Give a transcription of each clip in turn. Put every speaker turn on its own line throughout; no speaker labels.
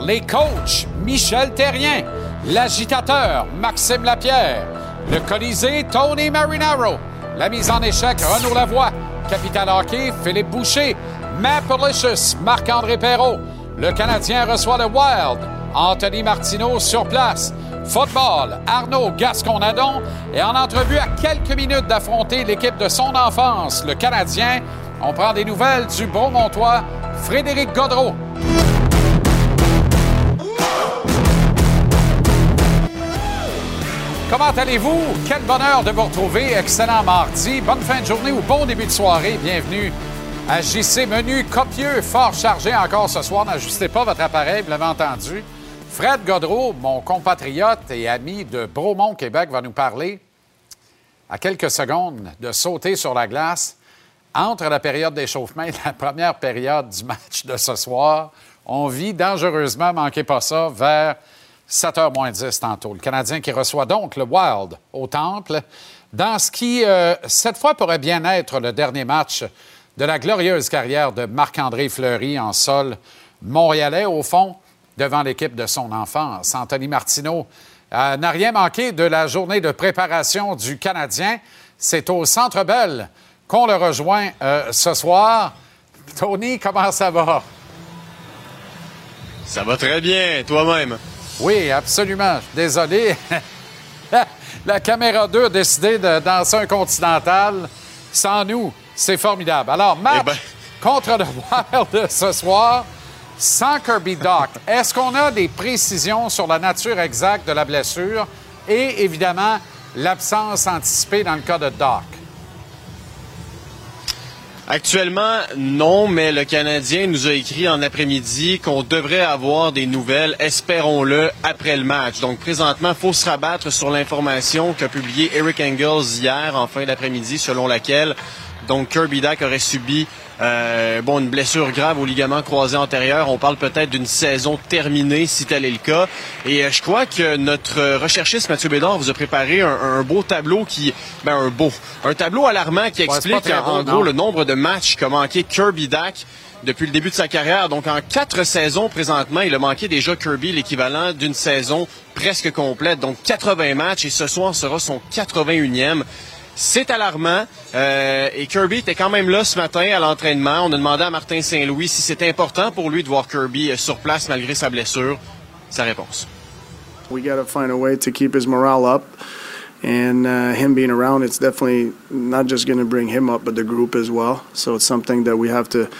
les
coachs Michel Terrien, l'agitateur Maxime Lapierre, le Colisée Tony Marinaro, la mise en échec Renaud Lavoie, Capital Hockey Philippe Boucher, Matt Policious Marc-André Perrault, le Canadien reçoit le Wild, Anthony Martineau sur place. Football, Arnaud Gasconadon est en entrevue à quelques minutes d'affronter l'équipe de son enfance, le Canadien. On prend des nouvelles du Beaumontois, Frédéric Godreau. Comment allez-vous? Quel bonheur de vous retrouver. Excellent mardi. Bonne fin de journée ou bon début de soirée. Bienvenue à JC Menu copieux, fort chargé encore ce soir. N'ajustez pas votre appareil, vous l'avez entendu. Fred Godreau, mon compatriote et ami de Bromont, Québec, va nous parler à quelques secondes de sauter sur la glace entre la période d'échauffement et la première période du match de ce soir. On vit dangereusement, manquez pas ça, vers 7h moins 10 tantôt. Le Canadien qui reçoit donc le Wild au Temple dans ce qui, euh, cette fois, pourrait bien être le dernier match de la glorieuse carrière de Marc-André Fleury en sol montréalais, au fond, devant l'équipe de son enfance. Anthony Martineau euh, n'a rien manqué de la journée de préparation du Canadien. C'est au Centre Bell qu'on le rejoint euh, ce soir. Tony, comment ça va?
Ça va très bien, toi-même?
Oui, absolument. Désolé. la caméra 2 a décidé de danser un continental. Sans nous, c'est formidable. Alors, match
Eh ben.
contre le Wild ce soir, sans Kirby Doc. Est-ce qu'on a des précisions sur la nature exacte de la blessure et, évidemment, l'absence anticipée dans le cas de Doc?
Actuellement, non, mais le Canadien nous a écrit en après-midi qu'on devrait avoir des nouvelles, espérons-le, après le match. Donc, présentement, il faut se rabattre sur l'information qu'a publié Eric Engels hier, en fin d'après-midi, selon laquelle donc Kirby Dak aurait subi euh, bon, une blessure grave au ligament croisé antérieur. On parle peut-être d'une saison terminée si tel est le cas. Et euh, je crois que notre recherchiste Mathieu Bédard vous a préparé un, un beau tableau qui, ben un beau, un tableau alarmant qui explique en, gros
non.
le nombre de matchs qu'a manqué Kirby Dak depuis le début de sa carrière. Donc en quatre saisons présentement, il a manqué déjà Kirby l'équivalent d'une saison presque complète. Donc 80 matchs et ce soir sera son 81e. C'est alarmant. Euh, et Kirby était quand même là ce matin à l'entraînement. On a demandé à Martin Saint-Louis si c'était important pour lui de voir Kirby euh, sur place malgré sa blessure. Sa réponse.
We got to find a way to keep his morale up. And uh, him being around, it's definitely not just going to bring him up, but the group as well. So it's something that we have to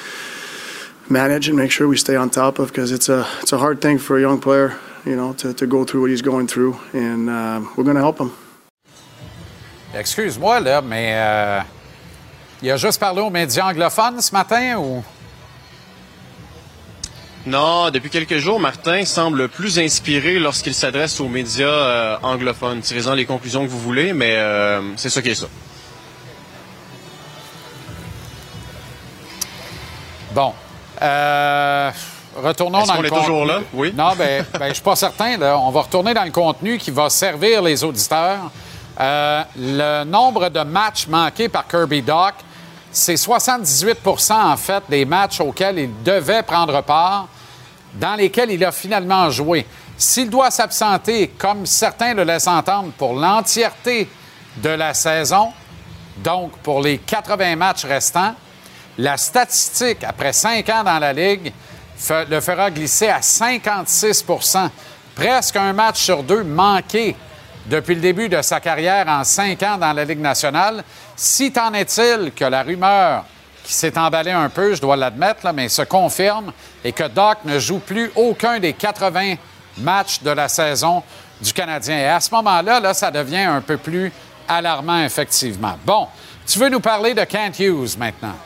manage and make sure we stay on top of because it's a it's a hard thing for a young player, you know, to, to go through what he's going through. And uh, we're going to help him.
Excuse-moi, là, mais euh, il a juste parlé aux médias anglophones ce matin ou?
Non, depuis quelques jours, Martin semble plus inspiré lorsqu'il s'adresse aux médias euh, anglophones. Tirez-en les conclusions que vous voulez, mais euh, c'est ça qui est ça.
Bon. Euh, retournons
Est-ce
dans
qu'on
le
est toujours là? Oui.
Non, ben, ben, je suis pas certain. Là. On va retourner dans le contenu qui va servir les auditeurs. Euh, le nombre de matchs manqués par Kirby Doc, c'est 78% en fait des matchs auxquels il devait prendre part, dans lesquels il a finalement joué. S'il doit s'absenter, comme certains le laissent entendre, pour l'entièreté de la saison, donc pour les 80 matchs restants, la statistique, après cinq ans dans la Ligue, le fera glisser à 56% Presque un match sur deux manqué depuis le début de sa carrière en cinq ans dans la Ligue nationale. Si t'en est-il que la rumeur qui s'est emballée un peu, je dois l'admettre, mais se confirme, et que Doc ne joue plus aucun des 80 matchs de la saison du Canadien. Et à ce moment-là, là, ça devient un peu plus alarmant, effectivement. Bon, tu veux nous parler de Kent Hughes maintenant?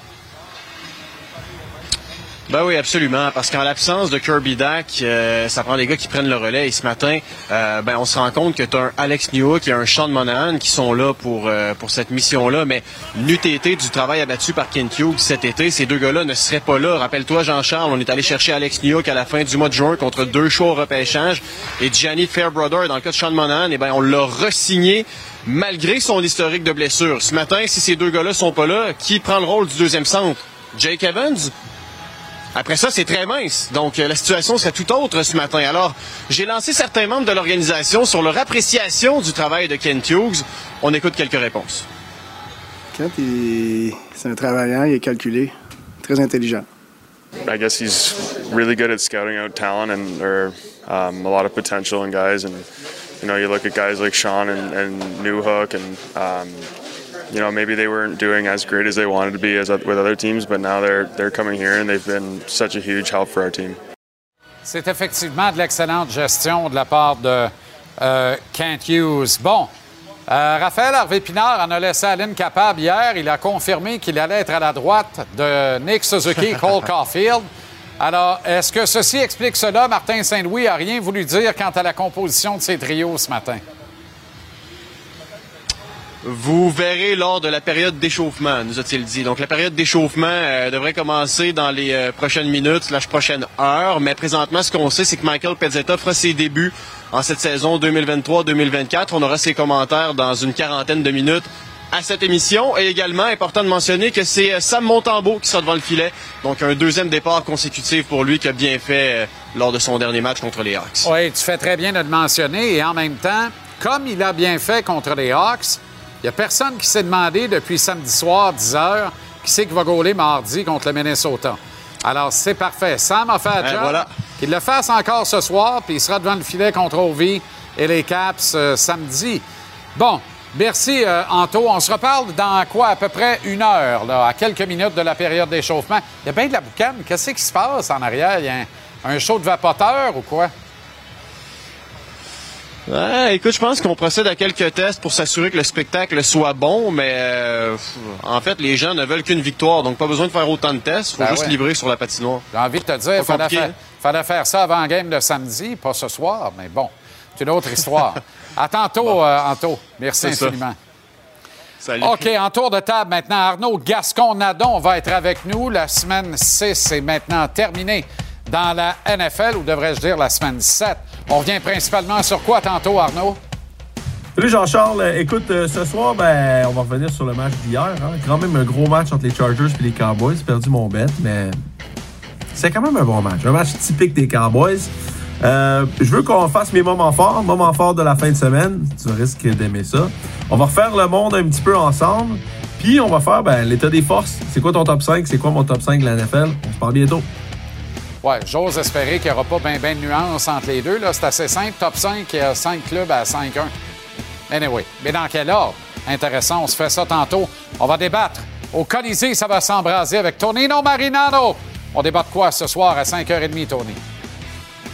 Ben oui, absolument. Parce qu'en l'absence de Kirby Dak, euh, ça prend des gars qui prennent le relais. Et ce matin, euh, ben on se rend compte que tu as un Alex Newhook et un Sean Monahan qui sont là pour euh, pour cette mission-là. Mais n'eût été du travail abattu par Kent Hughes cet été, ces deux gars-là ne seraient pas là. Rappelle-toi, Jean-Charles, on est allé chercher Alex Newhook à la fin du mois de juin contre deux choix au repêchage. Et Gianni Fairbrother, dans le cas de Sean Monahan, eh ben on l'a re-signé malgré son historique de blessure. Ce matin, si ces deux gars-là sont pas là, qui prend le rôle du deuxième centre? Jake Evans? Après ça, c'est très mince. Donc, euh, la situation serait tout autre ce matin. Alors, j'ai lancé certains membres de l'organisation sur leur appréciation du travail de Kent Hughes. On écoute quelques réponses.
Kent, c'est un travaillant, il est calculé, très intelligent.
I guess he's really good at scouting out talent and there um, a lot of potential in guys. And you know, you look at guys like Sean and, and Newhook, and um, you know maybe they weren't doing as great as they wanted to be as with other teams, but now they're they're coming here and they've been such a huge help for our team.
C'est effectivement de l'excellente gestion de la part de euh, Kent Hughes. Bon. Euh, Raphaël Harvey-Pinard en a laissé Aline capable hier. Il a confirmé qu'il allait être à la droite de Nick Suzuki et Cole Caulfield. Alors, est-ce que ceci explique cela? Martin Saint-Louis n'a rien voulu dire quant à la composition de ces trios ce matin.
Vous verrez lors de la période d'échauffement, nous a-t-il dit. Donc la période d'échauffement euh, devrait commencer dans les euh, prochaines minutes, slash prochaines heures. Mais présentement, ce qu'on sait, c'est que Michael Pezzetta fera ses débuts en cette saison 2023-2024. On aura ses commentaires dans une quarantaine de minutes à cette émission. Et également, important de mentionner que c'est euh, Sam Montembeau qui sera devant le filet. Donc, un deuxième départ consécutif pour lui qui a bien fait lors de son dernier match contre les Hawks.
Oui, tu fais très bien de le mentionner. Et en même temps, comme il a bien fait contre les Hawks, il n'y a personne qui s'est demandé depuis samedi soir, 10 h, qui sait qu'il va gauler mardi contre le Minnesota. Alors, c'est parfait. Sam a fait un
ben,
job.
Voilà.
Qu'il le fasse encore ce soir, puis il sera devant le filet contre Ovi et les Caps euh, samedi. Bon, merci, euh, Anto. On se reparle dans quoi? À peu près une heure, là, à quelques minutes de la période d'échauffement. Il y a bien de la boucane. Qu'est-ce qui se passe en arrière? Il y a un, un show de vapoteur ou quoi?
Ouais, écoute, je pense qu'on procède à quelques tests pour s'assurer que le spectacle soit bon, mais euh, en fait, les gens ne veulent qu'une victoire, donc pas besoin de faire autant de tests. faut
Ben
juste
ouais.
livrer sur la patinoire.
J'ai envie de te dire, il fallait faire, fallait faire ça avant la game de samedi, pas ce soir, mais bon, c'est une autre histoire. à tantôt, euh, Anto. Merci
ça.
infiniment.
Salut.
OK, en tour de table maintenant. Arnaud Gascon-Nadon va être avec nous. La semaine 6 est maintenant terminée dans la NFL, ou devrais-je dire la semaine 7. On revient principalement sur quoi tantôt, Arnaud?
Salut Jean-Charles. Euh, Écoute, euh, ce soir, ben, on va revenir sur le match d'hier. hein. Quand même un gros match entre les Chargers et les Cowboys. J'ai perdu mon bet, mais c'est quand même un bon match. Un match typique des Cowboys. Euh, je veux qu'on fasse mes moments forts, moments forts de la fin de semaine. Tu risques d'aimer ça. On va refaire le monde un petit peu ensemble. Puis on va faire ben, l'état des forces. C'est quoi ton top 5? C'est quoi mon top 5 de la NFL? On se parle bientôt.
Ouais, j'ose espérer qu'il n'y aura pas bien ben de nuances entre les deux. C'est assez simple. Top 5, il y a 5 clubs à 5-1. Anyway, mais dans quel ordre? Intéressant, on se fait ça tantôt. On va débattre. Au Colisée, ça va s'embraser avec Tonino Marinano. On débat de quoi ce soir à 5h30, Tony?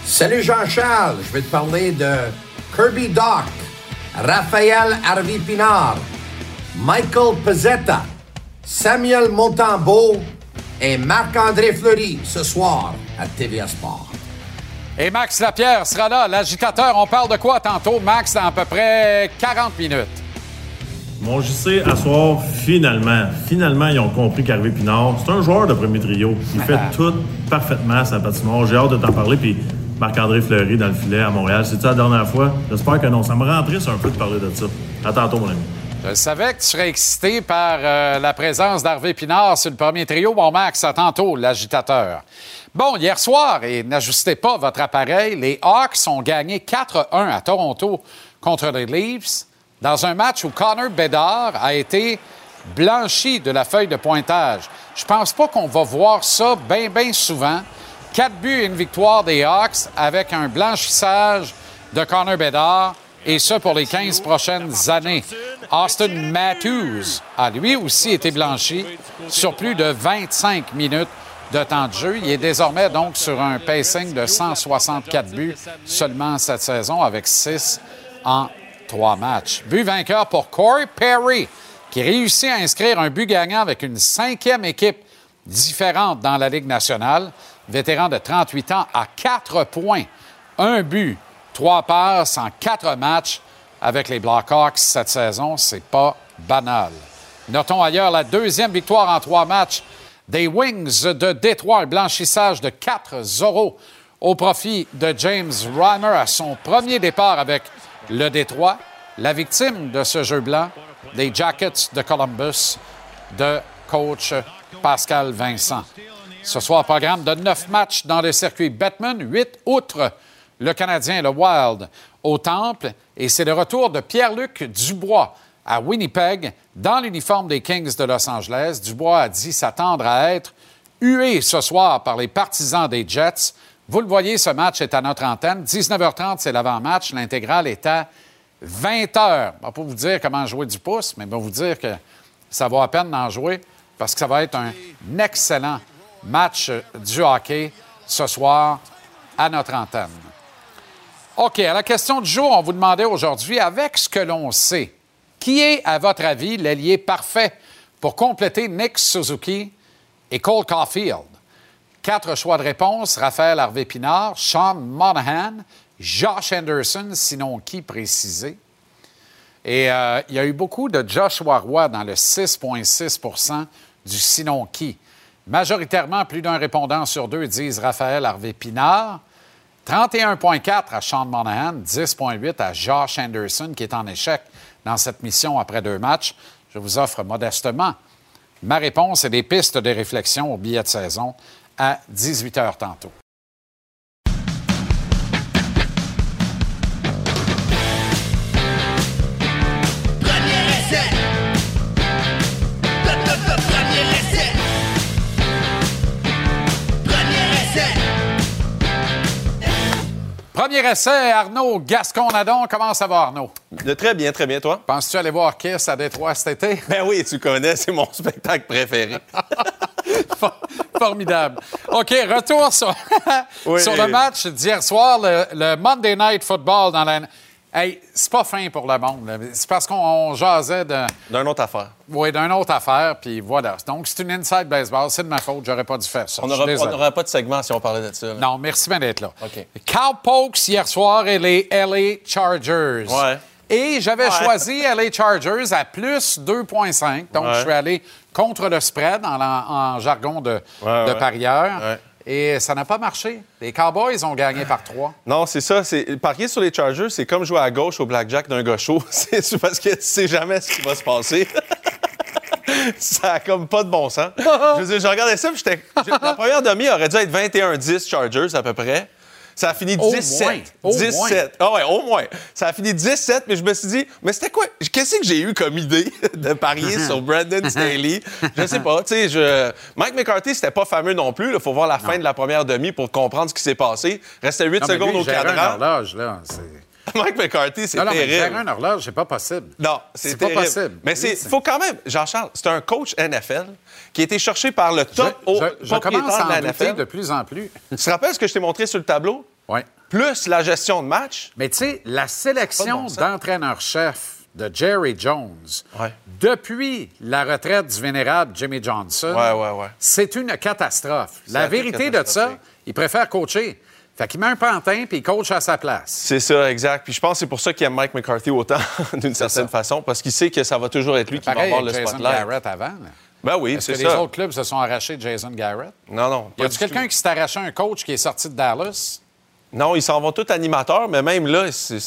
Salut Jean-Charles, je vais te parler de Kirby Doc, Raphaël Harvey Pinard, Michael Pezzetta, Samuel Montembeau et Marc-André Fleury ce soir à TVA Sport.
Et Max Lapierre sera là, l'agitateur. On parle de quoi tantôt, Max, dans à peu près 40 minutes?
Mon JC, à soir, finalement, finalement, ils ont compris qu'Harvey Pinard, c'est un joueur de premier trio. Il fait tout parfaitement à sa patinoire. J'ai hâte de t'en parler. Puis Marc-André Fleury dans le filet à Montréal. C'est-tu la dernière fois? J'espère que non. Ça me rend triste un peu de parler de ça. À tantôt, mon ami.
Je savais que tu serais excité par euh, la présence d'Harvey Pinard sur le premier trio. Bon, Max, à tantôt, l'agitateur. Bon, hier soir, et n'ajustez pas votre appareil, les Hawks ont gagné 4-1 à Toronto contre les Leafs dans un match où Connor Bedard a été blanchi de la feuille de pointage. Je pense pas qu'on va voir ça bien, bien souvent. Quatre buts et une victoire des Hawks avec un blanchissage de Connor Bedard, et ce pour les 15 prochaines années. Austin Matthews a lui aussi été blanchi sur plus de 25 minutes de temps de jeu. Il est désormais donc sur un pacing de 164 buts seulement cette saison avec 6 en trois matchs. But vainqueur pour Corey Perry qui réussit à inscrire un but gagnant avec une cinquième équipe différente dans la Ligue nationale. Vétéran de 38 ans à 4 points, un but, trois passes en quatre matchs avec les Blackhawks cette saison. C'est pas banal. Notons ailleurs la deuxième victoire en trois matchs des Wings de Détroit, un blanchissage de 4-0 au profit de James Reimer à son premier départ avec le Détroit. la victime de ce jeu blanc, les Jackets de Columbus, de coach Pascal Vincent. Ce soir, programme de neuf matchs dans le circuit Batman, huit outre le Canadien, le Wild, au Temple. Et c'est le retour de Pierre-Luc Dubois à Winnipeg dans l'uniforme des Kings de Los Angeles. Dubois a dit s'attendre à être hué ce soir par les partisans des Jets. Vous le voyez, ce match est à notre antenne. 19h30, c'est l'avant-match. L'intégrale est à 20h. Je ne vais pas vous dire comment jouer du pouce, mais vais vous dire que ça vaut à peine d'en jouer parce que ça va être un excellent match du hockey ce soir à notre antenne. OK, à la question du jour, on vous demandait aujourd'hui, avec ce que l'on sait, qui est, à votre avis, l'allié parfait pour compléter Nick Suzuki et Cole Caulfield? Quatre choix de réponse Raphaël Harvey-Pinard, Sean Monahan, Josh Anderson, sinon qui précisé. Et euh, il y a eu beaucoup de Joshua Roy dans le 6,6% du sinon qui. Majoritairement, plus d'un répondant sur deux disent Raphaël Harvey-Pinard. 31,4 à Sean Monahan, 10,8 à Josh Anderson, qui est en échec dans cette mission après deux matchs. Je vous offre modestement ma réponse et des pistes de réflexion au billet de saison à 18 h tantôt.
Premier essai,
Arnaud Gascon-Nadon. Comment ça va, Arnaud?
De très bien, très bien, toi?
Penses-tu aller voir Kiss à Détroit cet été?
Ben oui, tu connais, c'est mon spectacle préféré.
For- Formidable. OK, retour sur,
Oui.
sur le match d'hier soir, le, le Monday Night Football dans la. Hey, c'est pas fin pour le monde. C'est parce qu'on on jasait de,
D'une autre affaire.
oui, d'une autre affaire, puis voilà. Donc, c'est une inside baseball. C'est de ma faute. J'aurais pas dû faire ça.
On
Je suis
n'aura
désolé.
on n'aura pas de segment si on parlait de ça. là.
Non, merci bien d'être là.
OK.
Cowpokes hier soir et les LA Chargers.
Ouais.
Et j'avais
Ouais.
choisi LA Chargers à plus 2,5. Donc,
Ouais.
je suis allé contre le spread en, en jargon de, de
ouais.
parieur. Et ça n'a pas marché. Les Cowboys ont gagné par 3.
Non, c'est ça. C'est parier sur les Chargers, c'est comme jouer à gauche au blackjack d'un gars chaud. C'est parce que tu sais jamais ce qui va se passer. ça a comme pas de bon sens. Je veux dire, je regardais ça, puis j'étais. La première demi aurait dû être 21-10 Chargers à peu près. Ça a fini
Au
17.
moins. Au
17. Ah ouais, au moins. Ça a fini 17, mais je me suis dit, mais c'était quoi? Qu'est-ce que j'ai eu comme idée de parier sur Brandon Staley? Je sais pas. Tu sais, je... Mike McCarthy, c'était pas fameux non plus. Il faut voir la fin de la première demi pour comprendre ce qui s'est passé. Restait 8
Non, mais
secondes
lui,
au
il
cadran.
horloge, là. C'est-
Mike McCarthy, c'est
Non, non, mais
terrible.
un horloge, c'est pas possible.
Non, c'est
C'est pas
terrible.
possible.
Mais c'est- faut quand même, Jean-Charles, c'est un coach NFL qui a été cherché par le top
je- je commence
de
à en
NFL.
de plus en plus.
Tu te rappelles ce que je t'ai montré sur le tableau?
Oui.
Plus la gestion de match.
Mais tu sais, la sélection
de bon
d'entraîneur-chef de Jerry Jones,
Ouais.
depuis la retraite du vénérable Jimmy Johnson,
Ouais, ouais, ouais.
c'est une catastrophe. La vérité de ça, il préfère coacher. Fait qu'il met un pantin puis il coach à sa place.
C'est ça, exact. Puis je pense que c'est pour ça qu'il aime Mike McCarthy autant, d'une certaine façon, parce qu'il sait que ça va toujours être lui qui va avoir le spotlight.
Avant. là.
Ben oui, c'est
les
ça.
autres clubs se sont arrachés de Jason Garrett?
Non, non.
Y a-tu quelqu'un qui s'est arraché un coach qui est sorti de Dallas?
Non, ils s'en vont tous animateurs, mais même là, c'est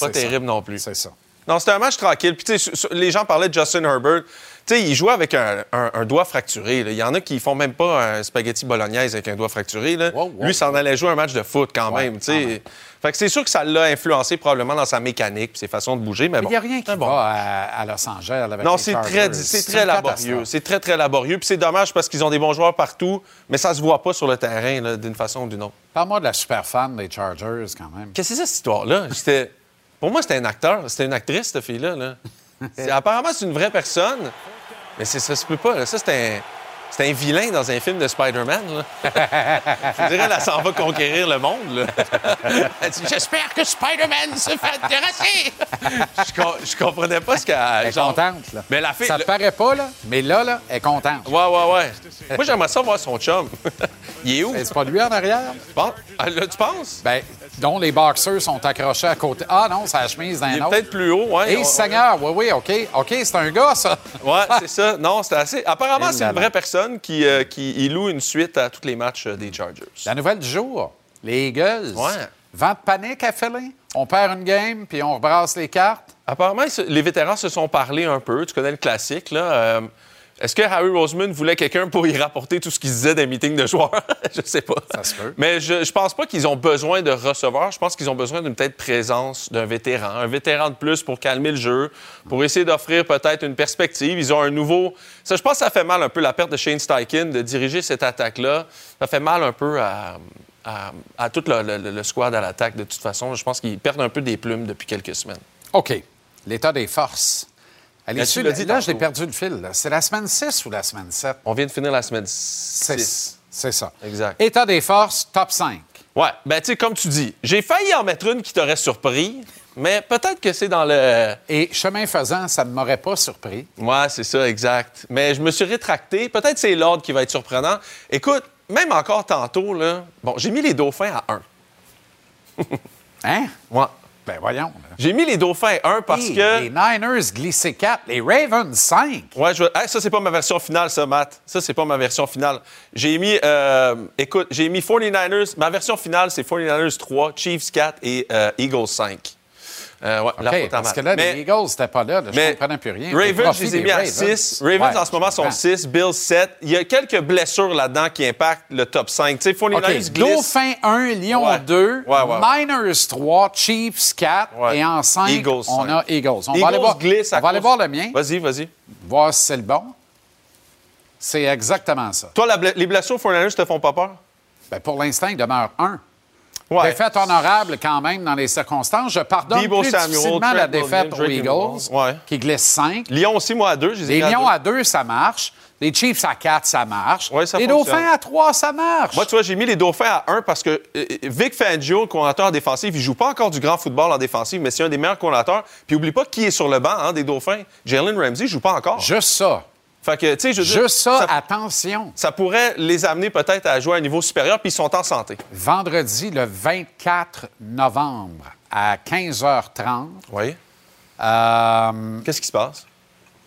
pas terrible
ça.
non plus.
C'est ça.
Non, c'était un match tranquille. Puis, les gens parlaient de Justin Herbert. Tu sais, il jouait avec un, un- un doigt fracturé. là. Il y en a qui font même pas un spaghetti bolognaise avec un doigt fracturé. là.
Wow, wow.
Lui, s'en allait jouer un match de foot quand
Ouais,
même. tu sais. Fait que c'est sûr que ça l'a influencé probablement dans sa mécanique puis ses façons de bouger. Mais
Il
bon.
n'y a rien qui
bon.
va à, à Los Angeles avec
Non, c'est très, c'est très laborieux. C'est très, très laborieux. Puis c'est dommage parce qu'ils ont des bons joueurs partout, mais ça se voit pas sur le terrain là, d'une façon ou d'une autre.
Parle-moi de la super fan des Chargers, quand même.
Qu'est-ce que c'est ça, cette histoire-là? Pour moi, c'était un acteur. C'était une actrice, cette fille-là. là. C'est- Apparemment, c'est une vraie personne. Mais c'est- ça se peut pas. là. Ça, c'est un... c'est un vilain dans un film de Spider-Man. là. Je dirais, elle s'en va conquérir le monde. là. Elle dit, J'espère que Spider-Man se fait intéresser. je, com- je comprenais pas ce qu'elle...
Elle est
genre-
contente, là.
Mais la fille...
Ça
le-
te paraît pas, là, mais là, là, elle est contente.
Ouais, ouais, ouais. Moi, j'aimerais ça voir son chum. Il est où?
C'est pas lui en arrière?
Tu penses? Ah, là, tu penses?
Ben, dont les boxeurs sont accrochés à côté. Ah non, c'est la chemise d'un
Il est
autre.
peut-être plus haut, ouais.
Et
On-
Seigneur, oui, oui, OK. OK, c'est un gars, ça.
Ouais, c'est ça. Non, c'est assez. Apparemment, c'est une vraie personne qui, euh, qui il loue une suite à tous les matchs euh, des Chargers.
La nouvelle du jour, les Eagles.
Ouais.
Vent de panique à Philly? On perd une game, puis on rebrasse les cartes.
Apparemment, les vétérans se sont parlé un peu. Tu connais le classique, là. Euh, Est-ce que Harry Roseman voulait quelqu'un pour y rapporter tout ce qu'il disait des meetings de joueurs? je sais pas.
Ça se peut.
Mais je, je pense pas qu'ils ont besoin de receveurs. Je pense qu'ils ont besoin d'une peut-être présence d'un vétéran. Un vétéran de plus pour calmer le jeu, pour essayer d'offrir peut-être une perspective. Ils ont un nouveau... Ça, je pense que ça fait mal un peu, la perte de Shane Steichen, de diriger cette attaque-là. Ça fait mal un peu à, à, à tout le, le- le squad à l'attaque, de toute façon. Je pense qu'ils perdent un peu des plumes depuis quelques semaines.
OK. L'état des forces. Sur-
l'as dit
là, j'ai perdu le fil. là. C'est la semaine 6 ou la semaine 7?
On vient de finir la semaine 6.
6. C'est ça.
Exact.
État des forces, top 5.
Ouais, ben tu sais, comme tu dis, j'ai failli en mettre une qui t'aurait surpris, mais peut-être que c'est dans le...
Et chemin faisant, ça ne m'aurait pas surpris.
Ouais, c'est ça, exact. Mais je me suis rétracté. Peut-être c'est l'ordre qui va être surprenant. Écoute, même encore tantôt, là, bon, j'ai mis les dauphins à 1.
Hein?
Ouais.
Ben voyons.
J'ai mis les dauphins à 1 parce
Hey,
que...
Les Niners glissés 4, les Ravens 5.
Ouais, je... hey, ça, c'est pas ma version finale, ça, Matt. Ça, c'est pas ma version finale. J'ai mis, euh, écoute, j'ai mis 49ers. Ma version finale, c'est 49ers 3, Chiefs 4 et euh, Eagles 5. Euh, ouais, la
OK,
faute à
parce que là,
Mais-
les Eagles n'étaient pas là. là, je ne comprenais plus rien.
Ravens, je les ai mis à
Ravens.
6. Ravens,
Ouais,
en ce moment, sont
comprends.
6. Bills, 7. Il y a quelques blessures là-dedans qui impactent le top 5. Tu sais, 49ers
OK,
glissent.
Dauphin 1, Lyon
Ouais.
2,
Ouais, ouais, ouais.
Miners 3, Chiefs 4,
Ouais.
et en 5,
Eagles,
on
cinq.
a Eagles. On
Eagles
va aller voir,
glissent à
on va aller voir le mien,
Vas-y, vas-y.
voir si c'est le bon. C'est exactement ça.
Toi, la les blessures 49ers te font pas peur?
Ben, pour l'instant, il demeure 1.
Ouais.
Défaite honorable quand même dans les circonstances. Je pardonne
Debo
plus
Samuel,
difficilement
Trent
la défaite aux Eagles.
Ouais.
qui glissent 5.
Lyon aussi, moi, à 2.
Les Lions à 2, ça marche. Les Chiefs à 4, ça marche.
Ouais, ça
les
fonctionne.
Dauphins à 3, ça marche.
Moi, tu vois, j'ai mis les Dauphins à 1 parce que euh, Vic Fangio, le coordinateur défensif, il joue pas encore du grand football en défensive, mais c'est un des meilleurs coordinateurs. Puis oublie pas qui est sur le banc hein, des Dauphins. Jalen Ramsey joue pas encore.
Juste ça.
Fait que, tu sais, je veux dire,
Juste ça,
ça,
attention.
ça pourrait les amener peut-être à jouer à un niveau supérieur, puis ils sont en santé.
Vendredi, le 24 novembre, à 15h30,
Oui.
euh,
Qu'est-ce qui se passe?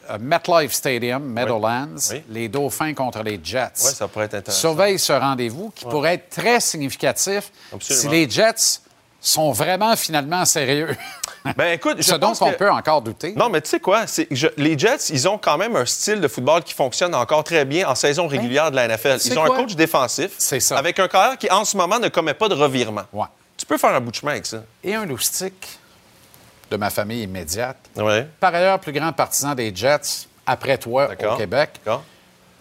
euh, MetLife Stadium, Meadowlands,
Oui.
les Dauphins contre les Jets.
Oui, ça pourrait être intéressant.
Surveille ce rendez-vous qui pourrait être très significatif
Absolument.
si les Jets sont vraiment finalement sérieux.
Ben écoute, je
Ce dont
pense
on
que-
peut encore douter.
Non, mais tu sais quoi? je- les Jets, ils ont quand même un style de football qui fonctionne encore très bien en saison régulière de la NFL. Ils ont
quoi?
un coach défensif
C'est ça.
avec un carrière qui, en ce moment, ne commet pas de revirement.
Ouais.
Tu peux faire un bout de chemin avec ça.
Et un loustique de ma famille immédiate. Par ailleurs, plus grand partisan des Jets après toi au Québec.
D'accord.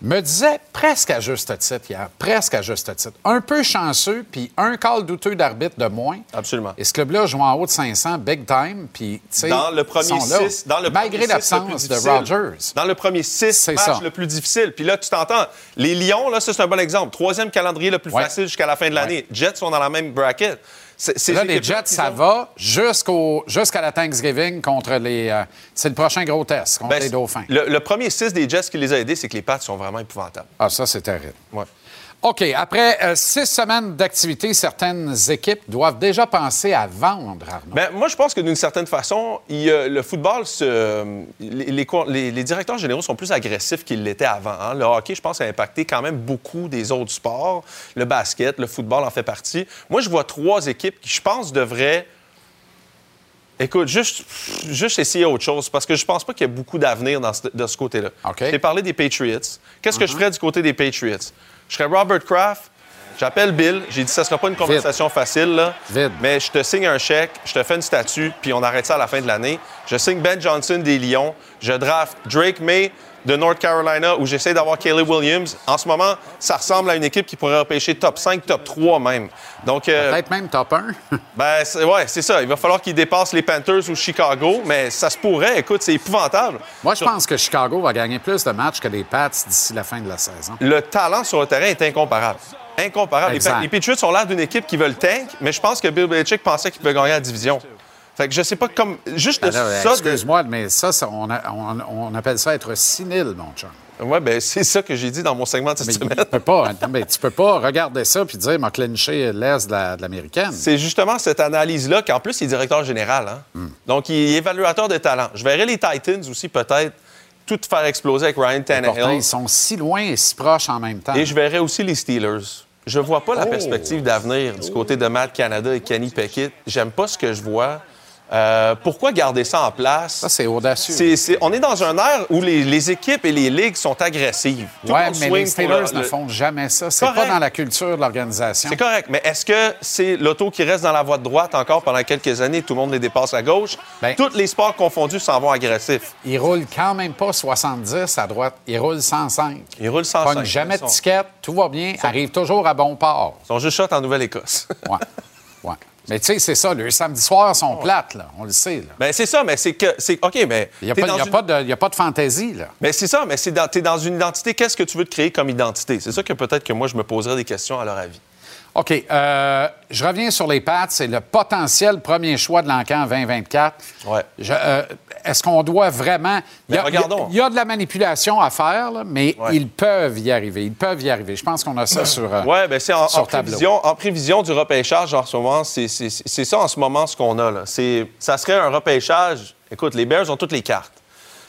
Me disait presque à juste titre hier, presque à juste titre. Un peu chanceux, puis un call douteux d'arbitre de moins.
Absolument.
Et ce club-là joue en haut de 500, big time, puis, tu sais,
Dans le premier six, dans le
Malgré l'absence de. Rodgers.
Dans le premier six
C'est
matchs
ça.
le plus difficile. Puis là, tu t'entends. Les Lions, là, c'est un bon exemple. Troisième calendrier le plus
Ouais.
facile jusqu'à la fin de l'année. Jets sont dans la même bracket. C'est-
Là, les Jets, ça
ont-
va jusqu'au, jusqu'à la Thanksgiving contre les... euh, c'est le prochain gros test contre
Ben,
les Dauphins.
Le, le premier six des Jets qui les a aidés, c'est que les pattes sont vraiment épouvantables.
Ah, ça, c'est terrible.
Ouais.
OK. Après euh, six semaines d'activité, certaines équipes doivent déjà penser à vendre, Arnaud.
Ben, moi, je pense que d'une certaine façon, il le football, se- les, les co- les- les directeurs généraux sont plus agressifs qu'ils l'étaient avant. hein. Le hockey, je pense, a impacté quand même beaucoup des autres sports. Le basket, le football en fait partie. Moi, je vois trois équipes qui, je pense, devraient. Écoute, juste, juste essayer autre chose, parce que je pense pas qu'il y a beaucoup d'avenir de ce côté-là.
OK. Uh-huh.
Je t'ai parlé des Patriots. Qu'est-ce que je ferais du côté des Patriots? Je serais Robert Kraft, j'appelle Bill, j'ai dit ça sera pas une conversation facile, là,
Vite.
mais je te signe un chèque, je te fais une statue, puis on arrête ça à la fin de l'année. Je signe Ben Johnson des Lions, je draft Drake May de North Carolina, où j'essaie d'avoir Caleb Williams. En ce moment, ça ressemble à une équipe qui pourrait repêcher top 5, top 3 même. Donc, euh,
Peut-être même top 1.
ben, c'est- ouais, c'est ça. Il va falloir qu'ils dépassent les Panthers ou Chicago, mais ça se pourrait. Écoute, c'est épouvantable.
Moi, je pense que Chicago va gagner plus de matchs que les Pats d'ici la fin de la saison.
Le talent sur le terrain est incomparable. Incomparable. Les,
Exact.
Les Patriots ont l'air d'une équipe qui veut le tank, mais je pense que Bill Belichick pensait qu'il pouvait gagner la division. Fait que je sais pas comme. Juste
Alors,
ça. de-
Excuse-moi, mais ça, ça, on, a- on- on appelle ça être cynique, mon chum.
Ouais, ben c'est ça que j'ai dit dans mon segment de cette
Mais
semaine.
tu peux pas, non, mais tu peux pas regarder ça puis dire m'a clenché l'Est de la- de l'américaine.
C'est justement cette analyse-là qu'en plus, il est directeur général. hein.
Hmm.
Donc, il est évaluateur de talent. Je verrais les Titans aussi, peut-être, tout faire exploser avec Ryan
Pourtant,
Tannehill.
ils sont si loin et si proches en même temps.
Et je verrais aussi les Steelers. je vois pas la
Oh.
perspective d'avenir du côté de Matt Canada et Kenny Pickett. J'aime pas ce que je vois. Euh, pourquoi garder ça en place?
Ça, c'est audacieux.
On est dans un air où les, les équipes et les ligues sont agressives. Monde
mais les Steelers
le-
ne font jamais ça. C'est pas dans la culture de l'organisation.
C'est correct, mais est-ce que c'est l'auto qui reste dans la voie de droite encore pendant quelques années, tout le monde les dépasse à gauche?
Ben-
Tous les sports confondus s'en vont agressifs.
Ils roulent quand même pas 70 à droite. Ils roulent 105.
Ils roulent 105.
Pognent jamais
Ils
de
sont-
ticket. Tout va bien. Arrivent toujours à bon port.
Ils sont juste shot en Nouvelle-Écosse.
Ouais. ouais. Mais tu sais, c'est ça. Les samedis soirs sont plates, là. On le sait, là.
ben c'est ça, mais c'est que... c'est OK, mais...
Il n'y a,
une-
a pas de fantaisie, là.
Mais c'est ça, mais c'est dans, t'es dans une identité. Qu'est-ce que tu veux te créer comme identité? C'est ça que peut-être que moi, je me poserais des questions à leur avis.
OK. euh, je reviens sur les Pats. C'est le potentiel premier choix de l'encan 2024.
Ouais.
Euh, Est-ce qu'on doit vraiment. Il y, a,
regardons.
il y a de la manipulation à faire, là, mais
Ouais.
ils peuvent y arriver. Ils peuvent y arriver. Je pense qu'on a ça sur. euh,
Oui, bien, c'est en, prévision, en prévision du repêchage en ce moment. C'est c'est- c'est ça en ce moment ce qu'on a. Là. C'est- Ça serait un repêchage. Écoute, les Bears ont toutes les cartes.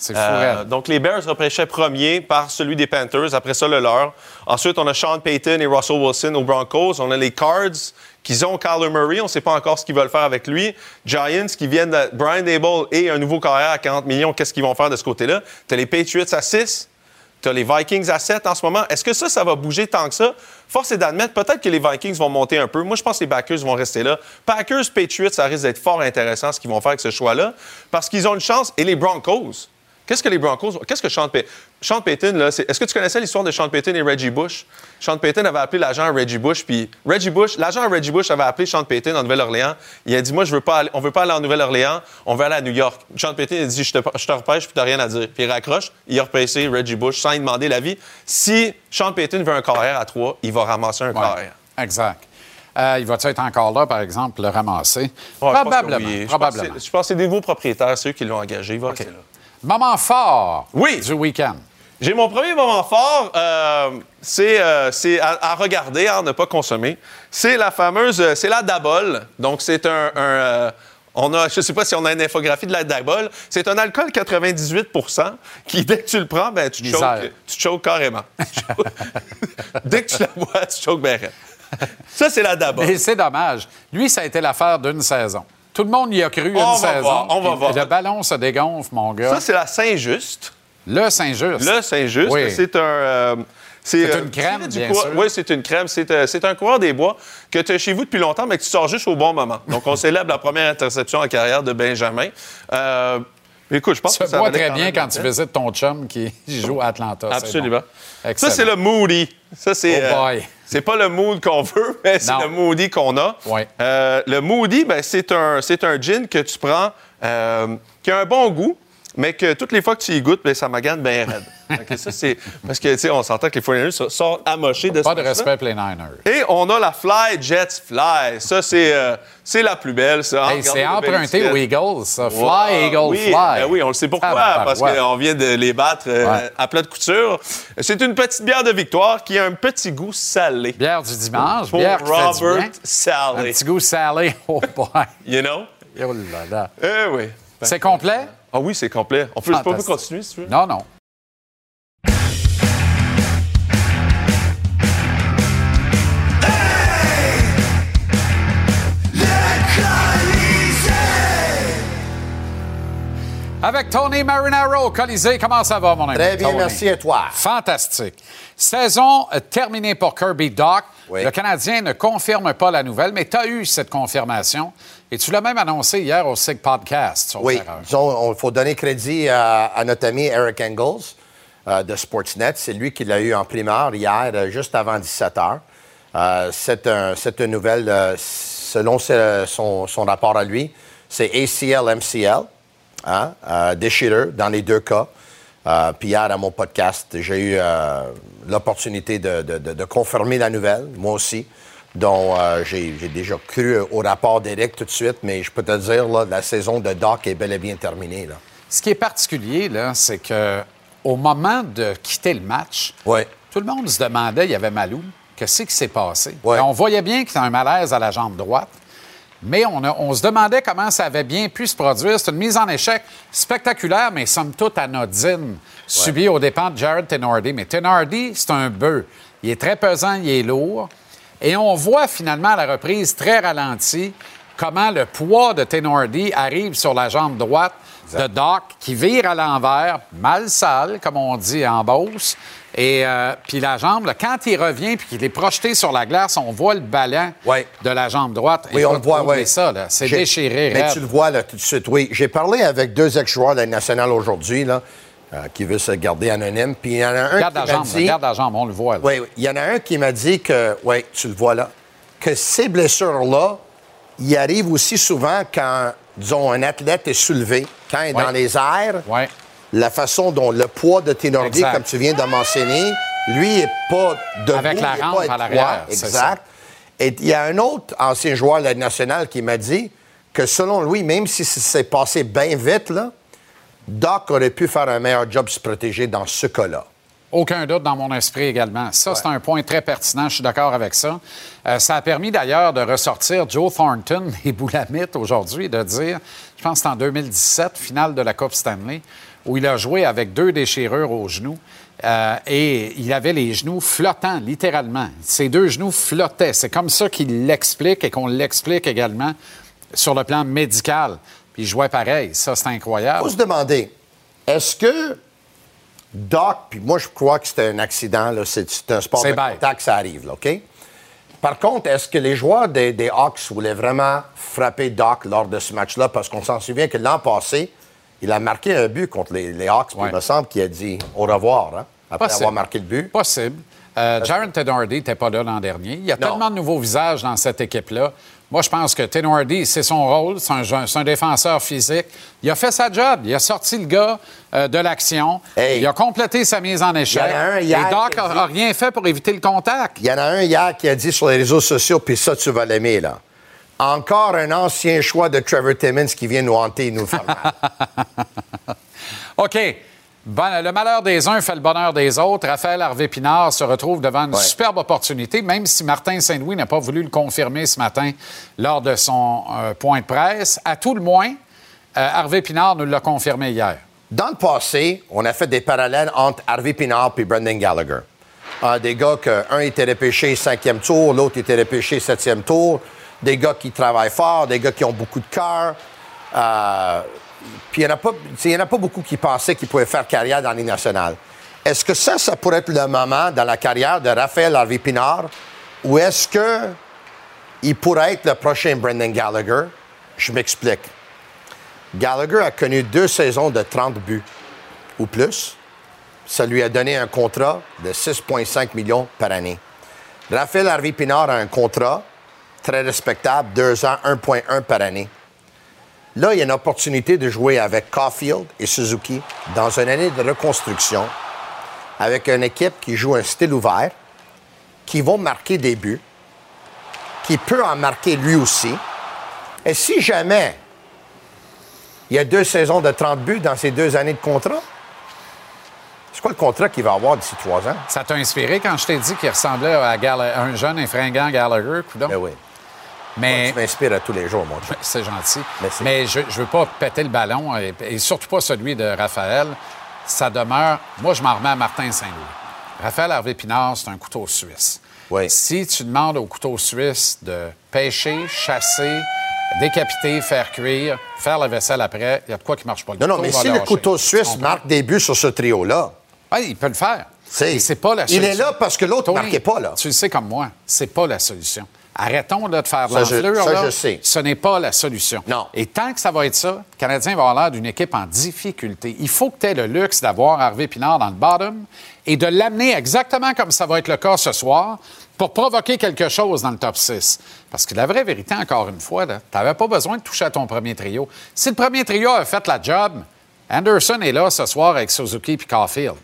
C'est fou,
Euh,
raide.
donc, les Bears repêchaient premier par celui des Panthers, après ça, le leur. Ensuite, on a Sean Payton et Russell Wilson aux Broncos. On a les Cards qui ont Kyler Murray. On ne sait pas encore ce qu'ils veulent faire avec lui. Giants qui viennent de Brian Dable et un nouveau carrière à 40 millions. Qu'est-ce qu'ils vont faire de ce côté-là? Tu as les Patriots à 6. Tu as les Vikings à 7 en ce moment. Est-ce que ça, ça va bouger tant que ça? Force est d'admettre, peut-être que les Vikings vont monter un peu. Moi, je pense que les Packers vont rester là. Packers, Patriots, ça risque d'être fort intéressant ce qu'ils vont faire avec ce choix-là. Parce qu'ils ont une chance. Et les Broncos, qu'est-ce que les Broncos... Qu'est-ce que Sean, Pay- Sean Payton, là, c'est- est-ce que tu connaissais l'histoire de Sean Payton et Reggie Bush? Sean Payton avait appelé l'agent Reggie Bush, puis Reggie Bush, l'agent Reggie Bush avait appelé Sean Payton en Nouvelle-Orléans. Il a dit, moi, je veux pas aller, on veut pas aller en Nouvelle-Orléans, on veut aller à New York. Sean Payton a dit, je te, je te repêche, puis t'as rien à dire. Puis il raccroche, il a repêché Reggie Bush sans lui demander l'avis. Si Sean Payton veut un carrière à trois, il va ramasser un
Ouais,
carrière.
Exact. Euh, il va-tu être encore là, par exemple, le ramasser?
Ouais, je pense que
probablement.
oui. Je pense que
probablement.
c'est- Je pense que c'est des nouveaux propriétaires, ceux qui l'ont engagé. Il va rester là.
Moment fort
Oui.
du week-end.
J'ai mon premier moment fort, euh, c'est euh, à, à regarder, à ne pas consommer. C'est la fameuse, euh, c'est la Dabol. Donc c'est un, un, euh, on a, je sais pas si on a une infographie de la Dabol. C'est un alcool 98% qui dès que tu le prends, ben tu te choques, tu te choques carrément. Dès que tu la bois, tu te choques bien. Ça c'est la Dabol.
Et c'est dommage. Lui, ça a été l'affaire d'une saison. Tout le monde y a cru une
On
saison.
voir, on va voir.
Le ballon se dégonfle, mon gars.
Ça c'est la Saint-Just.
le Saint-Just.
Le Saint-Just,
Oui.
c'est un. euh,
C'est
euh,
une crème, bien
coureur-
sûr.
Oui, c'est une crème. C'est euh, un coureur des bois que tu as chez vous depuis longtemps, mais que tu sors juste au bon moment. Donc, on célèbre la première interception en carrière de Benjamin. Écoute, je pense
Tu
que ça valait
très bien quand tu visites ton chum qui joue à Atlanta.
Absolument.
bon.
Ça, c'est le Moody. Ça, c'est.
Oh boy.
C'est pas le mood qu'on veut, mais c'est le Moody qu'on a.
Ouais.
Euh, le Moody, ben, c'est un, c'est un gin que tu prends euh, qui a un bon goût, mais que toutes les fois que tu y goûtes, ben, ça magane bien raide. Ça, c'est... Parce que, tu sais, on s'entend que les 49ers sortent amochés de
Pas de respect pour les Niners.
Et on a la Fly Jets Fly. Ça, c'est, euh, c'est la plus belle, ça.
Hey, c'est emprunté aux. Eagles, ça. Fly,
Wow.
Eagle,
oui,
fly.
ben oui, on le sait pourquoi, parce qu'on vient de les battre euh,
Ouais.
à plat de couture. C'est une petite bière de victoire qui a un petit goût salé.
Bière du dimanche,
Pour
bière du
Robert
bien. Un
Salé.
petit goût salé. Oh boy.
You know?
Oh là là.
Eh oui.
C'est complet?
Ah oui, c'est complet. On peut, on peut
Fantastique.
continuer, si tu veux.
Non, non. Avec Tony Marinaro, Colisée, comment ça va, mon ami?
Très bien,
Tony?
merci à toi?
Fantastique. Saison euh, terminée pour Kirby Doc.
Oui.
Le Canadien ne confirme pas la nouvelle, mais tu as eu cette confirmation. Et tu l'as même annoncé hier au SIG Podcast.
Oui, il faut donner crédit à, à notre ami Eric Engels euh, de Sportsnet. C'est lui qui l'a eu en primeur hier, euh, juste avant 17 heures. Euh, c'est un- c'est une nouvelle, euh, selon ce- son, son rapport à lui, c'est ACL-MCL, hein, dans les deux cas. Puis hier, à mon podcast, j'ai eu l'opportunité de, de- de- de confirmer la nouvelle, moi aussi. Dont euh, j'ai déjà cru au rapport d'Éric tout de suite, mais je peux te dire, là, la saison de Doc est bel et bien terminée. Là.
Ce qui est particulier, c'est que au moment de quitter le match,
Ouais.
tout le monde se demandait, il y avait Malou, qu'est-ce qui s'est passé?
Ouais.
On voyait bien qu'il y a un malaise à la jambe droite, mais on, a- on se demandait comment ça avait bien pu se produire. C'est une mise en échec spectaculaire, mais somme toute anodine, subie aux dépens de Jared Tenardy. Mais Tenardy, c'est un bœuf. Il est très pesant, il est lourd. Et on voit finalement à la reprise très ralentie comment le poids de Tenordi arrive sur la jambe droite de Doc qui vire à l'envers, mal sale, comme on dit en Beauce. Et euh, puis la jambe, là, quand il revient puis qu'il est projeté sur la glace, on voit le ballon
Ouais.
de la jambe droite.
Oui, on le voit, oui.
ça. C'est déchiré.
Mais
raide.
tu le vois là tout de suite, oui. J'ai parlé avec deux ex-joueurs de la nationale aujourd'hui, là, euh, qui veulent se garder anonyme. Puis il y en a un qui m'a dit...
regarde la jambe, on le voit. là.
Oui, oui. il y en a un qui m'a dit que, oui, tu le vois là, que ces blessures-là, il arrive aussi souvent quand, disons, un athlète est soulevé, quand il est
Ouais.
dans les airs,
Ouais.
la façon dont le poids de tes nordiques, comme tu viens de mentionner, lui n'est pas debout,
Avec la
est
rampe à l'arrière, c'est
Exact. Et il y a un autre ancien joueur de la nationale qui m'a dit que selon lui, même si ça s'est passé bien vite, là, Doc aurait pu faire un meilleur job de se protéger dans ce cas-là.
Aucun doute dans mon esprit également. Ça, c'est un point très pertinent. Je suis d'accord avec ça. Euh, ça a permis d'ailleurs de ressortir Joe Thornton des Boulamites aujourd'hui, de dire, je pense que c'est en 2017, finale de la Coupe Stanley, où il a joué avec deux déchirures aux genoux. Euh, et il avait les genoux flottants, littéralement. Ses deux genoux flottaient. C'est comme ça qu'il l'explique et qu'on l'explique également sur le plan médical. Il jouait pareil. Ça, c'est incroyable.
faut se demander, est-ce que Doc, puis moi je crois que c'était un accident, là, c'est, un sport
C'est
de
bête.
contact, ça arrive, là, OK? Par contre, est-ce que les joueurs des, des Hawks voulaient vraiment frapper Doc lors de ce match-là? Parce qu'on s'en souvient que l'an passé, il a marqué un but contre les, les Hawks, puis il me semble qu'il a dit au revoir, hein, après
Possible.
avoir marqué le but.
Possible. Euh, Jaron Tenordi n'était pas là l'an dernier. Il y a
Non.
tellement de nouveaux visages dans cette équipe-là. Moi, je pense que Tenordi, c'est son rôle. C'est un, défenseur physique. Il a fait sa job. Il a sorti le gars euh, de l'action.
Hey.
Il a complété sa mise en échec.
Il y en a un
Et
hier
Doc
qui a
n'a
dit-
rien fait pour éviter le contact.
Il y en a un hier qui a dit sur les réseaux sociaux, puis ça, tu vas l'aimer, là. Encore un ancien choix de Trevor Timmons qui vient nous hanter et nous faire mal.
OK. Bon, le malheur des uns fait le bonheur des autres. Raphaël Harvey-Pinard se retrouve devant une
Ouais.
superbe opportunité, même si Martin Saint-Louis n'a pas voulu le confirmer ce matin lors de son euh, point de presse. À tout le moins, euh, Harvey-Pinard nous l'a confirmé hier.
Dans le passé, on a fait des parallèles entre Harvey Pinard et Brendan Gallagher. Des gars que un était repêché cinquième tour, l'autre était repêché septième tour. Des gars qui travaillent fort, des gars qui ont beaucoup de cœur. Euh, puis il n'y en, en a pas beaucoup qui pensaient qu'ils pouvaient faire carrière dans les nationales. Est-ce que ça, ça pourrait être le moment dans la carrière de Raphaël Harvey Pinard ou est-ce que il pourrait être le prochain Brendan Gallagher? Je m'explique. Gallagher a connu deux saisons de 30 buts ou plus. Ça lui a donné un contrat de 6,5 millions par année. Raphaël Harvey Pinard a un contrat très respectable, deux ans, 1,1 par année. Là, il y a une opportunité de jouer avec Caulfield et Suzuki dans une année de reconstruction avec une équipe qui joue un style ouvert, qui vont marquer des buts, qui peut en marquer lui aussi. Et si jamais il y a deux saisons de 30 buts dans ces deux années de contrat, c'est quoi le contrat qu'il va avoir d'ici trois ans?
Ça t'a inspiré quand je t'ai dit qu'il ressemblait à, un jeune et fringant Gallagher, coudonc?
Ben oui.
Mais
Tu m'inspires à tous les jours, mon chum.
c'est gentil.
Merci.
Mais je ne veux pas péter le ballon, et, et surtout pas celui de Raphaël. Ça demeure. Moi, je m'en remets à Martin Saint-Louis. Raphaël Harvey-Pinard, c'est un couteau suisse.
Oui.
Si tu demandes au couteau suisse de pêcher, chasser, décapiter, faire cuire, faire la vaisselle après, il y a de quoi qui marche pas. Le
Non, non, mais si le couteau suisse marque des buts sur ce trio-là,
Oui, il peut le faire.
C'est-
pas la
il
solution.
est là parce que l'autre
Tony,
marquait pas, là.
Tu le sais comme moi, c'est pas la solution. Arrêtons là, de faire
je-
l'enflure.
ça,
là.
je sais.
Ce n'est pas la solution.
Non.
Et tant que ça va être ça, le Canadien va avoir l'air d'une équipe en difficulté. Il faut que tu aies le luxe d'avoir Harvey Pinard dans le bottom et de l'amener exactement comme ça va être le cas ce soir pour provoquer quelque chose dans le top 6. Parce que la vraie vérité, encore une fois, tu n'avais pas besoin de toucher à ton premier trio. Si le premier trio a fait la job, Anderson est là ce soir avec Suzuki et Caulfield.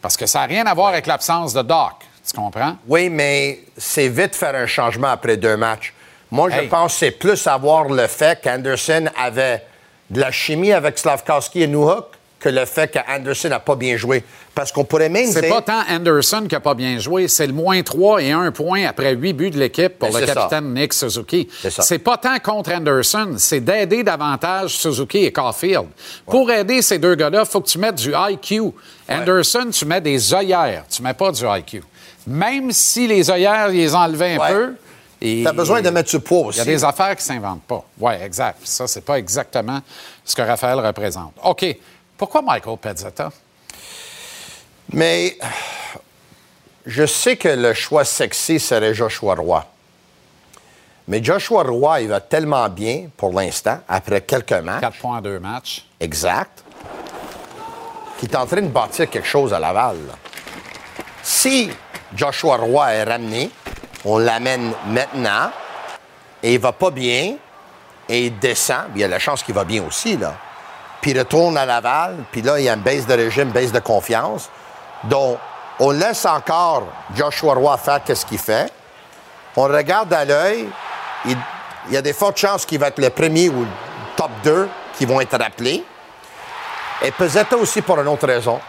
Parce que ça n'a rien à voir avec l'absence de Doc. Tu comprends?
oui, mais c'est vite faire un changement après deux matchs. Moi, je
Hey.
pense que c'est plus avoir le fait qu'Anderson avait de la chimie avec Slavkowski et Newhook que le fait qu'Anderson n'a pas bien joué. Parce qu'on pourrait même
C'est pas tant Anderson qui n'a pas bien joué, c'est le moins 3 et 1 point après 8 buts de l'équipe pour
Ben,
le capitaine Nick Suzuki.
C'est
pas tant contre Anderson, c'est d'aider davantage Suzuki et Caulfield. Pour aider ces deux gars-là, il faut que tu mettes du IQ. Anderson, tu mets des œillères, tu mets pas du IQ. Même si les œillères, ils les enlevaient un
Ouais.
peu.
Tu as besoin de mettre du poids aussi.
Il y a des affaires qui ne s'inventent pas. Oui, exact. Ça, c'est pas exactement ce que Raphaël représente. OK. Pourquoi Michael Pezzetta?
Mais je sais que le choix sexy serait Joshua Roy. Mais Joshua Roy, il va tellement bien pour l'instant, après quelques matchs.
4 points en deux matchs.
Exact. Qu'il est en train de bâtir quelque chose à Laval. là. Si Joshua Roy est ramené, on l'amène maintenant, et il va pas bien, et il descend, il y a la chance qu'il va bien aussi, là. Puis il retourne à Laval, puis là, il y a une baisse de régime, baisse de confiance. Donc, on laisse encore Joshua Roy faire ce qu'il fait. On regarde à l'œil. Il, y a des fortes chances qu'il va être le premier ou le top 2 qui vont être rappelés. Et Pezzetta aussi pour une autre raison.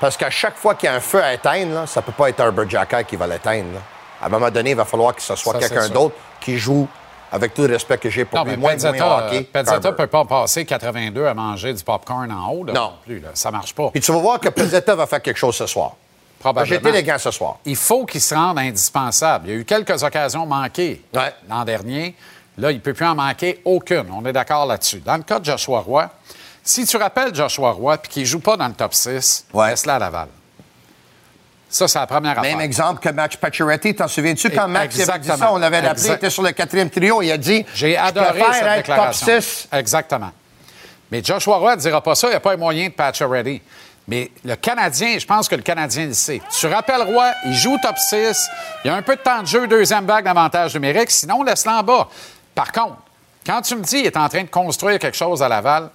Parce qu'à chaque fois qu'il y a un feu à éteindre, là, ça ne peut pas être Herbert Jacky qui va l'éteindre. là. À un moment donné, il va falloir que ce soit
Ça, c'est
quelqu'un
sûr.
d'autre qui joue avec tout le respect que j'ai pour
Non,
lui.
mais
Moins, moins
Pezzetta
hockey
ne peut pas passer 82 à manger du popcorn en haut. là,
Non.
plus. Là. Ça marche pas.
Puis tu vas voir que Pezzetta va faire quelque chose ce soir.
Probablement.
J'ai été élégant ce soir.
Il faut qu'il se rende indispensable. Il y a eu quelques occasions manquées
Ouais.
l'an dernier. Là, il ne peut plus en manquer aucune. On est d'accord là-dessus. Dans le cas de Joshua Roy, si tu rappelles Joshua Roy puis qu'il ne joue pas dans le top 6,
Ouais.
laisse-le à Laval. Ça, c'est la première affaire.
Même exemple que Max Pacioretty. T'en souviens-tu quand Max avait dit ça? On l'avait rappelé, il était sur le quatrième trio. Il a dit
J'ai adoré cette
être
déclaration.
top 6.
Exactement. Mais Joshua Roy ne dira pas ça, il n'y a pas les moyens de patch ready. Mais le Canadien, je pense que le Canadien le sait. Tu rappelles Roy, il joue top 6, il y a un peu de temps de jeu, deuxième vague d'avantage numérique, sinon laisse-le en bas. Par contre, quand tu me dis qu'il est en train de construire quelque chose à Laval,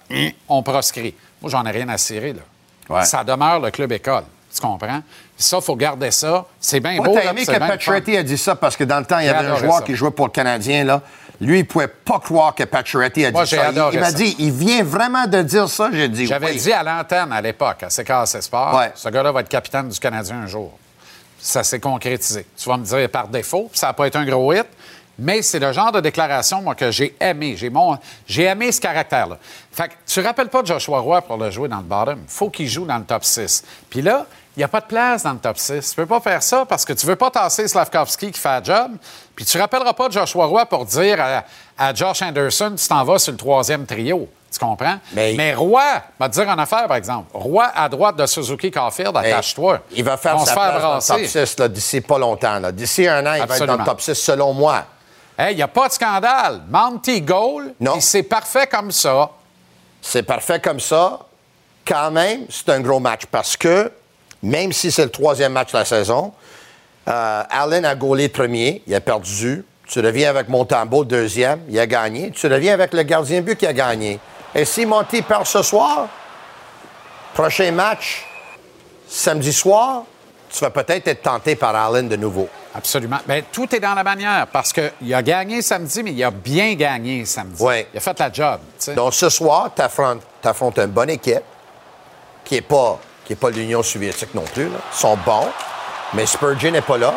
on proscrit. Moi, j'en ai rien à cirer, là.
Ouais.
Ça demeure le club école. Tu comprends? Ça, il faut garder ça. C'est bien
Moi,
beau.
t'as aimé que. Pacioretty a dit ça parce que dans le temps, il y avait un joueur
ça.
qui jouait pour le Canadien. Là. Lui, il pouvait pas croire que Pacioretty a dit
Moi,
ça. Il-
adoré
il m'a dit, il vient vraiment de dire ça. J'ai dit
J'avais
oui.
dit à l'antenne à l'époque, à CKC Sport,
Ouais.
ce gars-là va être capitaine du Canadien un jour. Ça s'est concrétisé. Tu vas me dire par défaut, puis ça n'a pas été un gros hit, mais c'est le genre de déclaration, moi, que j'ai aimé. J'ai, mon... j'ai aimé ce caractère-là. Fait que tu rappelles pas Joshua Roy pour le jouer dans le bottom? faut qu'il joue dans le top 6. Puis là, il n'y a pas de place dans le top 6. Tu peux pas faire ça parce que tu veux pas tasser Slavkovski qui fait la job. Puis tu rappelleras pas Joshua Roy pour dire à, à Josh Anderson, tu t'en vas sur le troisième trio. Tu comprends?
Mais-
Roy, va te dire en affaire, par exemple. Roy à droite de Suzuki Caulfield, attache-toi.
Il va faire
On
sa place dans le top
brasser.
6 là, d'ici pas longtemps. D'ici un an, il va être dans le top 6, selon moi.
Hey, il n'y a pas de scandale. Monty Goal, c'est parfait comme ça.
C'est parfait comme ça. Quand même, c'est un gros match parce que, même si c'est le troisième match de la saison, euh, Allen a gaulé premier, il a perdu. Tu reviens avec Montembeau, deuxième, il a gagné. Tu reviens avec le gardien de but qui a gagné. Et si Monty perd ce soir, prochain match, samedi soir, tu vas peut-être être tenté par Allen de nouveau.
Absolument. Mais tout est dans la manière parce qu'il a gagné samedi, mais il a bien gagné samedi.
Ouais.
Il a fait la job.
Donc, ce soir, tu affrontes, une bonne équipe qui n'est pas, qui est pas l'Union soviétique non plus. là. Ils sont bons, mais Spurgeon n'est pas là.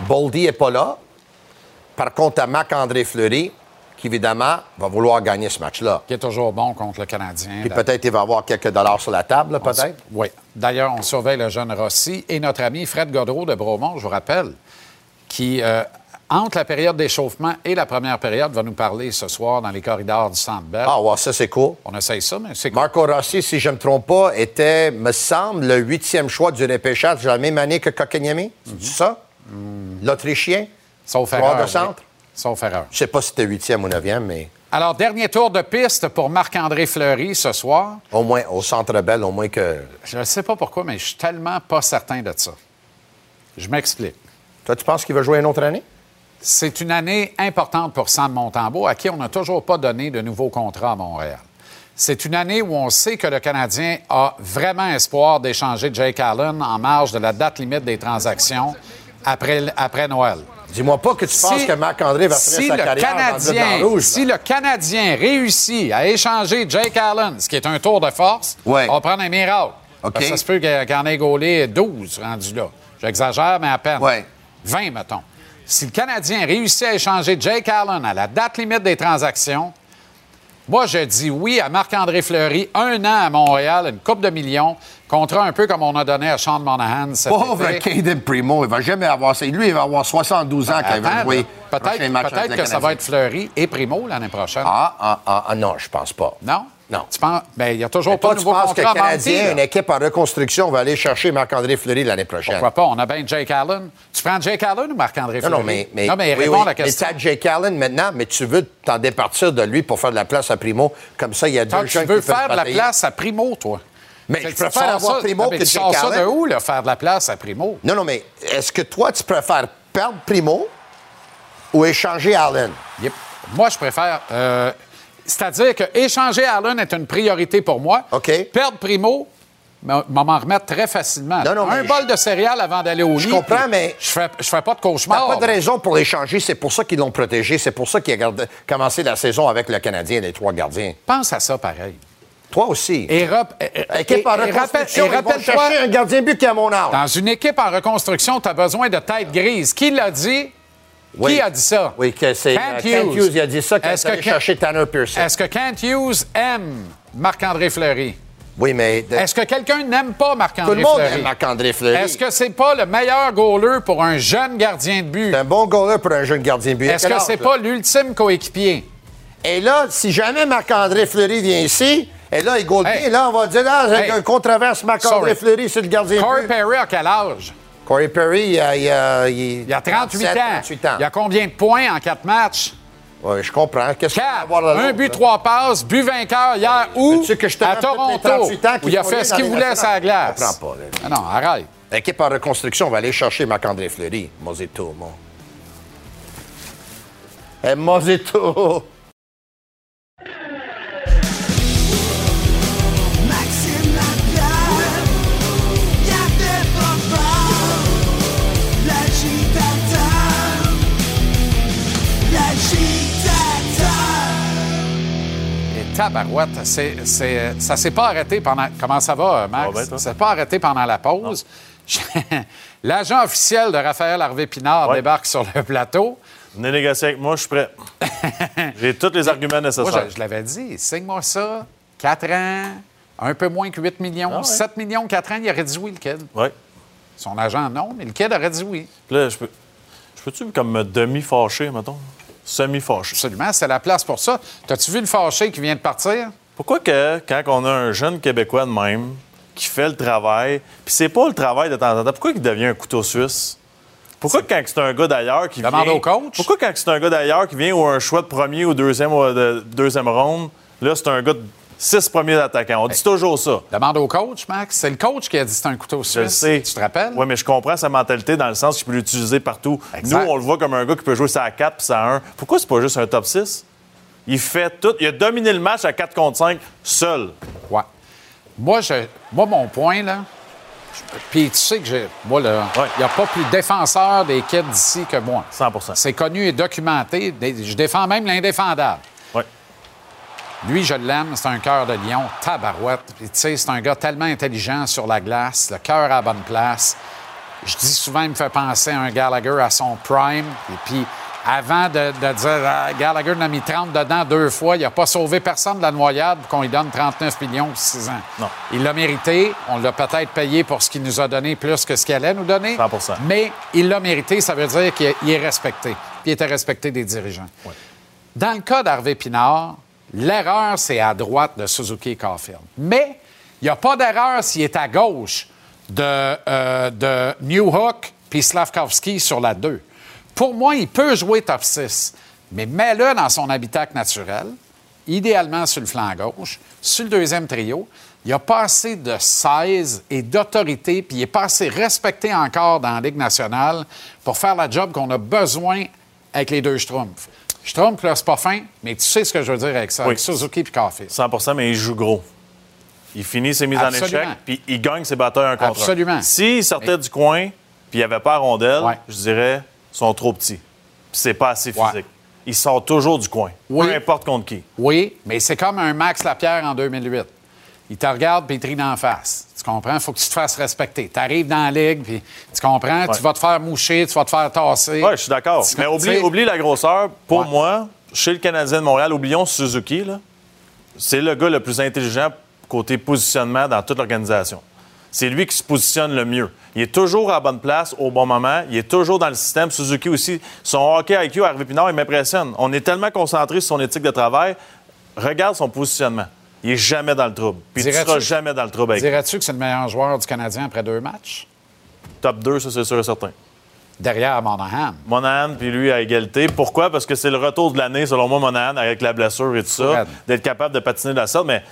Boldy n'est pas là. Par contre, tu as Marc-André Fleury, qui évidemment va vouloir gagner ce match-là.
Qui est toujours bon contre le Canadien.
Puis peut-être il va avoir quelques dollars sur la table, peut-être.
Oui. D'ailleurs, on surveille le jeune Rossi et notre ami Fred Godreau de Bromont, je vous rappelle, qui, euh, entre la période d'échauffement et la première période, va nous parler ce soir dans les corridors du Centre Bell.
Ah, ouais, ça, c'est cool.
On essaye ça, mais c'est cool.
Marco Rossi, si je ne me trompe pas, était, me semble, le huitième choix du repêchage de la même année que Kokanyemi. C'est ça? L'Autrichien?
Sauf erreur.
de
oui. Sauf erreur.
Je ne sais pas si c'était huitième ou neuvième, mais
Alors, dernier tour de piste pour Marc-André Fleury ce soir.
au moins, au Centre Bell, au moins que...
Je ne sais pas pourquoi, mais je suis tellement pas certain de ça. Je m'explique.
Toi, tu penses qu'il va jouer une autre année?
C'est une année importante pour Sam Montembeau, à qui on n'a toujours pas donné de nouveau contrat à Montréal. C'est une année où on sait que le Canadien a vraiment espoir d'échanger Jake Allen en marge de la date limite des transactions après, après Noël.
Dis-moi pas que tu penses que Marc-André va finir
si
sa carrière
Canadien,
dans le rouge.
Si le Canadien réussit à échanger Jake Allen, ce qui est un tour de force,
Ouais.
on va prendre un miracle.
OK.
Parce que ça se peut qu'il en ait gaulé 12 rendus là. J'exagère, mais à peine.
Ouais.
20, mettons. Si le Canadien réussit à échanger Jake Allen à la date limite des transactions, moi, je dis oui à Marc-André Fleury, un an à Montréal, une coupe de millions, contrat un peu comme on a donné à Sean Monahan cet
Pauvre. Caden Primo, il va jamais avoir ça. Lui, il va avoir 72 ans quand il va jouer.
Peut-être que ça va être Fleury et Primo l'année prochaine.
Ah, ah, ah, ah, non, je pense pas.
Non?
Non.
Tu penses? Bien, il n'y a toujours pas
toi,
de
tu
nouveau
penses que Canadien, une équipe en reconstruction, va aller chercher Marc-André Fleury l'année prochaine?
Pourquoi pas? On a bien Jake Allen. Tu prends Jake Allen ou Marc-André Fleury?
non, mais, mais,
non, mais
oui,
réponds
oui,
à la
mais
question.
t'as Jake Allen maintenant, mais tu veux t'en départir de lui pour faire de la place à Primo. Comme ça, il y a deux
que tu
jeunes
veux
qui
faire de la place à Primo, toi.
Mais je préfère avoir
ça-
Primo
non, mais
que
tu sors ça de où, là, faire de la place à Primo?
Non, non, mais est-ce que toi, tu préfères perdre Primo ou échanger Allen?
Yep. Moi, je préfère. euh, C'est-à-dire que échanger Allen est une priorité pour moi.
OK.
Perdre Primo, m'en m'en remettre très facilement.
Non, non,
un
mais
bol de céréales avant d'aller au lit.
comprends,
puis
mais-
Je fais, je fais pas de
T'as
cauchemar.
pas de raison pour l'échanger. C'est pour ça qu'ils l'ont protégé. C'est pour ça qu'il a gardé- commencé la saison avec le Canadien, les trois gardiens.
Pense à ça pareil.
Toi aussi.
Et,
Équipe en
et- et rappelle-
reconstruction,
et rappelle-toi,
chercher un gardien but qui a mon âge.
dans une équipe en reconstruction, tu as besoin de tête grise. Qui l'a dit?
Oui.
Qui a dit ça?
Oui, que c'est
Kent
euh, Kent
Hughes.
Il a dit ça quand allait
Kent-
chercher Tanner Pearson.
Est-ce que Kent Hughes aime Marc-André Fleury?
Oui, mais de-
Est-ce que quelqu'un n'aime pas
tout
Marc-André
le monde
Fleury?
aime Marc-André Fleury.
Est-ce que c'est pas le meilleur goaler pour un jeune gardien de but?
C'est un bon goaler pour un jeune gardien de but.
Est-ce que c'est pas l'ultime coéquipier?
Et là, si jamais Marc-André Fleury vient ici, et là, il goal
Hey.
là, on va dire, là,
Hey.
un controverse
Sorry.
Fleury, c'est le gardien
Corey. Perry a quel âge?
Corey Perry, il a, il a, il
Il a 38 ans.
38 ans.
Il a combien de points en quatre matchs?
Oui, je comprends. Qu'est-ce qu'il va avoir là
Un but, trois passes, but vainqueur hier où?
Que je te
à Toronto,
38 ans
où il a fait ce qu'il voulait sur la glace?
Je comprends pas, là.
Ah non, arrête.
L'équipe en reconstruction va aller chercher Marc-André Fleury. Mosito, mon. Eh, Mosito!
Tabarouette, c'est, c'est- ça s'est pas arrêté pendant... Comment ça va, Max?
Ça va bien, toi?
ça s'est pas arrêté pendant la pause. L'agent officiel de Raphaël Harvey-Pinard
Ouais.
débarque sur le plateau.
Venez négocier avec moi, je suis prêt. J'ai tous les arguments
Moi,
nécessaires.
je, je l'avais dit, signe-moi ça, 4 ans, un peu moins que 8 millions,
Ah ouais.
7 millions, 4 ans, il aurait dit oui, le kid.
Oui.
Son agent, non, mais le kid aurait dit oui.
Là, je peux. Je peux-tu comme me demi-fâcher, mettons? Semi-fâché.
Absolument, c'est la place pour ça. T'as-tu vu le fâché qui vient de partir?
Pourquoi que quand on a un jeune Québécois de même qui fait le travail, puis c'est pas le travail de temps en temps, pourquoi il devient un couteau suisse? Pourquoi quand c'est un gars d'ailleurs qui
Demande
vient...
au coach.
Pourquoi quand c'est un gars d'ailleurs qui vient ou un choix de premier ou deuxième, ou de deuxième ronde, là, c'est un gars de six premiers attaquants? On dit toujours ça.
Demande au coach, Max. C'est le coach qui a dit c'est un couteau suisse.
Je le sais.
Tu te rappelles?
Oui, mais je comprends sa mentalité dans le sens qu'il peut l'utiliser partout.
Exact.
Nous, on le voit comme un gars qui peut jouer ça à 4 puis ça à 1. Pourquoi c'est pas juste un top 6? Il fait tout. Il a dominé le match à 4 contre 5 seul.
Ouais. Moi, je, moi, mon point, là, puis tu sais que j'ai. Moi, là, il
Ouais.
n'y a pas plus défenseur des kids d'ici que moi.
100%
C'est connu et documenté. Je défends même l'indéfendable.
Oui.
Lui, je l'aime, c'est un cœur de lion, tabarouette. Puis, Tu sais, c'est un gars tellement intelligent sur la glace, le cœur à la bonne place. Je dis souvent, il me fait penser à un Gallagher à son prime. Et puis, avant de, de dire Ah, Gallagher en a mis 30 dedans deux fois, il n'a pas sauvé personne de la noyade pour qu'on lui donne 39 millions pour 6 ans.
Non.
Il l'a mérité. On l'a peut-être payé pour ce qu'il nous a donné plus que ce qu'il allait nous donner.
100
Mais il l'a mérité, ça veut dire qu'il est- respecté. Puis il était respecté des dirigeants. Dans le cas d'Harvey Pinard, l'erreur, c'est à droite de Suzuki et. Mais il n'y a pas d'erreur s'il est à gauche de, euh, Newhook puis Slavkovski sur la 2. Pour moi, il peut jouer top 6, mais mets-le dans son habitacle naturel, idéalement sur le flanc gauche, sur le deuxième trio. Il a pas assez de 16 et d'autorité, puis il n'est pas assez respecté encore dans la Ligue nationale pour faire la job qu'on a besoin avec les deux Schtroumpfs. Schtroumpf, là, c'est pas fin, mais tu sais ce que je veux dire avec ça,
Oui.
avec Suzuki et Caulfield.
100% mais il joue gros. Il finit ses mises
Absolument.
en échec, puis il gagne ses batteurs un contre un.
Absolument.
S'il sortait du coin, puis il n'y avait pas rondelle,
Ouais.
je dirais
sont trop petits. Puis c'est pas assez
Ouais.
physique. Il sort toujours du coin.
Oui.
Peu importe contre qui.
Oui, mais c'est comme un Max Lapierre en 2008. Il te regarde puis il te rit d'en face. Tu comprends? Il faut que tu te fasses respecter. Tu arrives dans la ligue, puis tu comprends? Tu vas te faire moucher, tu vas te faire tasser.
Oui, je suis d'accord. Mais oublie, la grosseur. Pour
Ouais.
moi, chez le Canadien de Montréal, oublions Suzuki. C'est le gars le plus intelligent côté positionnement dans toute l'organisation. C'est lui qui se positionne le mieux. Il est toujours à la bonne place au bon moment. Il est toujours dans le système. Suzuki aussi. Son hockey IQ, Harvey Pinard, il m'impressionne. On est tellement concentré sur son éthique de travail. Regarde son positionnement. Il est jamais dans le trouble. Puis tu seras jamais dans le trouble avec.
Dirais-tu que c'est le meilleur joueur du Canadien après deux matchs?
Top 2, ça, c'est sûr et certain.
Derrière Monahan.
Monahan puis lui à égalité. Pourquoi? Parce que c'est le retour de l'année, selon moi, Monahan, avec la blessure et tout ça, d'être capable de patiner de la sorte. Mais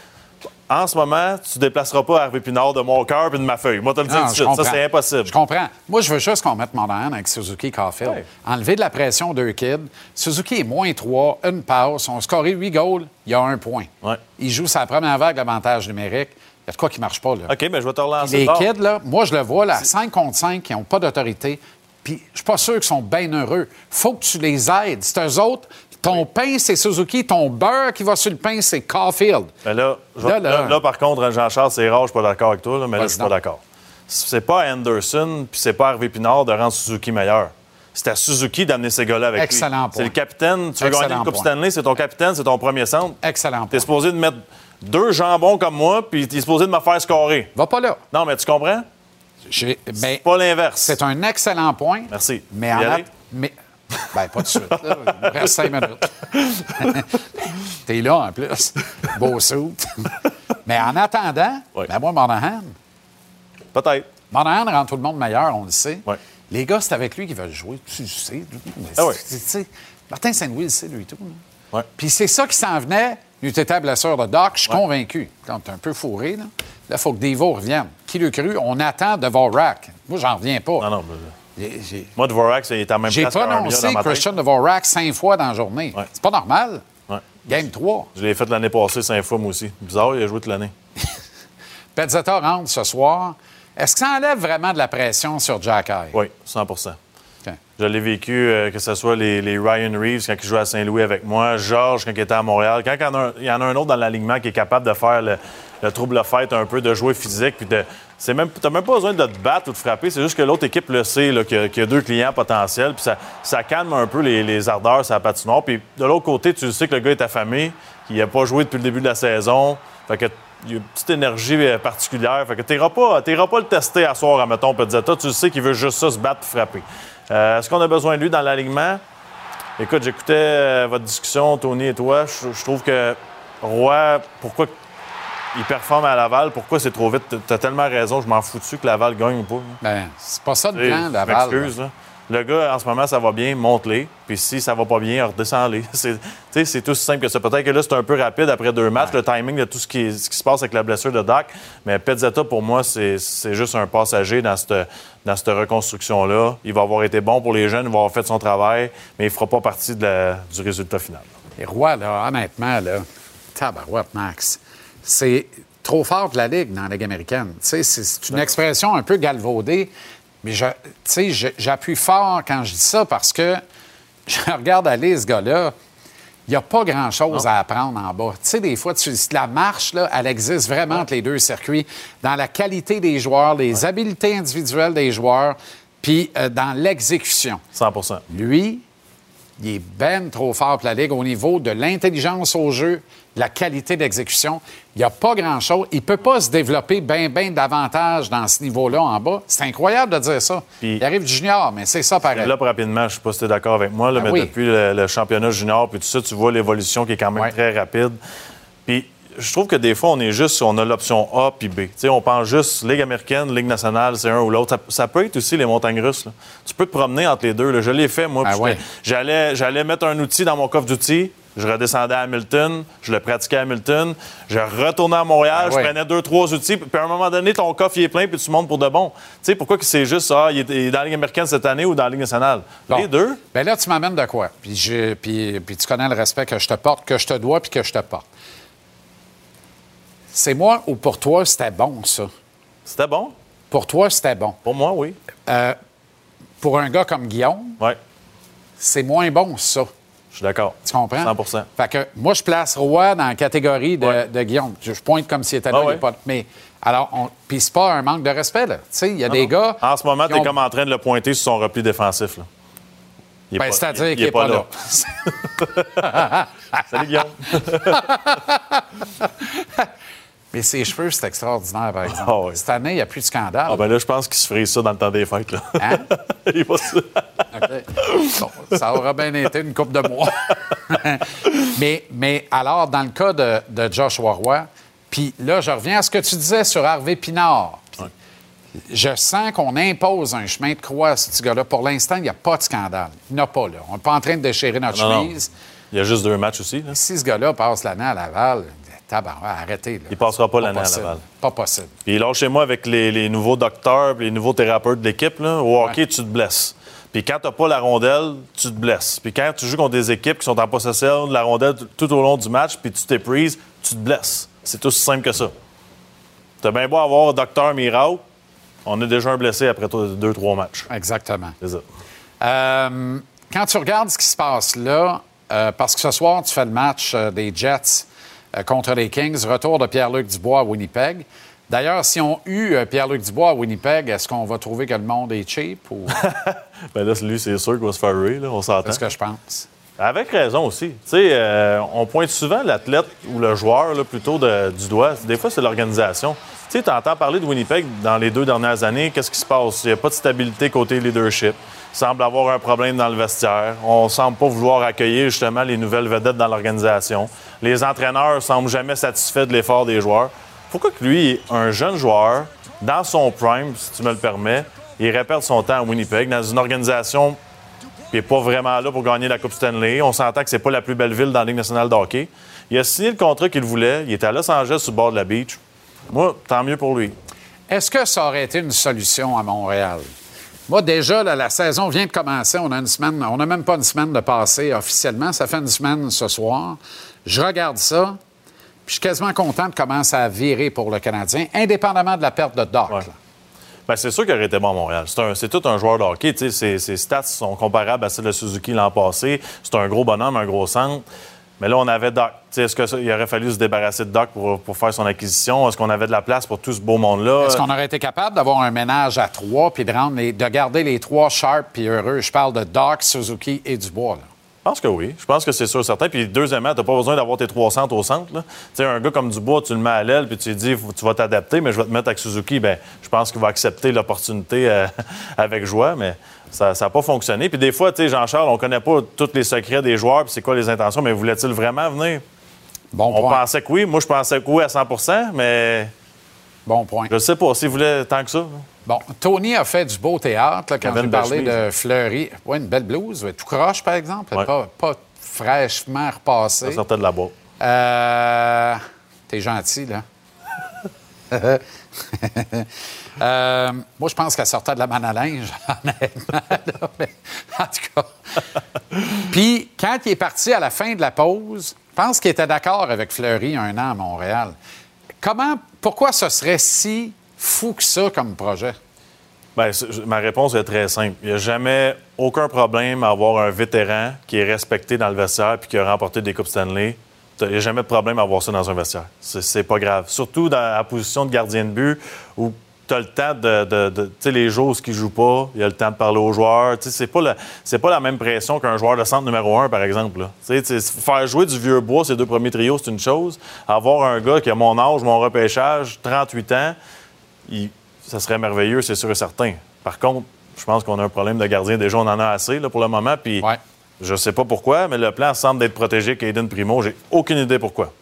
en ce moment, tu déplaceras pas Harvey Pinard de mon cœur et de ma feuille. Moi, te le dis tout de suite. Ça, c'est impossible.
Je comprends. Moi, je veux juste qu'on mette Monahan avec Suzuki Caulfield.
Ouais.
Enlever de la pression aux deux kids. Suzuki est moins 3, une passe. On a scoré 8 goals, il y a un point.
Ouais.
Il joue sa première vague d'avantage numérique. Il y a de quoi qui marche pas, là.
OK, mais je vais te relancer.
Les kids, là, moi, je le vois, là, 5 contre 5, qui n'ont pas d'autorité. Puis, je suis pas sûr qu'ils sont bien heureux. faut que tu les aides. C'est eux autres. Ton pain, c'est Suzuki. Ton beurre qui va sur le pain, c'est Caulfield.
Mais là, je vais-
Là, là.
là, par contre, Jean-Charles, c'est rare, je suis pas d'accord avec toi, mais là, je suis pas d'accord. C'est pas Anderson puis c'est pas Harvey Pinard de rendre Suzuki meilleur. C'est à Suzuki d'amener ces gars-là avec
Excellent
lui.
point.
C'est le capitaine. Tu veux
Excellent
gagner une Coupe
point.
Stanley, c'est ton capitaine, c'est ton premier centre.
Excellent.
T'es supposé de mettre deux jambons comme moi, puis t'es supposé de me faire scorer.
Va pas là.
Non, mais tu comprends?
J'ai- mais
Pas l'inverse.
c'est un excellent point.
Merci.
Mais en att- mais ben, pas de suite. Là. Il me reste cinq minutes. T'es là en plus. Beau suit. mais en attendant,
Oui.
ben moi, Monahan,
Peut-être.
Monahan rend tout le monde meilleur, on le sait. Les gars, c'est avec lui qu'ils veulent jouer. Tu sais.
Ah oui.
tu sais, Martin Saint-Louis le sait, lui, tout. là. Puis c'est ça qui s'en venait. Lui, t'étais à blessure de Doc, je suis convaincu. Quand t'es un peu fourré, là, il faut que Devo revienne. Qui le cru? On attend de Vorak. Moi, j'en reviens pas.
Non, non. mais- Moi, Dvorak, il est en même
J'ai prononcé
dans ma tête.
Christian Dvorak cinq fois dans la journée.
Ouais.
C'est pas normal.
Ouais.
Game 3.
Je l'ai fait l'année passée cinq fois, moi aussi. Bizarre, il a joué toute l'année.
Pezzetta rentre ce soir. Est-ce que ça enlève vraiment de la pression sur Jack Eye?
Oui, 100
OK.
Je l'ai vécu, euh, que ce soit les, les Ryan Reeves quand il jouait à Saint-Louis avec moi, Georges quand il était à Montréal. Quand il y en a un, en a un autre dans l'alignement qui est capable de faire le, le trouble fête un peu, de jouer physique, puis de. C'est même, t'as même pas besoin de te battre ou de frapper, c'est juste que l'autre équipe le sait, qu'il y a- deux clients potentiels, puis ça, calme un peu les, les ardeurs sur la patinoire. Puis de l'autre côté, tu sais que le gars est affamé, qu'il n'a pas joué depuis le début de la saison. Fait que il y a une petite énergie euh, particulière. Fait que t'iras pas, t'iras pas le tester à soir, à mettons, Pezzetta. Tu sais qu'il veut juste ça, se battre frapper. Euh, Est-ce qu'on a besoin de lui dans l'alignement? Écoute, j'écoutais euh, votre discussion, Tony et toi. Je, je trouve que Roy, pourquoi il performe à Laval? Pourquoi c'est trop vite? Tu as tellement raison, je m'en fous dessus que Laval gagne ou pas.
Ben, c'est pas ça
sais,
plan, Laval.
m'excuse, là. Le gars, en ce moment, ça va bien, monte-les. Puis si ça va pas bien, redescends-les. C'est, tout aussi simple que ça. Peut-être que là, c'est un peu rapide après deux matchs, le timing de tout ce qui, ce qui se passe avec la blessure de Doc. Mais Pezzetta, pour moi, c'est, c'est juste un passager dans cette, dans cette reconstruction-là. Il va avoir été bon pour les jeunes, il va avoir fait son travail, mais il fera pas partie de la- du résultat final.
Et Roy, là, honnêtement, là, tabarouette, Max, c'est trop fort de la Ligue dans la Ligue américaine. C'est une expression un peu galvaudée, mais j'appuie fort quand je dis ça parce que je regarde aller ce gars-là. Il n'y a pas grand-chose à apprendre en bas. Tu sais, des fois, tu, la marche, là, elle existe vraiment entre les deux circuits, dans la qualité des joueurs, les habiletés individuelles des joueurs, puis euh, dans l'exécution.
100%
Lui, il est ben trop fort pour la Ligue au niveau de l'intelligence au jeu, la qualité d'exécution. Il n'y a pas grand-chose. Il ne peut pas se développer bien, bien davantage dans ce niveau-là en bas. C'est incroyable de dire ça.
Puis-
il arrive du junior, mais c'est ça pareil.
Développe rapidement, je ne sais pas si tu es d'accord avec moi, là,
Ah
mais
oui.
depuis le, le championnat junior, puis tout ça, tu vois l'évolution qui est quand même
Ouais.
très rapide. Puis je trouve que des fois, on est juste, on a l'option A puis B. Tu sais, on pense juste Ligue américaine, Ligue nationale, c'est un ou l'autre. Ça, ça peut être aussi les montagnes russes. là. Tu peux te promener entre les deux. là. Je l'ai fait, moi.
Ah ouais.
j'allais mettre un outil dans mon coffre d'outils. Je redescendais à Hamilton, je le pratiquais à Hamilton, je retournais à Montréal,
Ah
je prenais deux, trois outils, puis à un moment donné, ton coffre il est plein, puis tu montes pour de bon. Tu sais, pourquoi que c'est juste ça, il est, dans la Ligue américaine cette année ou dans la Ligue nationale?
Bon.
Les deux?
Ben là, tu m'amènes de quoi? Puis, je- puis, puis tu connais le respect que je te porte, que je te dois, puis que je te porte. C'est moi ou pour toi, c'était bon, ça?
C'était bon.
Pour toi, c'était bon.
Pour moi, oui.
Pour un gars comme Guillaume,
Ouais.
c'est moins bon, ça.
Je suis d'accord.
Tu comprends?
100
Fait que moi, je place Roy dans la catégorie de,
Ouais.
de Guillaume. Je, je pointe comme s'il était là.
Ah ouais?
pas- mais alors, on- puis c'est pas un manque de respect, là. Tu sais, il y a des gars.
En ce moment, tu es
ont-
comme en train de le pointer sur son repli défensif. Là. Il est
Ben,
pas-
c'est-à-dire
il- il
qu'il n'est pas, là.
Salut, Guillaume.
mais ses cheveux, c'est extraordinaire, par exemple.
Ah.
Cette année, il n'y a plus de scandale.
Ah, ben là, je pense qu'il se frise ça dans le temps des fêtes. Là.
Hein?
il va se-
Bon, ça aura bien été une coupe de mois. mais, mais alors, dans le cas de, de Joshua Roy, puis là, je reviens à ce que tu disais sur Harvey Pinard. Je sens qu'on impose un chemin de croix à ce petit gars-là. Pour l'instant, il n'y a pas de scandale. Il n'y en a pas, là. On n'est pas en train de déchirer notre
Non, non.
chemise.
Il y a juste deux matchs aussi. Là.
Si ce gars-là passe l'année à Laval, arrêtez. Là.
Il passera pas l'année à. Laval.
Pas possible.
Puis lâchez-moi avec les, les nouveaux docteurs les nouveaux thérapeutes de l'équipe. là. Au hockey, tu te blesses. Puis quand t'as pas la rondelle, tu te blesses. Puis quand tu joues contre des équipes qui sont en possession de la rondelle tout au long du match, puis tu t'épuises, tu te blesses. C'est aussi simple que ça. T'as bien beau avoir docteur miracle, on a déjà un blessé après deux, trois matchs.
Exactement.
C'est ça.
Euh, quand tu regardes ce qui se passe là, euh, parce que ce soir, tu fais le match euh, des Jets contre les Kings, retour de Pierre-Luc Dubois à Winnipeg. D'ailleurs, si on eut euh, Pierre-Luc Dubois à Winnipeg, est-ce qu'on va trouver que le monde est cheap ou?
Ben là, lui, c'est sûr qu'il va se faire là, on s'entend.
c'est ce que je pense?
Avec raison aussi. Tu sais, euh, on pointe souvent l'athlète ou le joueur là, plutôt de- du doigt. Des fois, c'est l'organisation. Tu sais, tu entends parler de Winnipeg dans les deux dernières années. Qu'est-ce qui se passe? Il n'y a pas de stabilité côté leadership. Il semble avoir un problème dans le vestiaire. On semble pas vouloir accueillir justement les nouvelles vedettes dans l'organisation. Les entraîneurs semblent jamais satisfaits de l'effort des joueurs. Pourquoi que lui, un jeune joueur, dans son prime, si tu me le permets, il perdre son temps à Winnipeg, dans une organisation qui n'est pas vraiment là pour gagner la Coupe Stanley. On s'entend que c'est pas la plus belle ville dans la Ligue nationale de hockey. Il a signé le contrat qu'il voulait. Il était à Los Angeles, sur le bord de la beach. Moi, tant mieux pour lui.
Est-ce que ça aurait été une solution à Montréal? Moi, déjà, la saison vient de commencer. On a une semaine, on n'a même pas une semaine de passé officiellement. Ça fait une semaine ce soir. Je regarde ça, puis je suis quasiment content de comment ça a viré pour le Canadien, indépendamment de la perte de Doc.
Ouais. Ben, c'est sûr qu'il aurait été bon à Montréal. C'est, tout un joueur de hockey. Ses, ses stats sont comparables à celles de Suzuki l'an passé. C'est un gros bonhomme, un gros centre. Mais là, on avait Doc. Est-ce qu'il aurait fallu se débarrasser de Doc pour, pour faire son acquisition? Est-ce qu'on avait de la place pour tout ce beau monde-là?
Est-ce qu'on aurait été capable d'avoir un ménage à trois puis de, rendre les- de garder les trois sharp puis heureux? Je parle de Doc, Suzuki et Dubois. Là.
Je pense que oui. Je pense que c'est sûr certain. Puis deuxièmement, tu n'as pas besoin d'avoir tes trois centres au centre. Tu sais, un gars comme Dubois, tu le mets à l'aile, puis tu lui dis, tu vas t'adapter, mais je vais te mettre avec Suzuki. Ben, je pense qu'il va accepter l'opportunité euh, avec joie, mais ça n'a pas fonctionné. Puis des fois, tu sais, Jean-Charles, on connaît pas tous les secrets des joueurs, puis c'est quoi les intentions, mais voulait-il vraiment venir?
Bon
On
point.
pensait que oui. Moi, je pensais que oui à 100% mais
Bon point.
je ne sais pas s'il voulait tant que ça.
Bon, Tony a fait du beau théâtre là, quand parlé
chemise.
de Fleury. Oui, une belle blouse, ouais, tout croche, par exemple.
Ouais.
Pas, pas fraîchement repassée.
Ça sortait de la boîte.
Euh, T'es gentil, là. Euh, moi, je pense qu'elle sortait de la manne à linge, honnêtement. là, mais en tout cas. Puis, quand il est parti à la fin de la pause, je pense qu'il était d'accord avec Fleury un an à Montréal. Comment, pourquoi ce serait si fou que ça comme projet?
C'est- ma réponse est très simple. Il n'y a jamais aucun problème à avoir un vétéran qui est respecté dans le vestiaire puis qui a remporté des Coupes Stanley. Il n'y a jamais de problème à avoir ça dans un vestiaire. C'est, pas grave. Surtout dans la position de gardien de but où tu as le temps de. tu sais, les jours où ils ne jouent pas, il y a le temps de parler aux joueurs. Tu sais, c'est pas, la, pas la même pression qu'un joueur de centre numéro un, par exemple. là. Tu sais, faire jouer du vieux bois, ces deux premiers trios, c'est une chose. Avoir un gars qui a mon âge, mon repêchage, 38 ans, il- ça serait merveilleux, c'est sûr et certain. Par contre, je pense qu'on a un problème de gardien. Déjà, on en a assez là, pour le moment. Puis
Ouais.
je sais pas pourquoi, mais le plan semble d'être protégé Caden Primo. J'ai aucune idée pourquoi.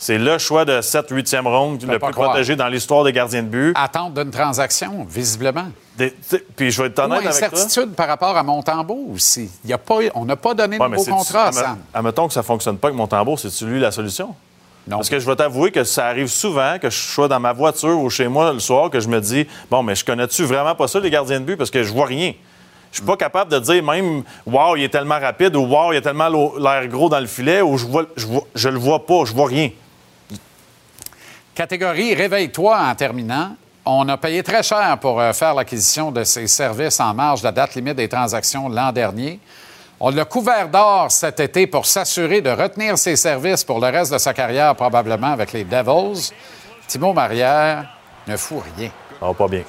C'est le choix de 7-8e ronde, le plus
croire.
protégé dans l'histoire des gardiens de but.
Attente d'une transaction, visiblement.
Des- puis je vais être
Ou
honnête avec toi.
incertitude par rapport à Montembeau aussi. Y a pas, on n'a pas donné de
Ouais,
nouveau contrat à Sam.
Admettons que ça fonctionne pas avec mon tambour, c'est-tu lui la solution?
Non.
Parce que je vais t'avouer que ça arrive souvent que je sois dans ma voiture ou chez moi le soir que je me dis bon mais je connais-tu vraiment pas ça les gardiens de but? Parce que je vois rien. Je suis pas capable de dire même wow il est tellement rapide ou wow il a tellement l'air gros dans le filet ou je vois je vois je le vois pas je vois rien.
Catégorie Réveille-toi en terminant. On a payé très cher pour euh, faire l'acquisition de ces services en marge de la date limite des transactions l'an dernier. On l'a couvert d'or cet été pour s'assurer de retenir ses services pour le reste de sa carrière, probablement avec les Devils. Timo Marrière ne fout rien.
Ça va pas bien.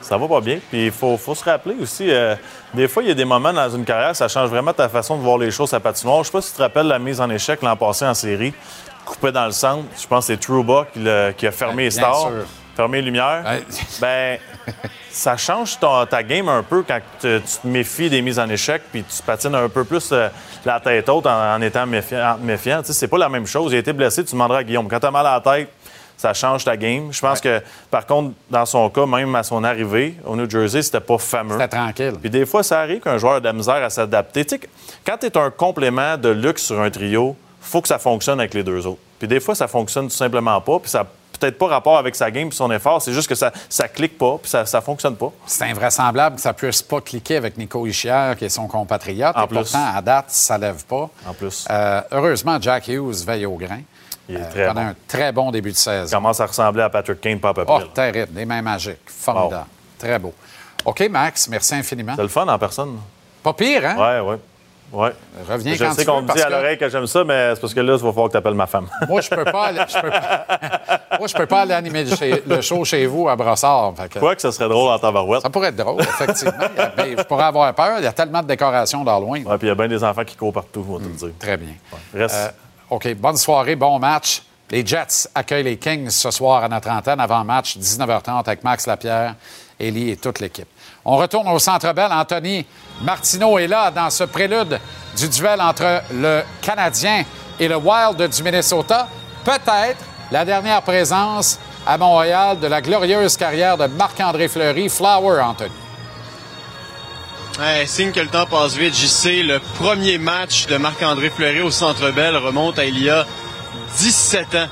Ça va pas bien. Puis il faut, faut se rappeler aussi, euh, des fois, il y a des moments dans une carrière, ça change vraiment ta façon de voir les choses à patinoire. Je sais pas si tu te rappelles la mise en échec l'an passé en série, coupé dans le centre. Je pense que c'est Trouba qui, a fermé les
Bien
stars,
sûr.
Fermé les lumières.
Ouais.
Ben, ça change ton- ta game un peu quand tu te méfies des mises en échec puis tu patines un peu plus euh, la tête haute en, en étant méfiant. méfiant. C'est pas la même chose. Il a été blessé, tu demanderas à Guillaume. Quand tu as mal à la tête, ça change ta game. Je pense que, par contre, dans son cas, même à son arrivée au New Jersey, c'était pas fameux.
C'était tranquille.
Puis des fois, ça arrive qu'un joueur a de la misère à s'adapter. Tu sais, quand tu es un complément de luxe sur un trio, faut que ça fonctionne avec les deux autres. Puis des fois, ça fonctionne tout simplement pas. Puis ça peut-être pas rapport avec sa game et son effort. C'est juste que ça, ça clique pas, puis ça, ça fonctionne pas.
C'est invraisemblable que ça puisse pas cliquer avec Nico Ischier, qui est son compatriote.
En
et
plus.
pourtant, à date, ça lève pas.
En plus.
Euh, heureusement, Jack Hughes veille au grain.
Il est
Euh,
très
pendant
bon.
un très bon début de
Il
saison.
commence à ressembler à Patrick Kane, pas à peu
Oh,
près. là.
terrible. Des mains magiques. Formidable. Très beau. OK, Max, merci infiniment.
C'est le fun en personne.
Pas pire, hein?
Ouais, ouais. Ouais.
Reviens
Je
quand
sais qu'on me dit à l'oreille que j'aime ça, mais c'est parce que là, il va falloir que tu appelles ma femme.
Moi, je peux pas aller, je peux pas, moi, je peux pas aller animer le, chez- le show chez vous à Brossard. Que-
Quoi que ça serait drôle en tabarouette.
ça pourrait être drôle, effectivement. Ben, je pourrais avoir peur. Il y a tellement de décorations d'Halloween.
Ouais, puis il y a bien des enfants qui courent partout, on va te le dire.
Très bien.
Reste.
Euh, OK, bonne soirée, bon match. Les Jets accueillent les Kings ce soir à notre antenne avant match, 19h30 avec Max Lapierre, Élie et toute l'équipe. On retourne au Centre Bell. Anthony Martineau est là dans ce prélude du duel entre le Canadien et le Wild du Minnesota. Peut-être la dernière présence à Montréal de la glorieuse carrière de Marc-André Fleury. Flower, Anthony.
Signe que le temps passe vite. J'y sais, le premier match de Marc-André Fleury au Centre Bell remonte à il y a 17 ans.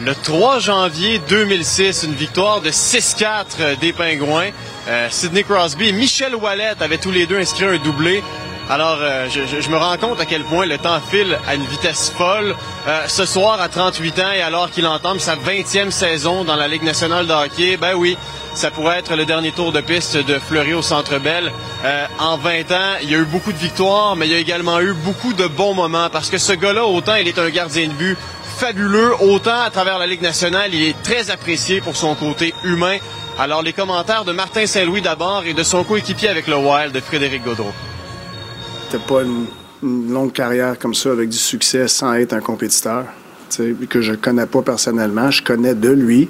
Le 3 janvier 2006, une victoire de 6-4 des Pingouins. Euh, Sidney Crosby et Michel Wallet avaient tous les deux inscrit un doublé. Alors, euh, je, me rends compte à quel point le temps file à une vitesse folle. Euh, ce soir, à 38 ans, et alors qu'il entame sa 20e saison dans la Ligue nationale de hockey, ben oui, ça pourrait être le dernier tour de piste de Fleury au Centre Bell. Euh, en 20 ans, il y a eu beaucoup de victoires, mais il y a également eu beaucoup de bons moments parce que ce gars-là, autant il est un gardien de but fabuleux, autant à travers la Ligue nationale, il est très apprécié pour son côté humain. Alors, les commentaires de Martin Saint-Louis d'abord et de son coéquipier avec le Wild, de Frédéric Gaudreau.
C'était pas une, longue carrière comme ça avec du succès sans être un compétiteur. Que je connais pas personnellement. Je connais de lui.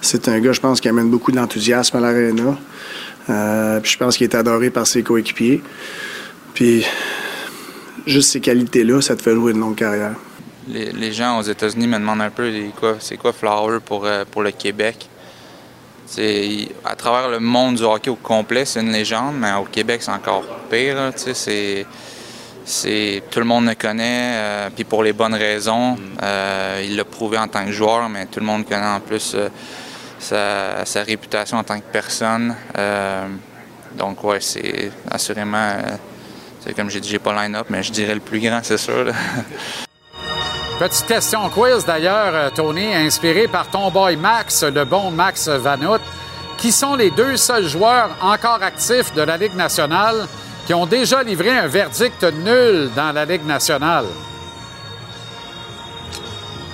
C'est un gars, je pense, qui amène beaucoup d'enthousiasme à l'aréna. Euh, puis je pense qu'il est adoré par ses coéquipiers. Puis juste ces qualités-là, ça te fait jouer une longue carrière.
Les, les gens aux États-Unis me demandent un peu c'est quoi Flower pour, euh, pour le Québec? C'est, il- à travers le monde du hockey au complet, c'est une légende, mais au Québec, c'est encore pire. là, sais, c'est, c'est, tout le monde le connaît, euh, puis pour les bonnes raisons. Euh, il l'a prouvé en tant que joueur, mais tout le monde connaît en plus euh, sa, sa réputation en tant que personne. Donc, ouais, c'est assurément, c'est comme j'ai dit, j'ai pas line-up, mais je dirais le plus grand, c'est sûr.
Petite question quiz d'ailleurs, euh, Tony, inspiré par ton boy Max, le bon Max Vanout. Qui sont les deux seuls joueurs encore actifs de la Ligue nationale qui ont déjà livré un verdict nul dans la Ligue nationale?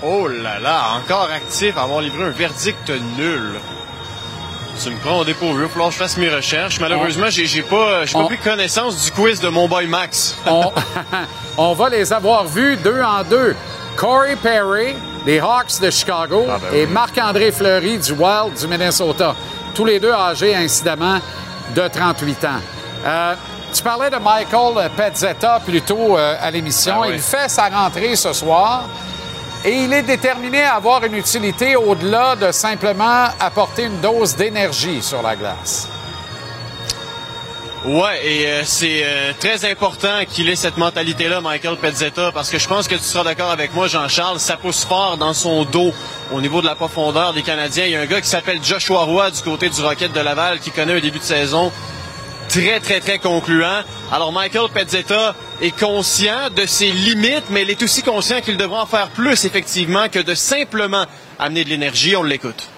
Oh là là, encore actif, avoir livré un verdict nul. Tu me prends au dépourvu, il que je fasse mes recherches. Malheureusement, j'ai j'ai pas, j'ai pas
On-
pris connaissance du quiz de mon boy Max.
On, on va les avoir vus deux en deux. Corey Perry, des Hawks de Chicago,
Ah, ben
et. Marc-André Fleury du Wild du Minnesota. Tous les deux âgés, incidemment, de 38 ans. Euh, tu parlais de Michael Pezzetta plus tôt euh, à l'émission.
Ah oui.
Il fait sa rentrée ce soir. Et il est déterminé à avoir une utilité au-delà de simplement apporter une dose d'énergie sur la glace.
Ouais, et euh, c'est euh, très important qu'il ait cette mentalité-là, Michael Pezzetta, parce que je pense que tu seras d'accord avec moi, Jean-Charles, ça pousse fort dans son dos au niveau de la profondeur des Canadiens. Il y a un gars qui s'appelle Joshua Roy du côté du Rocket de Laval qui connaît un début de saison très, très, très concluant. Alors, Michael Pezzetta est conscient de ses limites, mais il est aussi conscient qu'il devra en faire plus, effectivement, que de simplement amener de l'énergie. On l'écoute.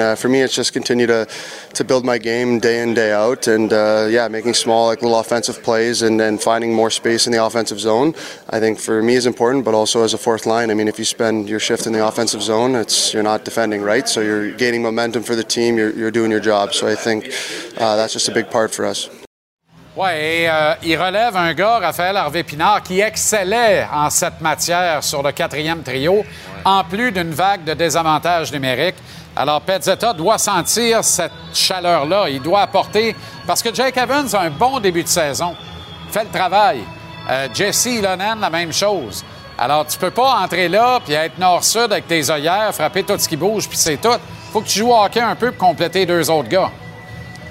Uh, for me, it's just continue to, to build my game day in, day out, and uh, yeah, making small, like little offensive plays and then finding more space in the offensive zone. I think for me is important, but also as a fourth line. I mean, if you spend your shift in the offensive zone, it's you're not defending right, so you're gaining momentum for the team. You're, you're doing your job. So I think uh, that's just a big part for us.
Oui, et euh, il relève un gars, Raphaël Harvey-Pinard, qui excellait en cette matière sur le quatrième trio, en plus d'une vague de désavantages numériques. Alors, Pezzetta doit sentir cette chaleur-là. Il doit apporter. Parce que Jake Evans a un bon début de saison. Fait le travail. Euh, Jesse Ilonen, la même chose. Alors, tu peux pas entrer là puis être nord-sud avec tes œillères, frapper tout ce qui bouge, puis c'est tout. faut que tu joues hockey un peu pour compléter deux autres gars.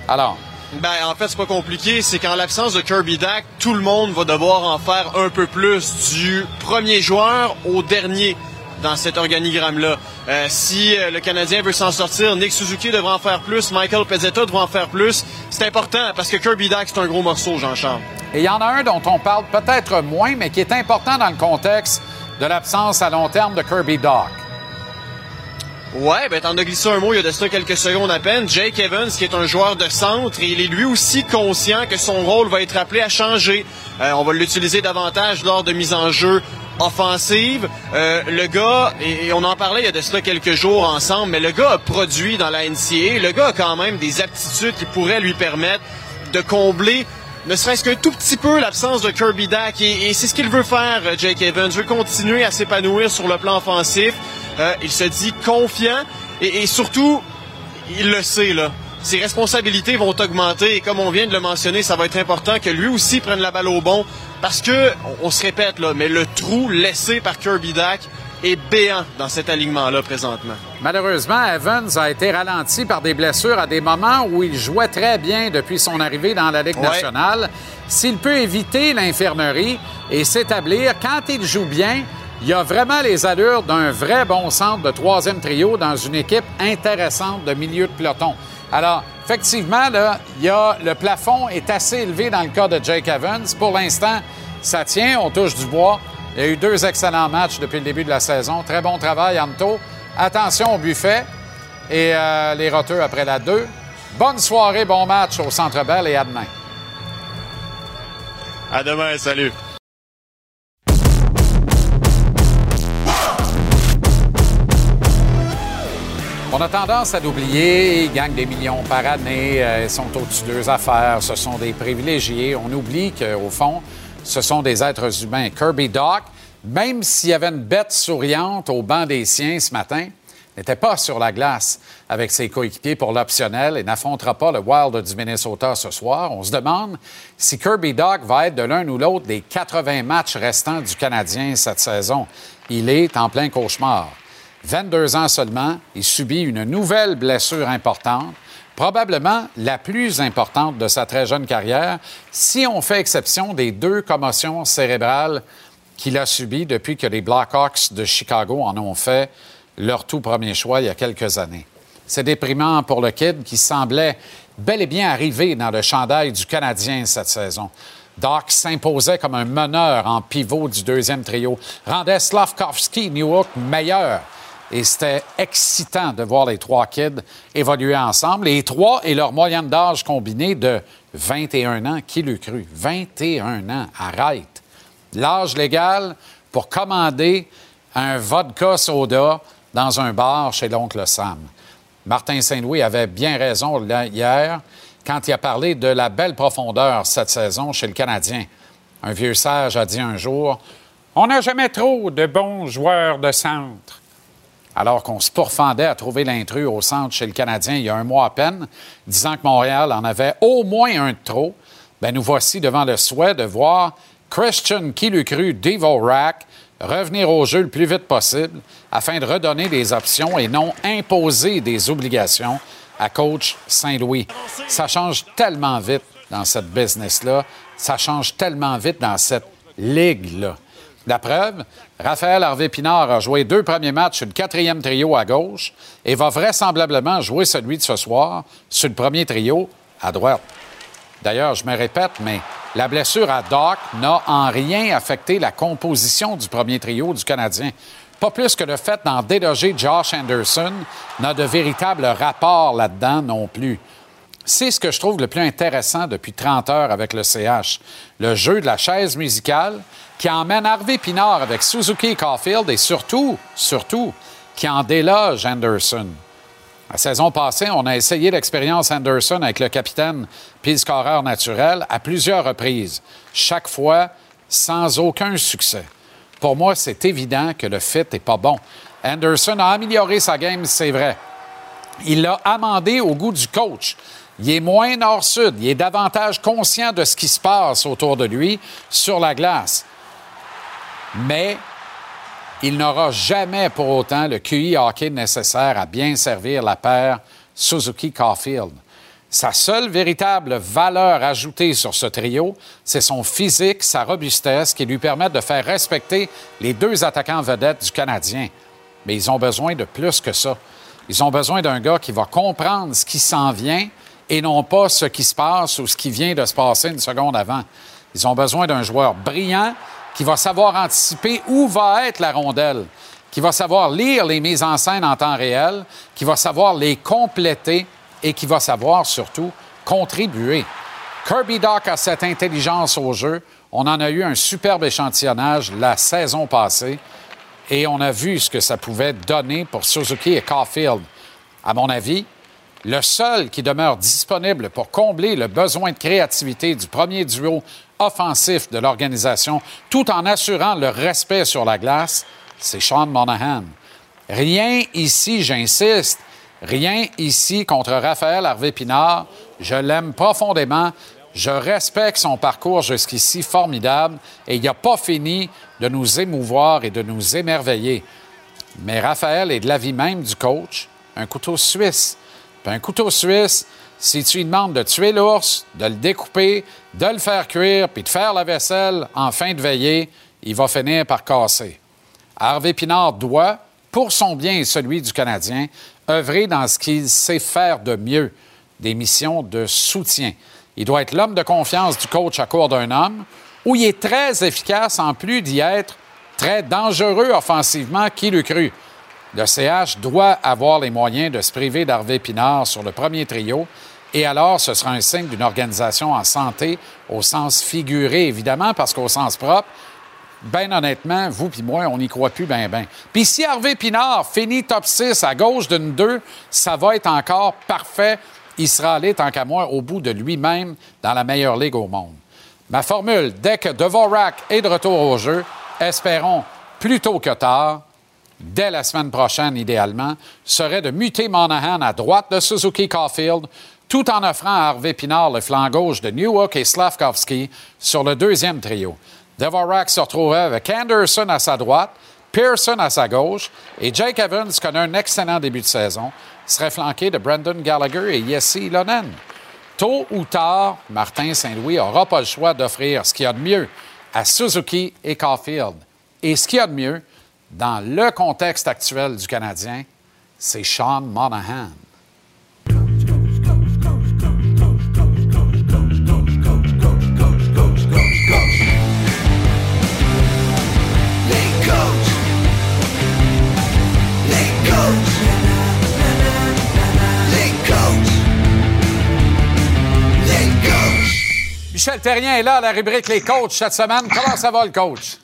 Alors,
Ben, en fait, c'est pas compliqué. C'est qu'en l'absence de Kirby Dack, tout le monde va devoir en faire un peu plus du premier joueur au dernier dans cet organigramme-là. Euh, si euh, le Canadien veut s'en sortir, Nick Suzuki devra en faire plus, Michael Pezzetta devra en faire plus. C'est important parce que Kirby Dack, c'est un gros morceau, Jean-Charles.
Et il y en a un dont on parle peut-être moins, mais qui est important dans le contexte de l'absence à long terme de Kirby Doc.
Ouais, ben t'en as glissé un mot il y a de ça quelques secondes à peine. Jake Evans, qui est un joueur de centre, et il est lui aussi conscient que son rôle va être appelé à changer. Euh, on va l'utiliser davantage lors de mise en jeu offensive. Euh, le gars, et, et on en parlait il y a de cela quelques jours ensemble, mais le gars a produit dans la NCA. Le gars a quand même des aptitudes qui pourraient lui permettre de combler ne serait-ce qu'un tout petit peu l'absence de Kirby Dack. Et, c'est ce qu'il veut faire, euh, Jake Evans. Il veut continuer à s'épanouir sur le plan offensif. Euh, il se dit confiant et, surtout, il le sait, là. Ses responsabilités vont augmenter et comme on vient de le mentionner, ça va être important que lui aussi prenne la balle au bon parce que, on, on se répète là, mais le trou laissé par Kirby Dack est béant dans cet alignement-là présentement.
Malheureusement, Evans a été ralenti par des blessures à des moments où il jouait très bien depuis son arrivée dans la Ligue
Ouais.
nationale. S'il peut éviter l'infirmerie et s'établir, quand il joue bien, il a vraiment les allures d'un vrai bon centre de troisième trio dans une équipe intéressante de milieu de peloton. Alors, effectivement, là, il y a, le plafond est assez élevé dans le cas de Jake Evans. Pour l'instant, ça tient, on touche du bois. Il y a eu deux excellents matchs depuis le début de la saison. Très bon travail, Anto. Attention au buffet et euh, les roteux après la 2. Bonne soirée, bon match au Centre Bell et à demain.
À demain, salut.
On a tendance à l'oublier, ils gagnent des millions par année, euh, ils sont au-dessus de leurs affaires, ce sont des privilégiés. On oublie qu'au fond, ce sont des êtres humains. Kirby Doc, même s'il y avait une bête souriante au banc des siens ce matin, n'était pas sur la glace avec ses coéquipiers pour l'optionnel et n'affrontera pas le Wild du Minnesota ce soir. On se demande si Kirby Doc va être de l'un ou l'autre des 80 matchs restants du Canadien cette saison. Il est en plein cauchemar. 22 ans seulement, il subit une nouvelle blessure importante, probablement la plus importante de sa très jeune carrière, si on fait exception des deux commotions cérébrales qu'il a subies depuis que les Blackhawks de Chicago en ont fait leur tout premier choix il y a quelques années. C'est déprimant pour le kid qui semblait bel et bien arriver dans le chandail du Canadien cette saison. Doc s'imposait comme un meneur en pivot du deuxième trio, rendait Slavkovski, Newhook meilleur. Et c'était excitant de voir les trois kids évoluer ensemble. Les trois et leur moyenne d'âge combinée de 21 ans. Qui l'eût cru? 21 ans. Arrête. L'âge légal pour commander un vodka soda dans un bar chez l'oncle Sam. Martin Saint-Louis avait bien raison hier quand il a parlé de la belle profondeur cette saison chez le Canadien. Un vieux sage a dit un jour On n'a jamais trop de bons joueurs de centre. Alors qu'on se pourfendait à trouver l'intrus au centre chez le Canadien il y a un mois à peine, disant que Montréal en avait au moins un de trop, ben nous voici devant le souhait de voir Christian Kilucru Devorak revenir au jeu le plus vite possible afin de redonner des options et non imposer des obligations à coach Saint-Louis. Ça change tellement vite dans cette business-là, ça change tellement vite dans cette ligue-là. La preuve, Raphaël Harvey-Pinard a joué deux premiers matchs sur le quatrième trio à gauche et va vraisemblablement jouer celui de ce soir sur le premier trio à droite. D'ailleurs, je me répète, mais la blessure à Doc n'a en rien affecté la composition du premier trio du Canadien. pas plus que le fait d'en déloger Josh Anderson n'a de véritable rapport là-dedans non plus. C'est ce que je trouve le plus intéressant depuis 30 heures avec le CH. Le jeu de la chaise musicale qui emmène Harvey Pinard avec Suzuki et Caulfield et surtout, surtout, qui en déloge Anderson. La saison passée, on a essayé l'expérience Anderson avec le capitaine puis scoreur naturel à plusieurs reprises, chaque fois sans aucun succès. Pour moi, c'est évident que le fit n'est pas bon. Anderson a amélioré sa game, c'est vrai. Il l'a amendé au goût du coach. Il est moins nord-sud, il est davantage conscient de ce qui se passe autour de lui sur la glace. Mais il n'aura jamais pour autant le QI hockey nécessaire à bien servir la paire Suzuki-Caulfield. Sa seule véritable valeur ajoutée sur ce trio, c'est son physique, sa robustesse qui lui permettent de faire respecter les deux attaquants vedettes du Canadien. Mais ils ont besoin de plus que ça. Ils ont besoin d'un gars qui va comprendre ce qui s'en vient et non pas ce qui se passe ou ce qui vient de se passer une seconde avant. Ils ont besoin d'un joueur brillant qui va savoir anticiper où va être la rondelle, qui va savoir lire les mises en scène en temps réel, qui va savoir les compléter et qui va savoir surtout contribuer. Kirby Doc a cette intelligence au jeu. On en a eu un superbe échantillonnage la saison passée et on a vu ce que ça pouvait donner pour Suzuki et Caulfield. À mon avis, le seul qui demeure disponible pour combler le besoin de créativité du premier duo offensif de l'organisation, tout en assurant le respect sur la glace, c'est Sean Monahan. Rien ici, j'insiste, rien ici contre Raphaël Harvey-Pinard. Je l'aime profondément. Je respecte son parcours jusqu'ici formidable et il n'a pas fini de nous émouvoir et de nous émerveiller. Mais Raphaël est de l'avis même du coach, un couteau suisse. Un couteau suisse, si tu lui demandes de tuer l'ours, de le découper, de le faire cuire, puis de faire la vaisselle en fin de veillée, il va finir par casser. Harvey Pinard doit, pour son bien et celui du Canadien, œuvrer dans ce qu'il sait faire de mieux, des missions de soutien. Il doit être l'homme de confiance du coach à court d'un homme, où il est très efficace en plus d'y être très dangereux offensivement, qui le cru. Le CH doit avoir les moyens de se priver d'Harvey Pinard sur le premier trio, et alors ce sera un signe d'une organisation en santé au sens figuré, évidemment, parce qu'au sens propre, ben honnêtement, vous puis moi, on n'y croit plus ben ben. Puis si Harvey Pinard finit top 6 à gauche d'une 2, ça va être encore parfait. Il sera allé, tant qu'à moi, au bout de lui-même dans la meilleure ligue au monde. Ma formule, dès que Dvorak est de retour au jeu, espérons plus tôt que tard, dès la semaine prochaine idéalement, serait de muter Monahan à droite de Suzuki Caulfield, tout en offrant à Harvey Pinard le flanc gauche de Newhook et Slavkovski sur le deuxième trio. Dvorak se retrouverait avec Anderson à sa droite, Pearson à sa gauche, et Jake Evans, connaît un excellent début de saison, serait flanqué de Brandon Gallagher et Jesse Lonen. Tôt ou tard, Martin Saint-Louis n'aura pas le choix d'offrir ce qu'il y a de mieux à Suzuki et Caulfield. Et ce qu'il y a de mieux, dans le contexte actuel du Canadien, c'est Sean Monahan. Michel Terrien est là à la rubrique Les coachs cette semaine. Comment ça va, le coach?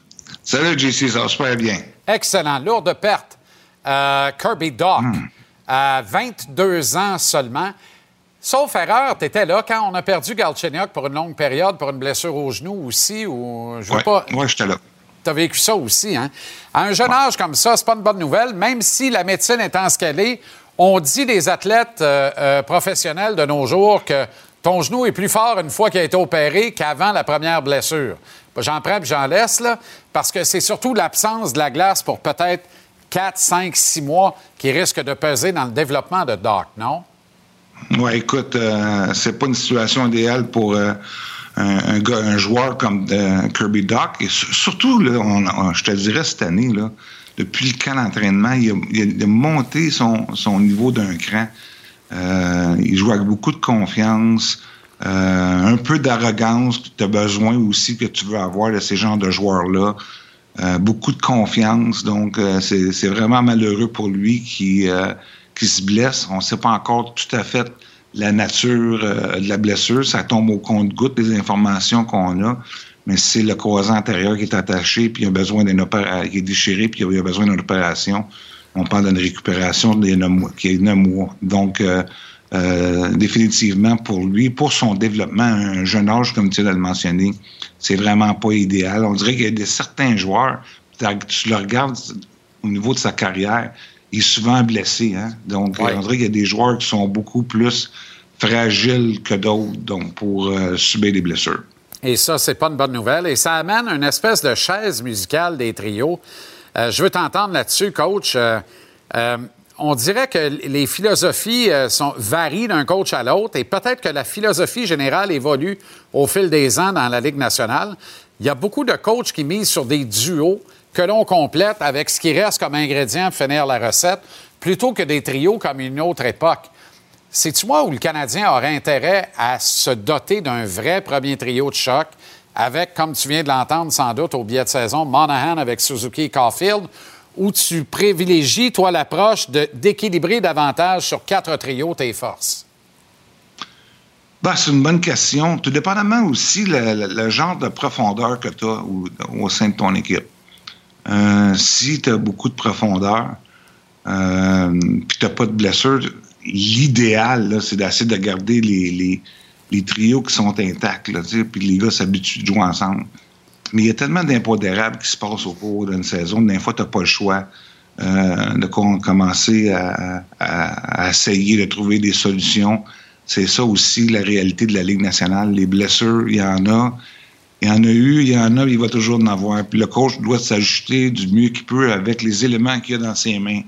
Salut, JC, ça va super bien.
Excellent. Lourde perte. Euh, Kirby Doc,
Hmm.
à 22 ans seulement. Sauf erreur, tu étais là quand on a perdu Galchenyuk pour une longue période, pour une blessure au genou aussi, ou je veux
Ouais,
pas.
ouais, j'étais là.
Tu as vécu ça aussi, hein? À un jeune âge comme ça, c'est pas une bonne nouvelle, même si la médecine est en scalée. On dit des athlètes euh, euh, professionnels de nos jours que ton genou est plus fort une fois qu'il a été opéré qu'avant la première blessure. J'en prends puis j'en laisse, là, parce que c'est surtout l'absence de la glace pour peut-être 4, 5, 6 mois qui risque de peser dans le développement de Doc, non?
Ouais, écoute, euh, c'est pas une situation idéale pour euh, un, joueur comme de Kirby Doc. Et su- surtout, je te dirais cette année, depuis le camp d'entraînement, il a monté son, son niveau d'un cran. Euh, il joue avec beaucoup de confiance, euh, un peu d'arrogance que tu as besoin aussi, que tu veux avoir de ces genres de joueurs-là. euh, beaucoup de confiance. Donc, euh, c'est vraiment malheureux pour lui qui, euh, qui se blesse. On ne sait pas encore tout à fait la nature euh, de la blessure. Ça tombe au compte-goutte des informations qu'on a. Mais c'est le croisant antérieur qui est attaché, puis il a besoin d'une opération, qui est déchiré, puis il a besoin d'une opération. On parle d'une récupération des neuf mois- qui est neuf mois. Donc, euh, euh, définitivement, pour lui, pour son développement à un jeune âge, comme tu l'as mentionné, c'est vraiment pas idéal. On dirait qu'il y a des certains joueurs, tu le regardes au niveau de sa carrière, il est souvent blessé. Hein? Donc,
Ouais.
on dirait qu'il y a des joueurs qui sont beaucoup plus fragiles que d'autres donc pour euh, subir des blessures.
Et ça, c'est pas une bonne nouvelle. Et ça amène une espèce de chaise musicale des trios. Euh, je veux t'entendre là-dessus, coach. Euh, euh, on dirait que les philosophies sont, varient d'un coach à l'autre et peut-être que la philosophie générale évolue au fil des ans dans la Ligue nationale. Il y a beaucoup de coachs qui misent sur des duos que l'on complète avec ce qui reste comme ingrédient pour finir la recette, plutôt que des trios comme une autre époque. C'est-tu moi où le Canadien aurait intérêt à se doter d'un vrai premier trio de choc? Avec, comme tu viens de l'entendre sans doute au billet de saison, Monahan avec Suzuki et Caulfield, ou tu privilégies, toi, l'approche d'équilibrer davantage sur quatre trios tes forces?
Ben, c'est une bonne question. Tout dépendamment aussi le, genre de profondeur que tu as au, sein de ton équipe. Euh, si tu as beaucoup de profondeur, euh, puis tu n'as pas de blessure, l'idéal, c'est d'essayer de garder les, les trios qui sont intacts, là, puis les gars s'habituent de jouer ensemble. Mais il y a tellement d'impondérables qui se passent au cours d'une saison. Des fois, tu n'as pas le choix euh, de com- commencer à, essayer de trouver des solutions. C'est ça aussi la réalité de la Ligue nationale. Les blessures, il y en a. Il y en a eu, il y en a, il va toujours en avoir. Puis le coach doit s'ajuster du mieux qu'il peut avec les éléments qu'il a dans ses mains.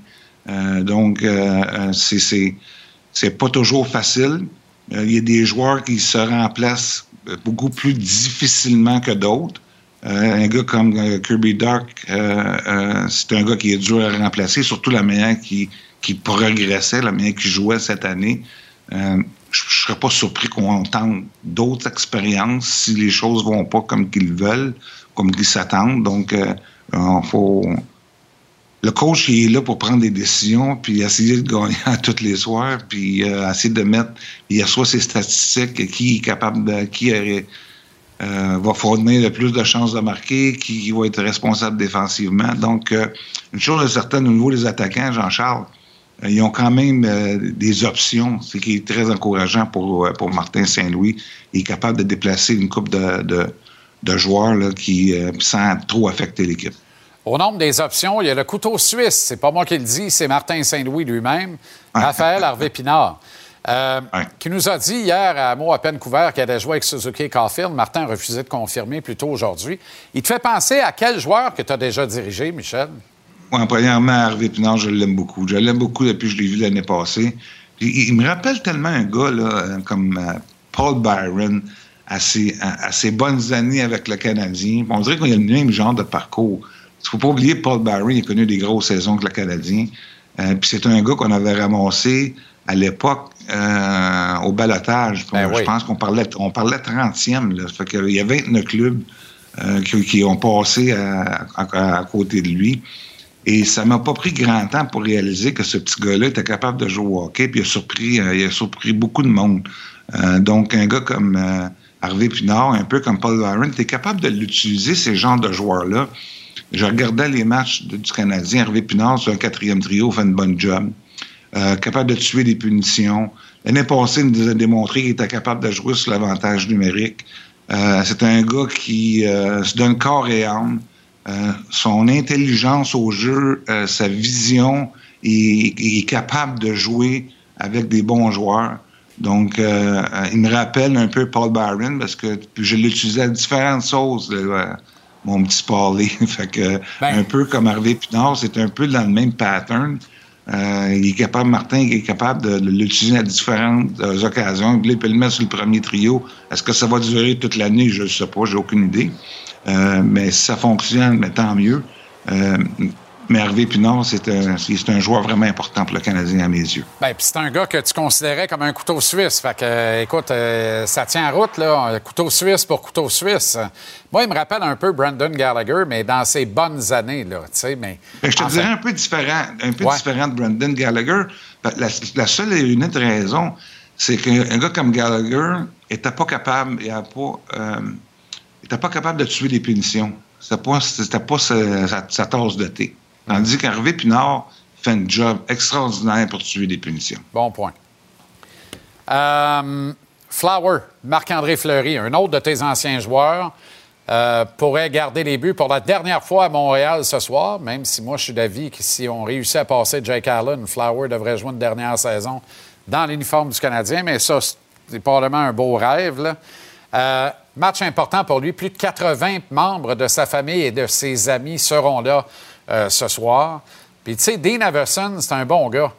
Euh, donc, euh, c'est pas toujours facile. Euh, il y a des joueurs qui se remplacent euh, beaucoup plus difficilement que d'autres. Euh, un gars comme Kirby euh, c'est un gars qui est dur à remplacer, surtout la manière qui, qui progressait, la manière qui jouait cette année. Je ne serais pas surpris qu'on tente d'autres expériences si les choses vont pas comme qu'ils veulent, comme qu'ils s'attendent. Donc, euh, faut, le coach il est là pour prendre des décisions, puis essayer de gagner à tous les soirs, puis euh, essayer de mettre, il assoit ses statistiques, qui est capable de, qui euh, va fournir le plus de chances de marquer, qui va être responsable défensivement. Donc, euh, une chose certaine au niveau des attaquants, Jean-Charles, euh, ils ont quand même euh, des options, ce qui est très encourageant pour, euh, pour Martin Saint-Louis. Il est capable de déplacer une coupe de, de, de joueurs là, qui, sans trop affecter l'équipe.
Au nombre des options, il y a le couteau suisse. C'est pas moi qui le dis, c'est Martin Saint-Louis lui-même, Raphaël Harvey-Pinard, euh, qui nous a dit hier à mot à peine couvert qu'il allait jouer avec Suzuki et Caulfield. Martin a refusé de confirmer plus tôt aujourd'hui. Il te fait penser à quel joueur que tu as déjà dirigé, Michel?
Ouais, premièrement, Hervé Pinard, je l'aime beaucoup. Je l'aime beaucoup depuis que je l'ai vu l'année passée. Puis, il, me rappelle tellement un gars là, euh, comme euh, Paul Byron à ses, à, à ses bonnes années avec le Canadien. On dirait qu'il a le même genre de parcours. Il ne faut pas oublier Paul Byron, il a connu des grosses saisons avec le Canadien. Euh, puis c'est un gars qu'on avait ramassé à l'époque euh, au balotage.
Ben
je
oui.
pense qu'on parlait, on parlait 30e. Là. Ça fait qu'il y a 29 clubs euh, qui, qui ont passé à, à- à côté de lui. Et ça m'a pas pris grand temps pour réaliser que ce petit gars-là était capable de jouer au hockey, puis il a surpris, il a surpris beaucoup de monde. Donc, un gars comme Harvey Pinard, un peu comme Paul Byron, tu es capable de l'utiliser, ces genres de joueurs-là. Je regardais les matchs du Canadien. Hervé Pinard, sur un quatrième trio, fait une bonne job. Euh, capable de tuer des punitions. L'année passée, il nous a démontré qu'il était capable de jouer sur l'avantage numérique. Euh, c'est un gars qui euh, se donne corps et âme. Euh, son intelligence au jeu, euh, sa vision, il, est capable de jouer avec des bons joueurs. Donc, euh, il me rappelle un peu Paul Byron parce que je l'ai utilisé à différentes euh, mon petit Paulie. fait que, un peu comme Harvey Pinard, c'est un peu dans le même pattern. Euh, il est capable, Martin, il est capable de, l'utiliser à différentes euh, occasions. Il peut le mettre sur le premier trio. Est-ce que ça va durer toute l'année? Je ne sais pas, j'ai aucune idée. Euh, mais si ça fonctionne, mais tant mieux. Mais Hervé Pinard, c'est un, c'est un joueur vraiment important pour le Canadien à mes yeux.
Bien, puis c'est un gars que tu considérais comme un couteau suisse. Fait que, euh, écoute, euh, ça tient en route, là. Couteau suisse pour couteau suisse. Moi, il me rappelle un peu Brandon Gallagher, mais dans ses bonnes années, là, tu sais, mais...
Ben, je te dirais un peu différent, un peu
Ouais.
différent de Brandon Gallagher. Ben, La, la seule et unique raison, c'est qu'un gars comme Gallagher était pas capable, il pas, euh, était pas capable de tuer les punitions. C'était pas, pas sa, sa- sa tasse de thé. Tandis qu'Hervé Pinard fait un job extraordinaire pour tuer les punitions.
Bon point. Euh, Flower, Marc-André Fleury, un autre de tes anciens joueurs, euh, pourrait garder les buts pour la dernière fois à Montréal ce soir, même si moi je suis d'avis que si on réussit à passer Jake Allen, Flower devrait jouer une dernière saison dans l'uniforme du Canadien, mais ça, c'est probablement un beau rêve. Euh, match important pour lui. Plus de 80 membres de sa famille et de ses amis seront là euh, ce soir. Puis, tu sais, Dean Everson, c'est un bon gars.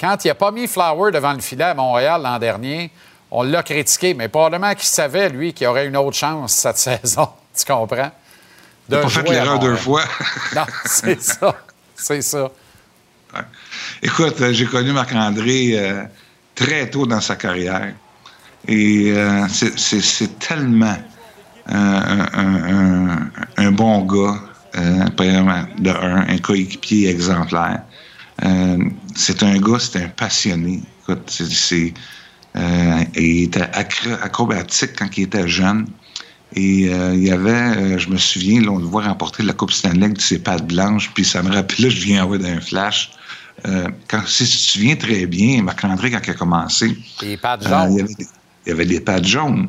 Quand il n'a pas mis Flower devant le filet à Montréal l'an dernier, on l'a critiqué, mais probablement qu'il savait, lui, qu'il aurait une autre chance cette saison. Tu comprends?
Il n'a pas fait l'erreur deux fois.
Non, c'est ça. C'est ça.
Écoute, euh, j'ai connu Marc-André euh, très tôt dans sa carrière. Et euh, c'est- tellement euh, un, un- un- un bon gars, premièrement, de un, un coéquipier exemplaire. Euh, c'est un gars, c'est un passionné. Écoute, c'est- euh, il était acro- acrobatique quand il était jeune. Et euh, il y avait, euh, je me souviens, là, on le voit remporter la Coupe Stanley avec ses pattes blanches, puis ça me rappelait, je viens envoyer d'un flash. Euh, quand, si tu te souviens très bien, Marc-André, quand il a commencé,
Les pattes
euh,
jaunes.
il, y avait des, il y avait des pattes jaunes.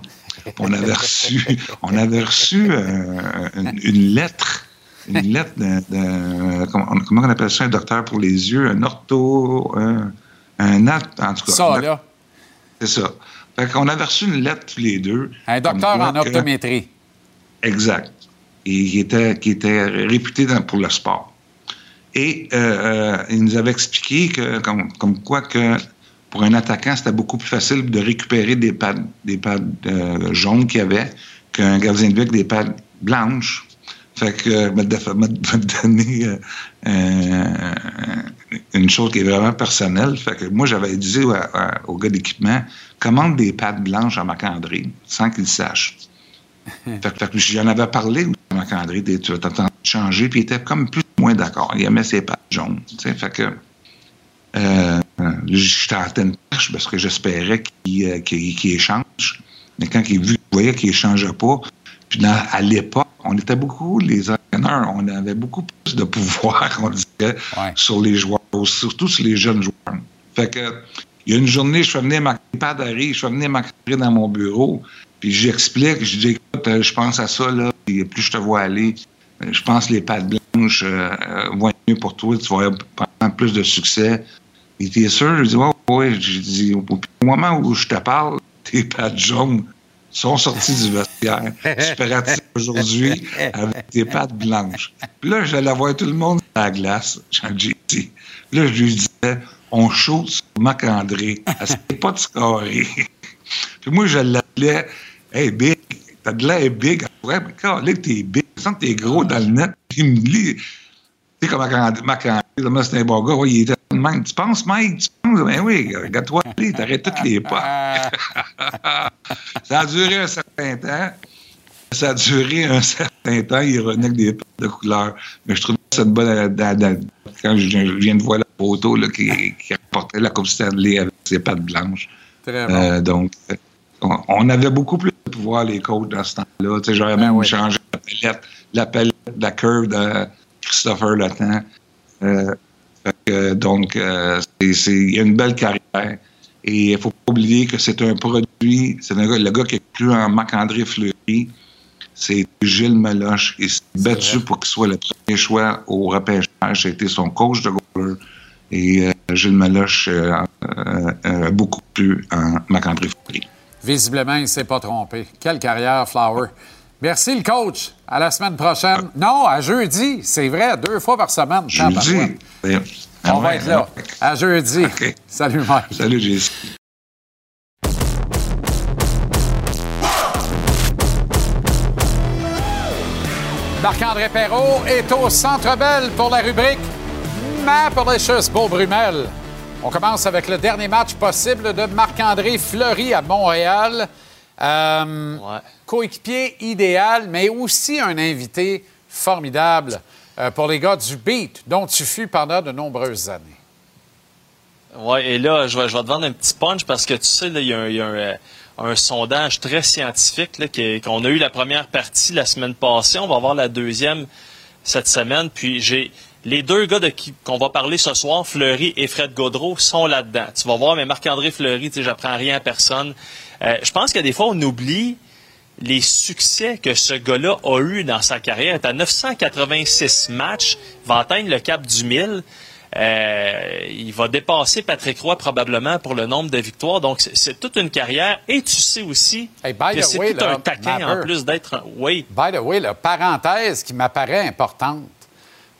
On avait reçu, on avait reçu euh, une, une lettre, une lettre d'un- comment, on- appelle ça, un docteur pour les yeux, un ortho, un, un en tout cas.
Ça, là.
C'est ça. Fait qu'on avait reçu une lettre tous les deux.
Un docteur en
que-
optométrie.
Exact. Et qui était, qui était réputé dans- pour le sport. Et euh, euh, il nous avait expliqué que, comme, comme quoi que pour un attaquant, c'était beaucoup plus facile de récupérer des pads, des pads euh, jaunes qu'il y avait qu'un gardien de but avec des pads blanches. Fait que euh, m'a donné euh, euh, une chose qui est vraiment personnelle. Fait que moi, j'avais dit à- à- au gars d'équipement, commande des pattes blanches à Marc-André sans qu'il sache. Fait, que- j'en avais parlé à Marc-André, tu vas t'attendre à changer, puis il était comme plus ou moins d'accord. Il aimait ses pattes jaunes. Fait que euh, je tentais une perche parce que j'espérais qu'il échange. Mais quand il voyait qu'il échangeait pas, puis dans- à l'époque, on était beaucoup, les entraîneurs, on avait beaucoup plus de pouvoir, on dirait, sur les joueurs, surtout sur les jeunes joueurs. Fait que, il y a une journée, je fais venir ma pad arrive, je venir ma dans mon bureau, puis j'explique, je dis, écoute, euh, je pense à ça, là, puis plus je te vois aller, euh, je pense que les pattes blanches euh, vont être mieux pour toi, tu vas avoir plus de succès. Il était sûr, je dis, ouais, ouais, je dis, au au moment où je te parle, tes pattes jaunes sont sorties du vestiaire. Super actif aujourd'hui avec tes pattes blanches. Puis là, j'allais voir tout le monde à la glace, JT. Là, je lui disais, on shoot sur Marc-André. Essaye pas de scorer. Puis moi, je l'appelais, hey, Big, t'as de l'air big. Ouais, mais quand là, t'es big, je sens que t'es gros dans le net. Puis il me dit, tu sais, comme Marc-André, Marc-André, c'est un bon gars, il était même. Tu penses, Mike? Tu penses? Ben oui, regarde-toi aller, t'arrêtes toutes les pas. ça a duré un certain temps. Ça a duré un certain temps. Avec des pattes de couleur. Mais je trouve ça une bonne. euh, quand je viens, de voir la photo là, qui, qui rapportait la Coupe Stanley avec ses pattes blanches.
Très bon.
Euh, donc, euh, on, on avait beaucoup plus de pouvoir, les coachs, dans ce temps-là. Tu sais, J'aurais
Ben
même changé la palette, la palette, la curve de Christopher Le Temps. Euh, donc, euh, il y a une belle carrière. Et il ne faut pas oublier que c'est un produit, c'est un gars- le gars qui a cru en Marc-André Fleury, c'est Gilles Meloche. Il s'est battu pour qu'il soit le premier choix au repêchage. C'était son coach de goaler. Et euh, Gilles Meloche euh, euh, euh, a beaucoup plu en Marc-André Fleury.
Visiblement, il ne s'est pas trompé. Quelle carrière, Flower. Merci, le coach. À la semaine prochaine. Non, à jeudi. C'est vrai, deux fois par semaine.
Jeudi.
On
ah
va
ouais,
être là. À jeudi. Salut, Mike.
Salut, Jesse.
Marc-André Perrault est au Centre Bell pour la rubrique Maplicious Beaubrumel. On commence avec le dernier match possible de Marc-André Fleury à Montréal. Euh, Coéquipier idéal, mais aussi un invité formidable euh, pour les gars du Beat, dont tu fus pendant de nombreuses années.
Oui, et là, je vais, je vais te vendre un petit punch parce que tu sais, il y a un, euh, sondage très scientifique qu'on a eu la première partie la semaine passée. On va avoir la deuxième cette semaine. Puis j'ai les deux gars de qui qu'on va parler ce soir, Fleury et Fred Gaudreau, sont là-dedans. Tu vas voir, mais Marc-André Fleury, tu sais, j'apprends rien à personne. Euh, je pense que des fois, on oublie les succès que ce gars-là a eu dans sa carrière. Il est à 986 matchs, il va atteindre le cap du 1000. Euh, il va dépasser Patrick Roy probablement pour le nombre de victoires. Donc, c'est- toute une carrière. Et tu sais aussi
by
que
the
c'est
way,
tout
là,
un taquin en plus d'être... un- Oui.
By the way, la parenthèse qui m'apparaît importante.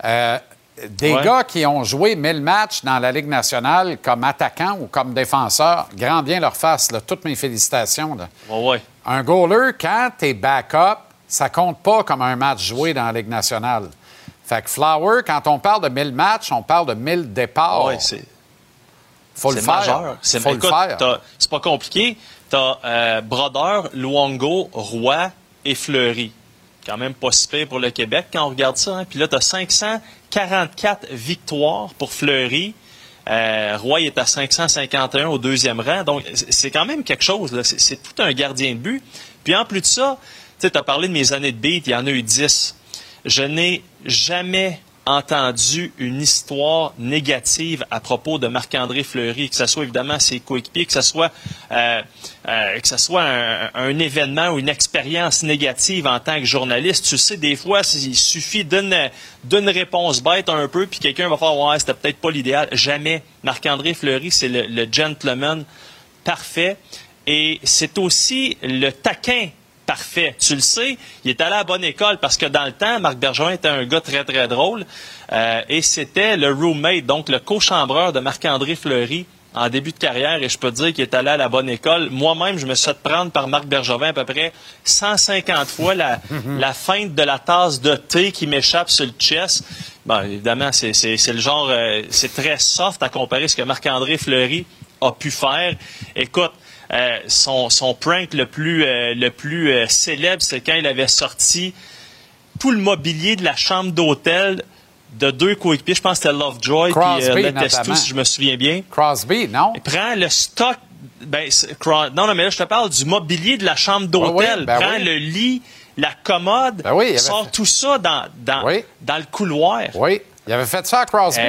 Euh, des gars qui ont joué 1000 matchs dans la Ligue nationale comme attaquant ou comme défenseur, grand bien leur face. Toutes mes félicitations. Un goaler, quand t'es backup, ça compte pas comme un match joué dans la Ligue nationale. Fait que Flower, quand on parle de 1000 matchs, on parle de 1000 départs.
Oui, c'est.
Faut le faire.
C'est
Faut le faire.
C'est pas compliqué. T'as euh, Brodeur, Luongo, Roy et Fleury. Quand même pas si pour le Québec quand on regarde ça. Hein. Puis là, t'as 500 44 victoires pour Fleury. Euh, Roy est à 551 au deuxième rang. Donc, c'est quand même quelque chose. C'est tout un gardien de but. Puis en plus de ça, tu as parlé de mes années de beat. Il y en a eu 10. Je n'ai jamais entendu une histoire négative à propos de Marc-André Fleury, que ce soit évidemment ses coéquipiers, que ce soit, euh, euh, que ce soit un, événement ou une expérience négative en tant que journaliste. Tu sais, des fois, il suffit d'une d'une réponse bête un peu, puis quelqu'un va faire « Ouais, c'était peut-être pas l'idéal ». Jamais. Marc-André Fleury, c'est le, le gentleman parfait. Et c'est aussi le taquin parfait. Tu le sais, il est allé à la bonne école parce que dans le temps, Marc Bergeron était un gars très, très drôle. Euh, et c'était le roommate, donc le co-chambreur de Marc-André Fleury en début de carrière. Et je peux te dire qu'il est allé à la bonne école. Moi-même, je me suis fait prendre par Marc Bergevin à peu près 150 fois la, la feinte de la tasse de thé qui m'échappe sur le chest. Bon, évidemment, c'est c'est- c'est le genre, euh, c'est très soft à comparer ce que Marc-André Fleury a pu faire. Écoute, euh, son, son prank le plus, euh, le plus euh, célèbre, c'est quand il avait sorti tout le mobilier de la chambre d'hôtel de deux coéquipiers. Je pense que c'était Lovejoy et
Crosby,
Letestu, si je me souviens bien.
Crosby, non?
Il prend le stock. Ben, non, non, mais là, je te parle du mobilier de la chambre d'hôtel.
Ah oui, ben
prend
oui.
le lit, la commode,
Ben oui, il avait
sort tout ça dans, dans, dans le couloir.
Oui, il avait fait ça à Crosby.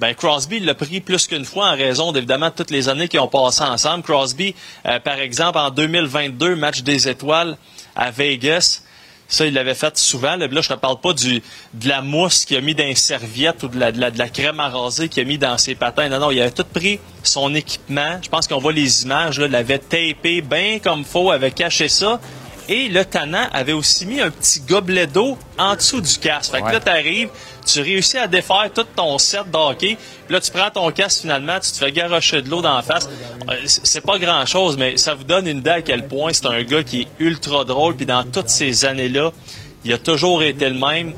Ben Crosby l'a pris plus qu'une fois en raison d'évidemment toutes les années qu'ils ont passé ensemble. Crosby, euh, par exemple, en 2022, match des étoiles à Vegas, ça, il l'avait fait souvent. Là, je te parle pas du, de la mousse qu'il a mis dans les serviettes ou de la, de la, de la crème à raser qu'il a mis dans ses patins. Non, non, il avait tout pris son équipement. Je pense qu'on voit les images. Là, il l'avait tapé bien comme faut, avait caché ça. Et le tannant avait aussi mis un petit gobelet d'eau en dessous du casque. Fait que
Ouais.
là, t'arrives, tu réussis à défaire tout ton set de hockey. Puis là, tu prends ton casque finalement, tu te fais garocher de l'eau dans la face. Euh, c'est pas grand chose, mais ça vous donne une idée à quel point c'est un gars qui est ultra drôle. Puis dans toutes ces années-là, il a toujours été le même.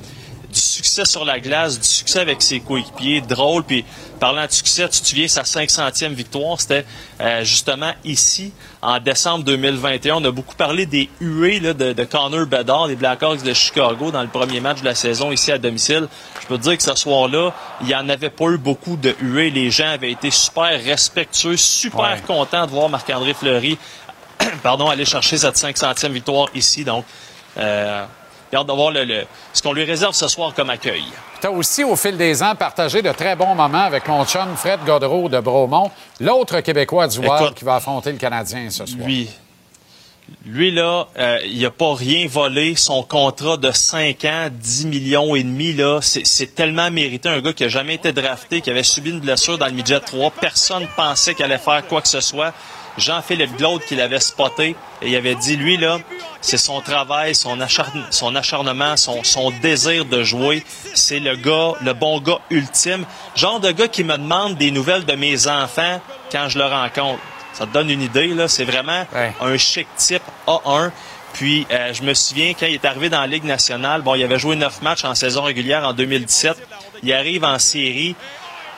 Du succès sur la glace, du succès avec ses coéquipiers, drôle. Puis parlant de succès, tu te souviens, sa 500e victoire, c'était euh, justement ici, en décembre 2021. On a beaucoup parlé des huées là, de, de Connor Bedard, des Blackhawks de Chicago, dans le premier match de la saison ici à domicile. Je peux te dire que ce soir-là, il n'y en avait pas eu beaucoup de huées. Les gens avaient été super respectueux, super
Ouais.
contents de voir Marc-André Fleury pardon, aller chercher cette 500e victoire ici. Donc, euh, j'ai hâte de voir le, le- ce qu'on lui réserve ce soir comme accueil.
Tu as aussi, au fil des ans, partagé de très bons moments avec mon chum Fred Godreau de Bromont, l'autre Québécois du Wild qui va affronter le Canadien ce soir.
Lui, lui là, euh, il n'a pas rien volé. Son contrat de 5 ans, 10 millions et demi, là, c'est tellement mérité. Un gars qui a jamais été drafté, qui avait subi une blessure dans le midget 3. Personne pensait qu'il allait faire quoi que ce soit. Jean-Philippe Glaude qui l'avait spoté et il avait dit, lui, là, c'est son travail, son, acharn- son acharnement, son, son désir de jouer. C'est le gars, le bon gars ultime. Genre de gars qui me demande des nouvelles de mes enfants quand je le rencontre. Ça te donne une idée, là. C'est vraiment un chic type A1. Puis, euh, je me souviens, quand il est arrivé dans la Ligue nationale, bon, il avait joué neuf matchs en saison régulière en 2017. Il arrive en série.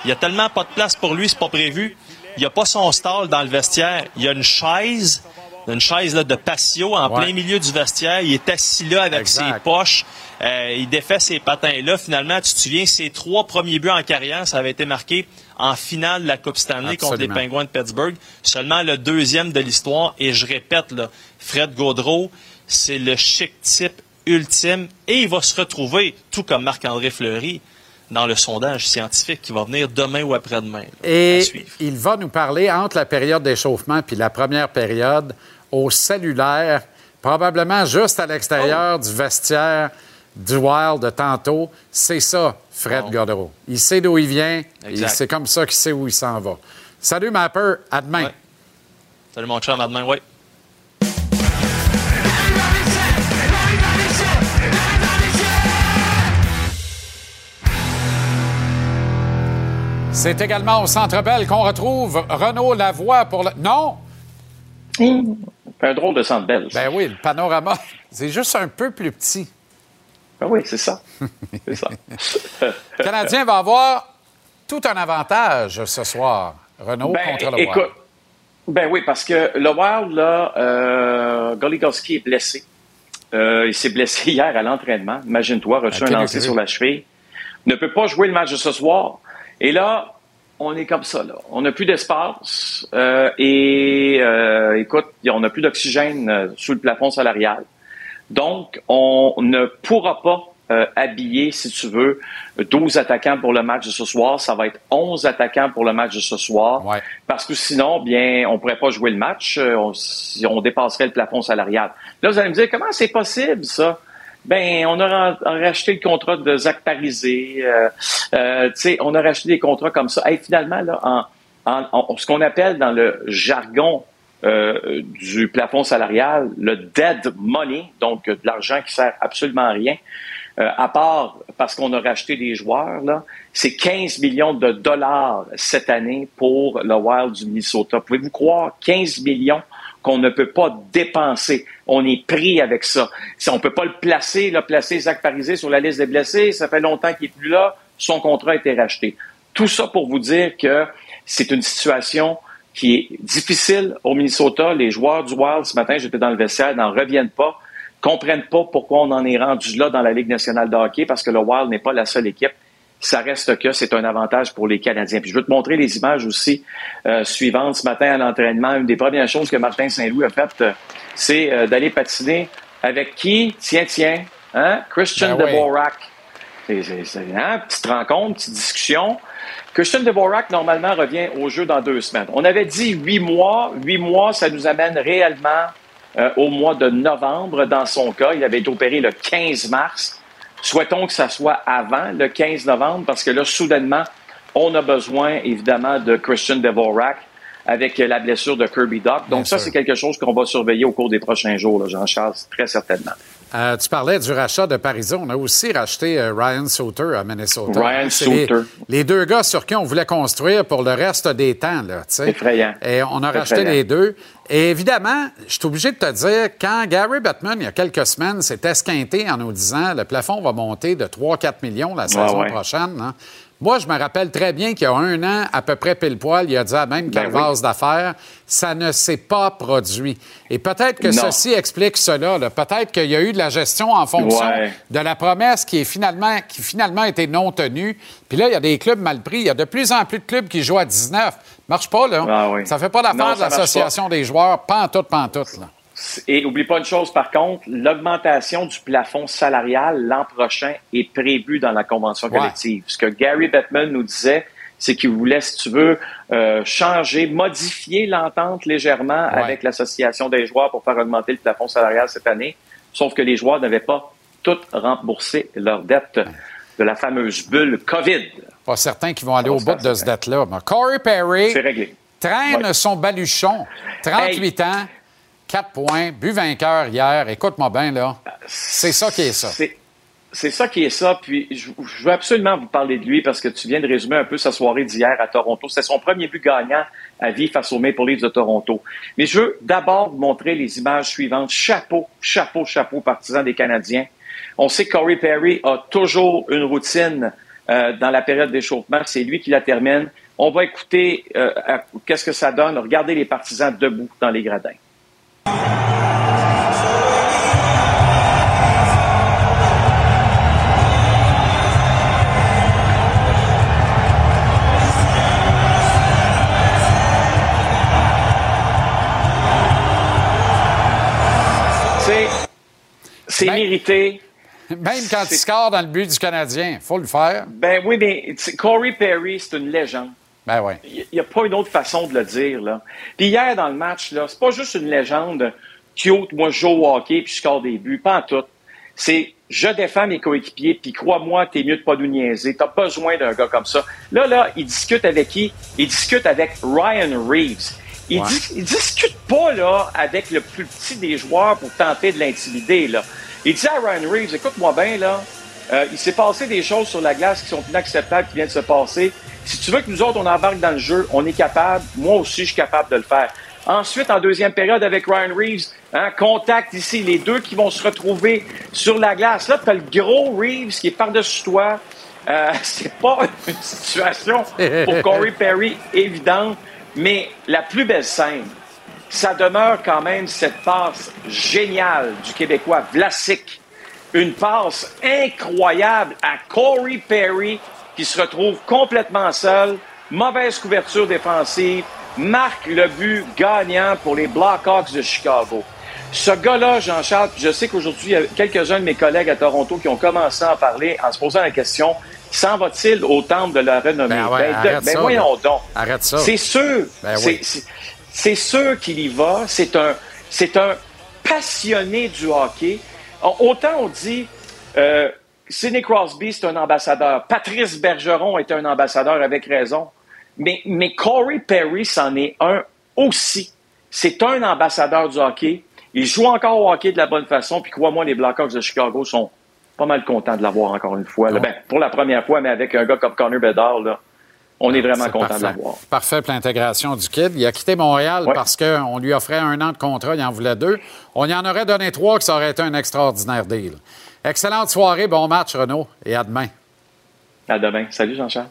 Il y a tellement pas de place pour lui, c'est pas prévu. Il n'y a pas son stall dans le vestiaire. Il y a une chaise, une chaise là, de patio en
Ouais.
plein milieu du vestiaire. Il est assis là avec
Exact.
ses poches. Euh, il défait ses patins-là. Finalement, tu te souviens, ses trois premiers buts en carrière, ça avait été marqué en finale de la Coupe Stanley contre les. Penguins de Pittsburgh. Seulement le deuxième de l'histoire. Et je répète, là, Fred Gaudreau, c'est le chic type ultime. Et il va se retrouver, tout comme Marc-André Fleury, dans le sondage scientifique qui va venir demain ou après-demain.
Et il va nous parler entre la période d'échauffement puis la première période au cellulaire, probablement juste à l'extérieur du vestiaire du Wild de tantôt. C'est ça, Fred
Bon.
Godreau. Il sait d'où il vient. et
Exact.
C'est comme ça qu'il sait où il s'en va. Salut, Mapper. À demain.
Ouais. Salut mon chum, à demain, ouais.
C'est également au Centre Bell qu'on retrouve Renaud Lavoie pour le... Non!
Un drôle de centre belle.
Ben oui, le panorama, c'est juste un peu plus petit.
Ben oui, c'est ça. C'est ça.
Le Canadien va avoir tout un avantage ce soir. Renault
Ben,
contre le
écoute,
Wild.
Ben oui, parce que le Wild, là, euh, Goligoski est blessé. Euh, il s'est blessé hier à l'entraînement. Imagine-toi, reçu un
quel
lancer sur la cheville. Ne peut pas jouer le match de ce soir. Et là, on est comme ça, là. On n'a plus d'espace. euh, et euh, écoute, on n'a plus d'oxygène euh, sous le plafond salarial. Donc, on ne pourra pas euh, habiller, si tu veux, 12 attaquants pour le match de ce soir. Ça va être 11 attaquants pour le match de ce soir.
Ouais.
Parce que sinon, bien, on pourrait pas jouer le match. euh, On, si on dépasserait le plafond salarial. Là, vous allez me dire, comment c'est possible, ça? Ben, on a ra- racheté le contrat de Zach Parisé. Euh, euh, tu sais, on a racheté des contrats comme ça. Hey, finalement, là, en, en- en- ce qu'on appelle dans le jargon euh, du plafond salarial, le dead money, donc de l'argent qui sert absolument à rien, euh, à part parce qu'on a racheté des joueurs, là, c'est 15 millions de dollars cette année pour le Wild du Minnesota. Pouvez-vous croire 15 millions qu'on ne peut pas dépenser? On est pris avec ça. Si on peut pas le placer, là, placer Zach Parisé sur la liste des blessés, ça fait longtemps qu'il est plus là, son contrat a été racheté. Tout ça pour vous dire que c'est une situation qui est difficile au Minnesota. Les joueurs du Wild, ce matin, j'étais dans le vestiaire, n'en reviennent pas, comprennent pas pourquoi on en est rendu là dans la Ligue nationale de hockey, parce que le Wild n'est pas la seule équipe. Ça reste que c'est un avantage pour les Canadiens. Puis je veux te montrer les images aussi euh, suivantes. Ce matin à l'entraînement, une des premières choses que Martin Saint-Louis a faites, euh, c'est euh, d'aller patiner avec qui? Tiens, tiens, hein? Christian
Ben.
Dvorak. C'est, hein? Petite rencontre, petite discussion. Christian Dvorak, normalement, revient au jeu dans deux semaines. On avait dit huit mois. Huit mois, ça nous amène réellement au mois de novembre. Dans son cas, il avait été opéré le 15 mars. Souhaitons que ça soit avant le 15 novembre, parce que là, soudainement, on a besoin, évidemment, de Christian Dvorak avec la blessure de Kirby Doc. Donc,
Bien
ça, c'est quelque chose qu'on va surveiller au cours des prochains jours, là, Jean-Charles, très certainement.
Euh, tu parlais du rachat de Parisot. On a aussi racheté euh, Ryan Sauter à Minnesota.
Ryan
C'est les- deux gars sur qui on voulait construire pour le reste des temps.
Effrayant.
Et on a racheté
Effrayant.
les deux. Et évidemment, je suis obligé de te dire, quand Gary Bettman, il y a quelques semaines, s'est esquinté en nous disant le plafond va monter de 3-4 millions la saison
ouais.
prochaine. hein. Moi, je me rappelle très bien qu'il y a un an, à peu près pile poil, il a dit à même
Ben
quelle
oui.
vase d'affaires, ça ne s'est pas produit. Et peut-être que
Non.
ceci explique cela. Peut-être qu'il y a eu de la gestion en fonction
Ouais.
de la promesse qui est finalement qui finalement a été non tenue. Puis là, il y a des clubs mal pris. Il y a de plus en plus de clubs qui jouent à 19. Marche pas, là.
Ah oui.
Ça fait pas l'affaire de
ça
l'association des joueurs. Pantoute, pantoute, là.
Et oublie pas une chose, par contre, l'augmentation du plafond salarial l'an prochain est prévue dans la convention
Ouais.
collective. Ce que Gary Bettman nous disait, c'est qu'il voulait, si tu veux, euh, changer, modifier l'entente légèrement
Ouais.
avec l'association des joueurs pour faire augmenter le plafond salarial cette année. Sauf que les joueurs n'avaient pas toutes remboursé leur dette de la fameuse bulle COVID.
Pas certains qui vont aller au bout de
ça
ce
fait.
dette-là. Mais Corey Perry
réglé.
traîne
Ouais.
son baluchon. 38 ans, 4 points, but vainqueur hier. Écoute-moi bien, là. C'est ça qui est ça.
C'est- C'est ça qui est ça. Puis je, veux absolument vous parler de lui parce que tu viens de résumer un peu sa soirée d'hier à Toronto. C'était son premier but gagnant à vie face aux Maple Leafs de Toronto. Mais je veux d'abord vous montrer les images suivantes. Chapeau, chapeau, chapeau, partisan des Canadiens. On sait que Corey Perry a toujours une routine euh, dans la période d'échauffement. C'est lui qui la termine. On va écouter euh, qu'est-ce que ça donne. Regardez les partisans debout dans les gradins. C'est c'est mérité.
Même quand il score dans le but du Canadien, faut le faire.
Ben oui, mais Corey Perry, c'est une légende.
Ben.
Il n'y a pas une autre façon de le dire. Là. Puis hier, dans le match, là, c'est pas juste une légende cute, moi je joue au hockey puis je score des buts. Pas en tout. C'est je défends mes coéquipiers, puis crois-moi, t'es mieux de pas nous niaiser. T'as besoin d'un gars comme ça. Là, là, il discute avec qui? Il discute avec Ryan Reeves. Il,
Ouais.
dis- il discute pas là avec le plus petit des joueurs pour tenter de l'intimider. Là. Il dit à Ryan Reeves, écoute-moi bien, là, euh, il s'est passé des choses sur la glace qui sont inacceptables, qui viennent de se passer. Si tu veux que nous autres, on embarque dans le jeu, on est capable. Moi aussi, je suis capable de le faire. Ensuite, en deuxième période, avec Ryan Reeves, hein, contact ici, les deux qui vont se retrouver sur la glace. Là, tu as le gros Reeves qui est par-dessus toi. Euh, c'est pas une situation pour Corey Perry évidente, mais la plus belle scène, ça demeure quand même cette passe géniale du Québécois Vlasic. Une passe incroyable à Corey Perry qui se retrouve complètement seul. Mauvaise couverture défensive. Marque le but gagnant pour les Blackhawks de Chicago. Ce gars-là, Jean-Charles, je sais qu'aujourd'hui, il y a quelques-uns de mes collègues à Toronto qui ont commencé à en parler en se posant la question s'en va-t-il au temple de la renommée?
Ben ouais,
ben
ça,
voyons donc.
Arrête ça.
C'est sûr.
Ben
C'est-
oui.
c'est- sûr qu'il y va. C'est un, c'est un passionné du hockey. Autant on dit, euh, Sidney Crosby, c'est un ambassadeur. Patrice Bergeron est un ambassadeur avec raison. Mais, mais Corey Perry, c'en est un aussi. C'est un ambassadeur du hockey. Il joue encore au hockey de la bonne façon. Puis crois-moi, les Blackhawks de Chicago sont pas mal contents de l'avoir encore une fois. là. Ben, pour la première fois, mais avec un gars comme Connor Bedard, là, on est vraiment
C'est
content de l'avoir.
Parfait pour l'intégration du kid. Il a quitté Montréal
Ouais.
parce qu'on lui offrait un an de contrat, il en voulait deux. On y en aurait donné trois, que ça aurait été un extraordinaire deal. Excellente soirée, bon match, Renaud, et à demain.
À demain. Salut, Jean-Charles.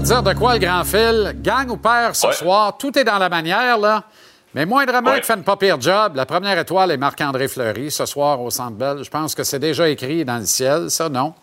Dire de quoi le grand fil. Gang ou perd ce soir, tout est dans la manière, là. Mais moindrement
Ouais.
qui fait une pas pire job, la première étoile est Marc-André Fleury ce soir au Centre Bell. Je pense que c'est déjà écrit dans le ciel, ça, non?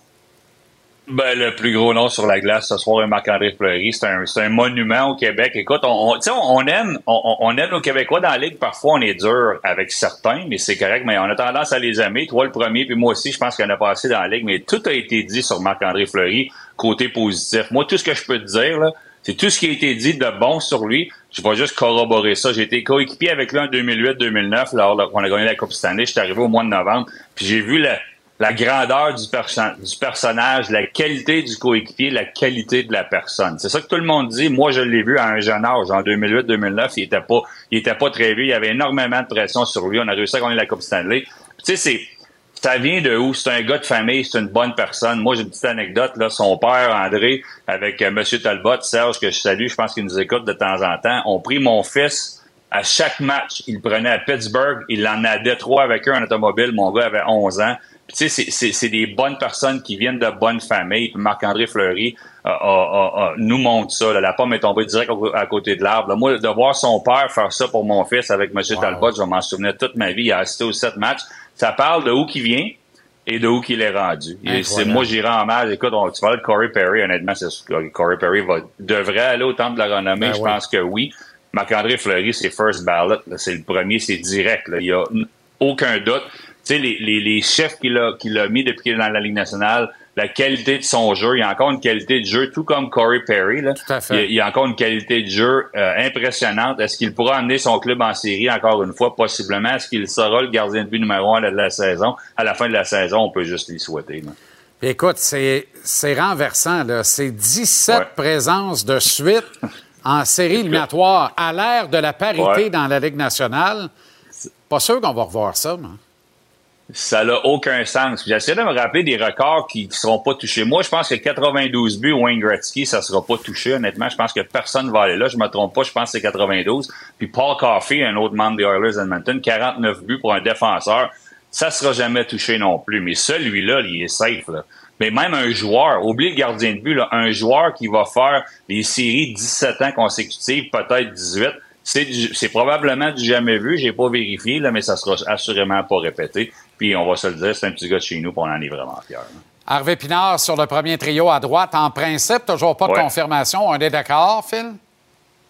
Ben, le plus gros nom sur la glace ce soir est Marc-André Fleury. C'est un, c'est un monument au Québec. Écoute, on, on, aime, on, on aime nos Québécois dans la Ligue. Parfois, on est dur avec certains, mais c'est correct. Mais on a tendance à les aimer. Toi, le premier, puis moi aussi, je pense qu'il y en a pas assez dans la Ligue. Mais tout a été dit sur Marc-André Fleury, côté positif. Moi, tout ce que je peux te dire, c'est tout ce qui a été dit de bon sur lui. Je vais juste corroborer ça. J'ai été coéquipier avec lui en 2008-2009, lors qu'on a gagné la Coupe Stanley. J'étais arrivé au mois de novembre, puis j'ai vu la, la grandeur du, du personnage, la qualité du coéquipier, la qualité de la personne. C'est ça que tout le monde dit. Moi, je l'ai vu à un jeune âge, en 2008-2009. Il était pas, il était pas très vieux. Il y avait énormément de pression sur lui. On a réussi à gagner la Coupe Stanley. Tu sais, c'est, ça vient de où? C'est un gars de famille, c'est une bonne personne. Moi, j'ai une petite anecdote, là. Son père, André, avec euh, Monsieur Talbot, Serge, que je salue, je pense qu'il nous écoute de temps en temps, ont pris mon fils à chaque match. Il le prenait à Pittsburgh, il l'emmenait à Détroit avec eux en automobile. Mon gars avait 11 ans. Puis, tu sais, c'est- des bonnes personnes qui viennent de bonnes familles. Marc-André Fleury euh, a- a- a- nous montre ça. là. La pomme est tombée direct à côté de l'arbre. Moi, de voir son père faire ça pour mon fils avec M. Talbot, je m'en souvenir toute ma vie. Il a assisté aux sept matchs. Ça parle de où qu'il vient et de où qu'il est rendu. Et c'est moi, j'irai en mal. Écoute, on, tu parles de Corey Perry, honnêtement, c'est Corey Perry va, devrait aller au temple de la renommée.
Ben
je pense que oui. Marc-André Fleury, c'est first ballot. C'est le premier, c'est direct. là. Il y a aucun doute. Tu sais, les, les, les chefs qu'il a, qu'il a mis depuis qu'il est dans la Ligue nationale, la qualité de son jeu. Il y a encore une qualité de jeu, tout comme Corey Perry. Là.
Tout à fait.
Il, y a, il y a encore une qualité de jeu euh, impressionnante. Est-ce qu'il pourra amener son club en série encore une fois? Possiblement. Est-ce qu'il sera le gardien de but numéro un de la saison? À la fin de la saison, on peut juste lui souhaiter. là.
Écoute, c'est c'est renversant. là. C'est 17 présences de suite en série éliminatoire à l'ère de la parité
Ouais.
dans la Ligue nationale. Pas sûr qu'on va revoir ça. moi.
Ça n'a aucun sens. J'essaie de me rappeler des records qui ne seront pas touchés. Moi, je pense que 92 buts, Wayne Gretzky, ça ne sera pas touché. Honnêtement, je pense que personne ne va aller là. Je me trompe pas, je pense que c'est 92. Puis Paul Coffey, un autre membre des Oilers Edmonton, 49 buts pour un défenseur. Ça ne sera jamais touché non plus. Mais celui-là, il est safe. Là. Mais même un joueur, oublie le gardien de but, là, un joueur qui va faire les séries 17 ans consécutives, peut-être 18, c'est, du- c'est probablement du jamais vu. J'ai pas vérifié, là, mais ça sera assurément pas répété. Puis on va se le dire, c'est un petit gars de chez nous, puis on en est vraiment fiers.
Harvey Pinard sur le premier trio à droite. En principe, toujours pas de
Ouais.
confirmation. On est d'accord, Phil?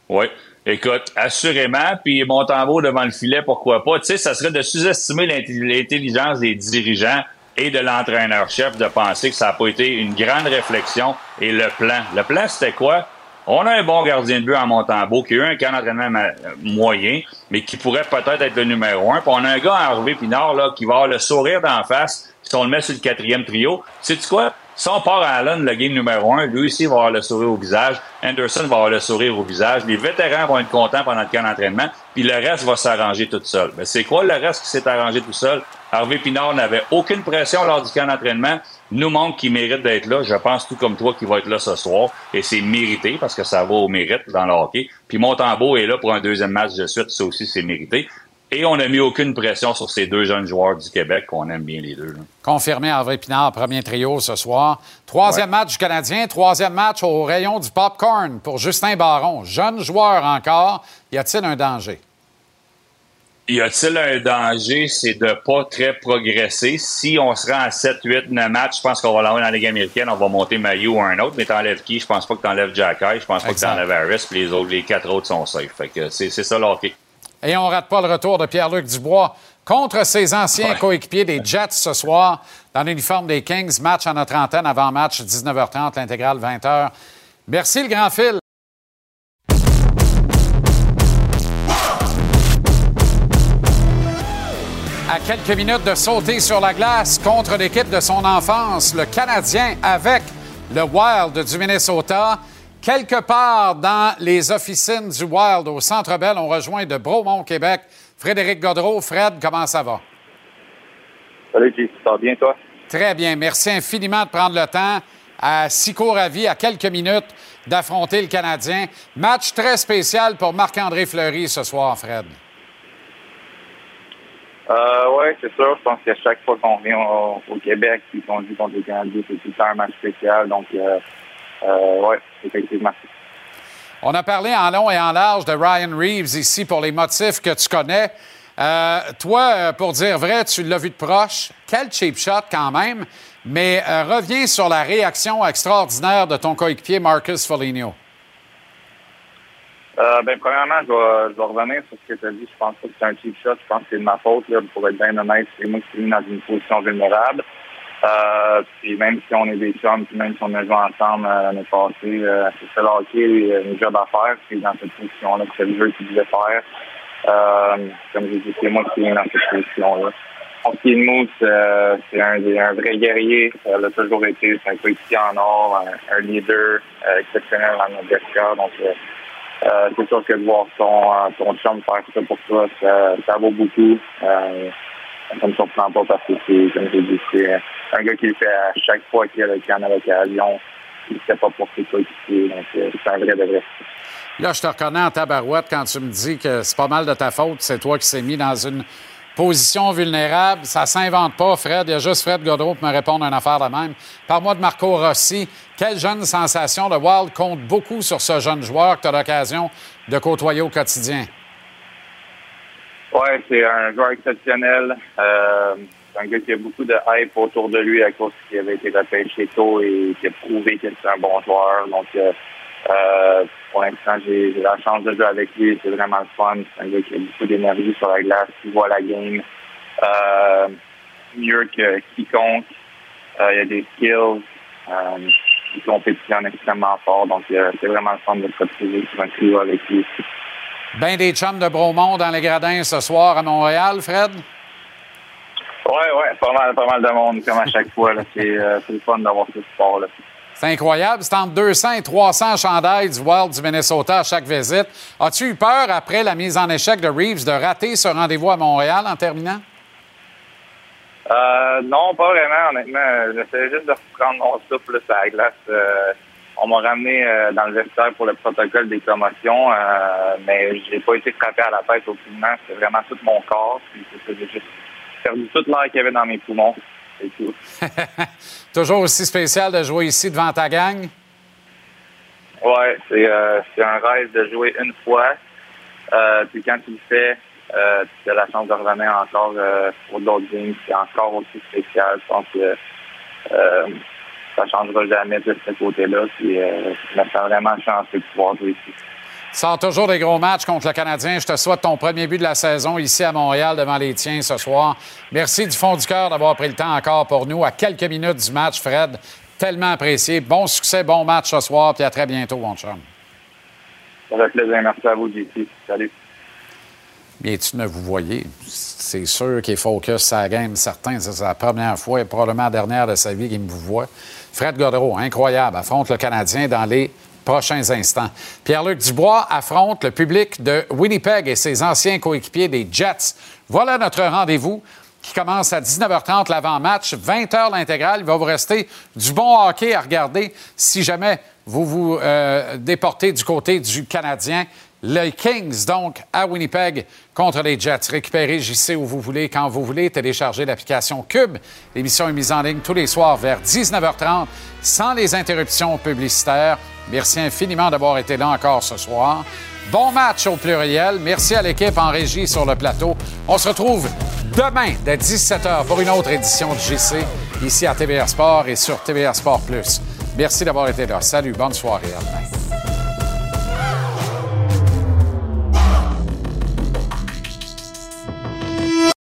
Oui. Écoute, assurément, puis Montembeau devant le filet, pourquoi pas? Tu sais, ça serait de sous-estimer l'intelligence des dirigeants et de l'entraîneur-chef de penser que ça n'a pas été une grande réflexion et le plan. Le plan, c'était quoi? On a un bon gardien de but en Montembeau qui a eu un camp d'entraînement moyen, mais qui pourrait peut-être être le numéro un. Puis on a un gars, Harvey Pinard, là, qui va avoir le sourire d'en face si on le met sur le quatrième trio. Sais-tu quoi? Si on part à Allen, le game numéro un, lui aussi va avoir le sourire au visage. Anderson va avoir le sourire au visage. Les vétérans vont être contents pendant le camp d'entraînement. Puis le reste va s'arranger tout seul. Mais c'est quoi le reste qui s'est arrangé tout seul? Harvey Pinard n'avait aucune pression lors du camp d'entraînement. Nous montre qu'il mérite d'être là. Je pense tout comme toi qu'il va être là ce soir. Et c'est mérité parce que ça va au mérite dans le hockey. Puis Montembeau est là pour un deuxième match de suite. Ça aussi, c'est mérité. Et on n'a mis aucune pression sur ces deux jeunes joueurs du Québec qu'on aime bien les deux. là.
Confirmé Harvey Pinard, premier trio ce soir. Troisième match du Canadien, troisième match au rayon du popcorn pour Justin Baron. Jeune joueur encore. Y a-t-il un danger?
Y a-t-il un danger? C'est de pas très progresser? Si on se rend à 7, 8, 9 matchs, je pense qu'on va l'envoyer dans la Ligue américaine, on va monter Mayu ou un autre, mais t'enlèves qui? Je pense pas que t'enlèves Jack High, je pense pas que t'enlèves Harris, puis les autres, les quatre autres sont safe. Fait que c'est c'est ça le hockey.
Et on rate pas le retour de Pierre-Luc Dubois contre ses anciens
Ouais.
coéquipiers des Jets ce soir dans l'uniforme des Kings. Match à notre antenne avant match, 19h30, l'intégrale 20h. Merci le grand fil. À quelques minutes de sauter sur la glace contre l'équipe de son enfance, le Canadien avec le Wild du Minnesota. Quelque part dans les officines du Wild au Centre Bell, on rejoint de Bromont, Québec. Frédéric Godreau. Fred, comment ça va?
Salut, J. Ça va bien, toi?
Très bien. Merci infiniment de prendre le temps à si court avis, à quelques minutes, d'affronter le Canadien. Match très spécial pour Marc-André Fleury ce soir, Fred.
Euh, ouais, c'est sûr. Je pense qu'à chaque fois qu'on vient au, Québec et qu'on joue contre les Canadiens, c'est tout un match spécial. Donc, euh, euh, ouais, effectivement.
On a parlé en long et en large de Ryan Reeves ici pour les motifs que tu connais. Euh, toi, euh, pour dire vrai, tu l'as vu de proche. Quel cheap shot quand même. Mais euh, reviens sur la réaction extraordinaire de ton coéquipier Marcus Foligno.
Euh, ben, premièrement, je vais, je vais revenir sur ce que tu as dit. Je pense pas que c'est un cheap shot. Je pense que c'est de ma faute. Là, pour être bien honnête, c'est moi qui suis mis dans une position vulnérable. Euh, puis même si on est des chums, puis même si on a joué ensemble euh, l'année passée, euh, c'est ça le hockey, euh, une job à faire. C'est dans cette position-là que c'est le jeu qu'il devait faire. Euh, comme j'ai dit, c'est moi qui suis dans cette position-là. De mousse, euh, c'est un, un vrai guerrier. Ça l'a toujours été. Un coéquipier en or, un, leader exceptionnel dans notre vestiaire. Donc, euh, euh, c'est sûr que de voir ton, euh, ton chum faire ça pour toi, ça, ça vaut beaucoup. Euh, ça me surprend pas parce que c'est, dit, c'est un gars qui le fait à chaque fois qu'il y a l'occasion. Il ne fait pas pour ses coéquipiers. Donc, euh, c'est un vrai de vrai.
Là, je te reconnais en tabarouette quand tu me dis que c'est pas mal de ta faute. C'est toi qui s'est mis dans une position vulnérable. Ça s'invente pas, Fred. Il y a juste Fred Godreau pour me répondre à une affaire de même. Par-moi de Marco Rossi. Quelle jeune sensation. Le Wild compte beaucoup sur ce jeune joueur que tu as l'occasion de côtoyer au quotidien?
Ouais, c'est un joueur exceptionnel. Euh, c'est un gars qui a beaucoup de hype autour de lui à cause qu'il avait été repêché tôt et qui a prouvé qu'il était un bon joueur. Donc, euh, euh, pour l'instant, j'ai la chance de jouer avec lui. C'est vraiment le fun. C'est un gars qui a beaucoup d'énergie sur la glace, qui voit la game euh, mieux que quiconque. Euh, il a des skills. Euh, ils compétitionnent extrêmement fort, donc euh, c'est vraiment le fun de se retrouver sur un trio avec lui.
Ben des chums de Bromont dans les gradins ce soir à Montréal, Fred?
Ouais, ouais, pas mal, pas mal de monde, comme à chaque fois. c'est le fun d'avoir ce sport-là.
C'est incroyable. C'est entre 200 et 300 chandails du Wild du Minnesota à chaque visite. As-tu eu peur, après la mise en échec de Reeves, de rater ce rendez-vous à Montréal en terminant?
Euh, non, pas vraiment, honnêtement. J'essayais juste de reprendre mon souffle sur la glace. Euh, on m'a ramené euh, dans le vestiaire pour le protocole des commotions, euh, mais j'ai pas été frappé à la tête aucunement. C'était vraiment tout mon corps. J'ai juste perdu toute l'air qu'il y avait dans mes poumons. C'est tout.
Toujours aussi spécial de jouer ici devant ta gang?
C'est euh, c'est un rêve de jouer une fois. Euh, puis quand tu le fais, euh, tu as la chance de revenir encore pour d'autres games. C'est encore aussi spécial. Je pense que ça changera jamais de ce côté-là. Puis je me sens vraiment chanceux de pouvoir jouer ici.
Sors toujours des gros matchs contre le Canadien. Je te souhaite ton premier but de la saison ici à Montréal devant les tiens ce soir. Merci du fond du cœur d'avoir pris le temps encore pour nous à quelques minutes du match, Fred. Tellement apprécié. Bon succès, bon match ce soir, puis à très bientôt, mon chum.
Ça fait plaisir. Merci à vous, JT. Salut.
Bien, tu ne vous voyez. C'est sûr qu'il focus sa game, certain. C'est la première fois et probablement la dernière de sa vie qu'il me vous voit. Fred Godreau, incroyable, affronte le Canadien dans les prochains instants. Pierre-Luc Dubois affronte le public de Winnipeg et ses anciens coéquipiers des Jets. Voilà notre rendez-vous qui commence à 19h30 l'avant-match, 20h l'intégrale. Il va vous rester du bon hockey à regarder si jamais vous vous euh, déportez du côté du Canadien. Les Kings, donc, à Winnipeg contre les Jets. Récupérez JC où vous voulez, quand vous voulez. Téléchargez l'application Cube. L'émission est mise en ligne tous les soirs vers 19h30 sans les interruptions publicitaires. Merci infiniment d'avoir été là encore ce soir. Bon match au pluriel. Merci à l'équipe en régie sur le plateau. On se retrouve demain dès 17h pour une autre édition de JC ici à TVR Sport et sur TVR Sport Plus. Merci d'avoir été là. Salut, bonne soirée. À.